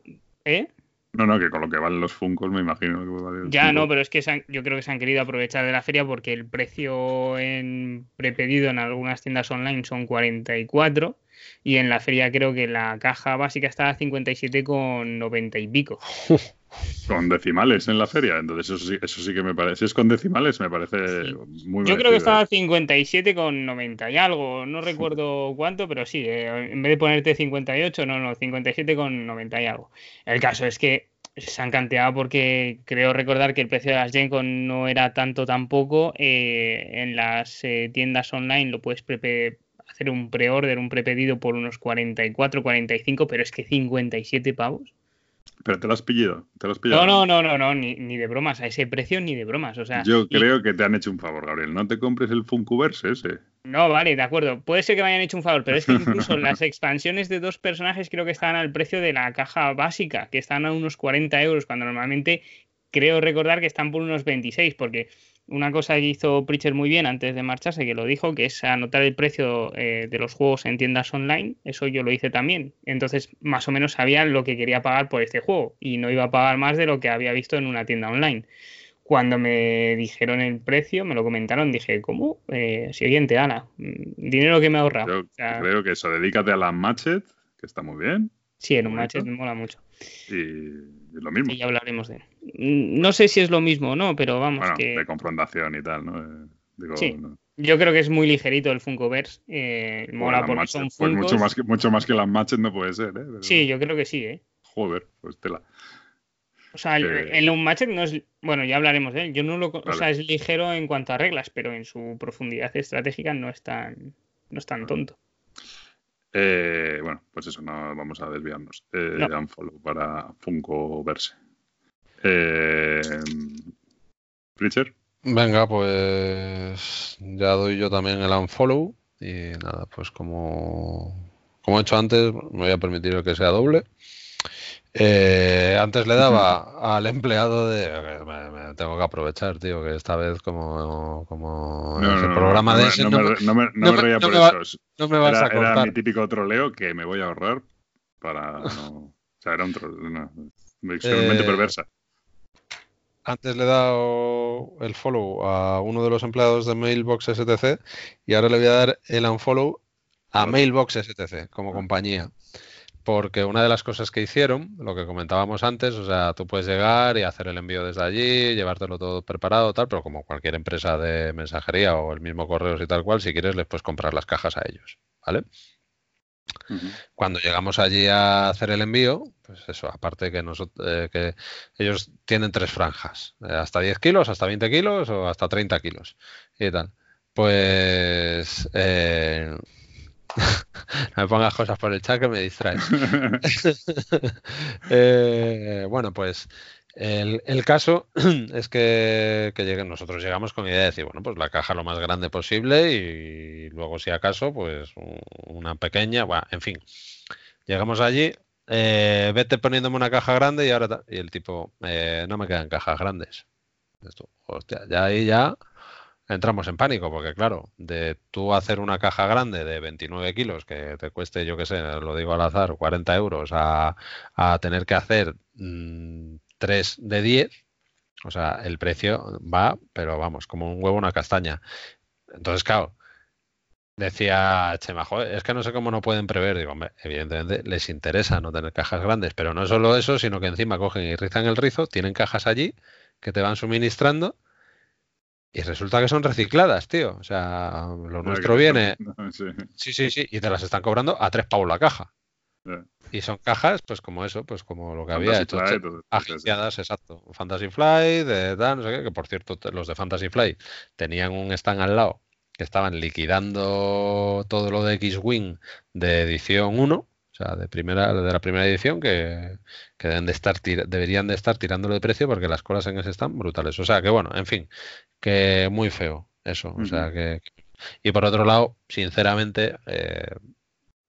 ¿Eh? No, no, que con lo que valen los Funkos me imagino que vale Ya, no, pero es que yo creo que se han querido aprovechar de la feria porque el precio en prepedido en algunas tiendas online son 44 y en la feria creo que la caja básica está a 57,90 y pico. Con decimales en la feria, entonces eso sí, eso sí que me parece. Si es con decimales, me parece muy Yo creo que estaba a 57 con 90 y algo, no recuerdo cuánto, pero sí, eh, en vez de ponerte 58, no, no, 57 con 90 y algo. El caso es que se han canteado porque creo recordar que el precio de las Gencon no era tanto tampoco. Eh, en las eh, tiendas online lo puedes hacer un pre-order, un prepedido por unos 44, 45, pero es que 57 pavos. Pero te lo has pillado. No, no, no, no, no ni, ni, de bromas. A ese precio ni de bromas. O sea, Yo creo que te han hecho un favor, Gabriel. No te compres el Funkuverse ese. No, vale, de acuerdo. Puede ser que me hayan hecho un favor, pero es que incluso las expansiones de dos personajes creo que estaban al precio de la caja básica, que están a unos 40 euros, cuando normalmente creo recordar que están por unos 26, porque una cosa que hizo Preacher muy bien antes de marcharse, que lo dijo, que es anotar el precio eh, de los juegos en tiendas online. Eso yo lo hice también. Entonces, más o menos sabía lo que quería pagar por este juego y no iba a pagar más de lo que había visto en una tienda online. Cuando me dijeron el precio, me lo comentaron, dije, ¿cómo? Eh, siguiente, Ana, mm, dinero que me ahorra. Yo creo que eso, dedícate a la matchet, que está muy bien. Sí, en un matchet me mola mucho. Y lo mismo. Y ya hablaremos de él. Mm, no sé si es lo mismo o no, pero vamos. Bueno, que... de confrontación y tal, ¿no? Eh, sí. Yo creo que es muy ligerito el Funkoverse. Eh, mola porque son Pues mucho más, que, mucho más que las matches no puede ser, ¿eh? Sí, yo creo que sí, ¿eh? Joder, pues tela. O sea, el, Unmatched no es. Bueno, ya hablaremos de él. Yo no lo. O sea, es ligero en cuanto a reglas, pero en su profundidad estratégica no es tan, no es tan tonto. Eh, bueno, pues eso, no vamos a desviarnos. Eh, Unfollow para Funko verse. Eh, Richard. Venga, pues ya doy yo también el unfollow. Y nada, pues como, como he hecho antes, me voy a permitir el que sea doble. Eh, antes le daba al empleado de. Me, tengo que aprovechar, tío, que esta vez, como, como el programa de ese. No, me, no me, reía por eso. no me vas a contar. Era mi típico troleo que me voy a ahorrar para. o sea, era un troleo. Extremadamente eh, perversa. Antes le he dado el follow a uno de los empleados de Mailbox STC y ahora le voy a dar el unfollow a Mailbox STC como compañía porque una de las cosas que hicieron, lo que comentábamos antes, o sea, tú puedes llegar y hacer el envío desde allí, llevártelo todo preparado, tal, pero como cualquier empresa de mensajería o el mismo correos y tal cual, si quieres les puedes comprar las cajas a ellos, ¿vale? Cuando llegamos allí a hacer el envío, pues eso, aparte que, nosotros, eh, que ellos tienen tres franjas, eh, hasta 10 kilos, hasta 20 kilos o hasta 30 kilos y tal. Pues eh, no me pongas cosas por el chat que me distraes. Eh, bueno, pues el, caso es que, nosotros llegamos con la idea de decir, bueno, pues la caja lo más grande posible y luego si acaso, pues una pequeña, bueno, en fin. Llegamos allí, eh, vete poniéndome una caja grande y ahora y el tipo, eh, no me quedan cajas grandes. Esto, hostia, ya ahí ya entramos en pánico, porque claro, de tú hacer una caja grande de 29 kilos que te cueste, yo qué sé, lo digo al azar, 40 euros, a, tener que hacer 3 mm, de 10, o sea, el precio va, pero vamos, como un huevo, una castaña. Entonces, claro, decía Chema, es que no sé cómo no pueden prever. Digo, hombre, evidentemente les interesa no tener cajas grandes, pero no solo eso, sino que encima cogen y rizan el rizo, tienen cajas allí que te van suministrando y resulta que son recicladas, tío. O sea, lo nuestro viene. Sí. sí, sí, Y te las están cobrando a tres pavos la caja. Y son cajas, pues como eso, pues como lo que había hecho. agenciadas, exacto. Fantasy Fly, de Dan, no sé qué, que por cierto, los de Fantasy Fly tenían un stand al lado que estaban liquidando todo lo de X-Wing de edición 1 o sea, de primera, de la primera edición que, deben de estar deberían de estar tirándolo de precio porque las colas en ese están brutales. O sea que bueno, en fin, que muy feo eso. O sea que, y por otro lado, sinceramente, eh,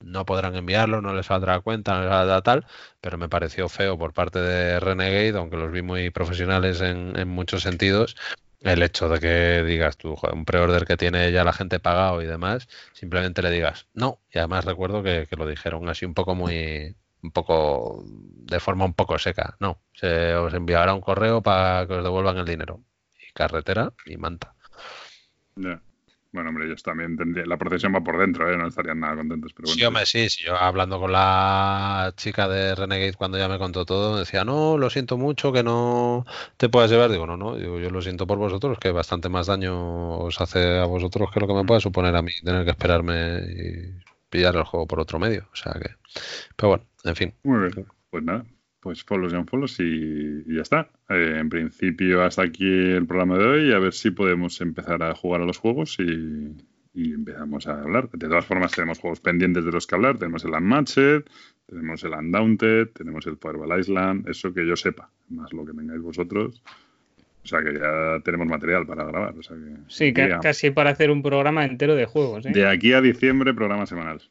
no podrán enviarlo, no les saldrá cuenta, no les saldrá tal, pero me pareció feo por parte de Renegade, aunque los vi muy profesionales en, en muchos sentidos, el hecho de que digas tú, un pre-order que tiene ya la gente pagado y demás, simplemente le digas no. Y además recuerdo que, lo dijeron así un poco muy, un poco, de forma un poco seca. No, se os enviará un correo para que os devuelvan el dinero. Y carretera y manta. Bueno, hombre, ellos también tendrían. La procesión va por dentro, ¿eh? No estarían nada contentos. Pero Sí, hombre, sí, sí. Yo hablando con la chica de Renegade cuando ya me contó todo, decía, no, lo siento mucho que no te puedas llevar. Digo, no, no, yo lo siento por vosotros, que bastante más daño os hace a vosotros que lo que me pueda suponer a mí tener que esperarme y pillar el juego por otro medio. O sea que. Pero bueno, en fin. Muy bien. Pues nada, pues follows y unfollows y, y ya está. Eh, en principio, hasta aquí el programa de hoy. A ver si podemos empezar a jugar a los juegos y, empezamos a hablar. De todas formas, tenemos juegos pendientes de los que hablar. Tenemos el Unmatched, tenemos el Undaunted, tenemos el Powerball Island. Eso que yo sepa, más lo que tengáis vosotros. O sea que ya tenemos material para grabar. sí, casi para hacer un programa entero de juegos. ¿eh? De aquí a diciembre, programa semanal.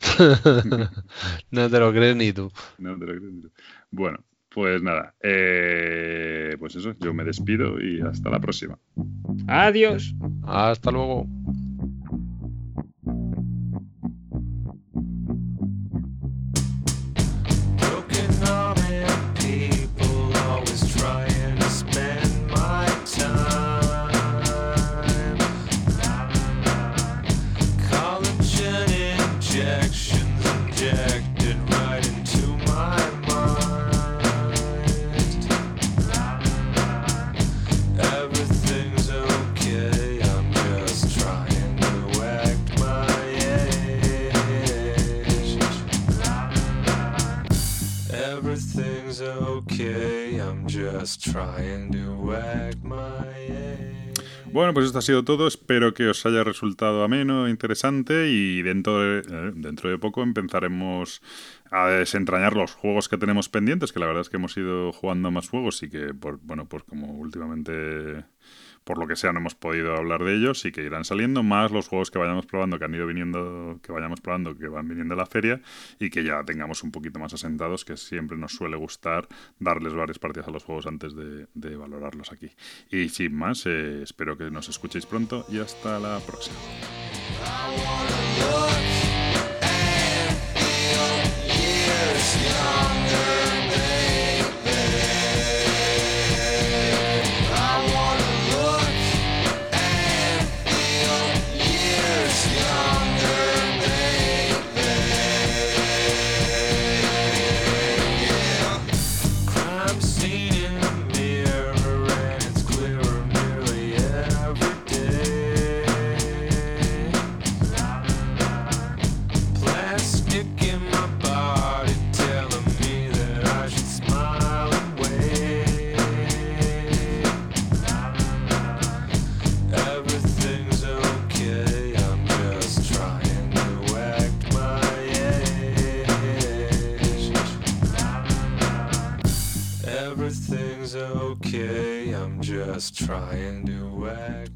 no te lo crees ni tú. No te lo crees ni tú. Bueno, pues nada, eh, pues eso, yo me despido y hasta la próxima. Adiós. Hasta luego. Bueno, pues esto ha sido todo. Espero que os haya resultado ameno, interesante y dentro de, eh, dentro de poco empezaremos a desentrañar los juegos que tenemos pendientes, que la verdad es que hemos ido jugando más juegos y que, por, bueno, pues como últimamente por lo que sea no hemos podido hablar de ellos y que irán saliendo, más los juegos que vayamos probando, que han ido viniendo, que vayamos probando, que van viniendo a la feria y que ya tengamos un poquito más asentados, que siempre nos suele gustar darles varias partidas a los juegos antes de, valorarlos aquí. Y sin más, eh, espero que nos escuchéis pronto y hasta la próxima. Let's try and do it.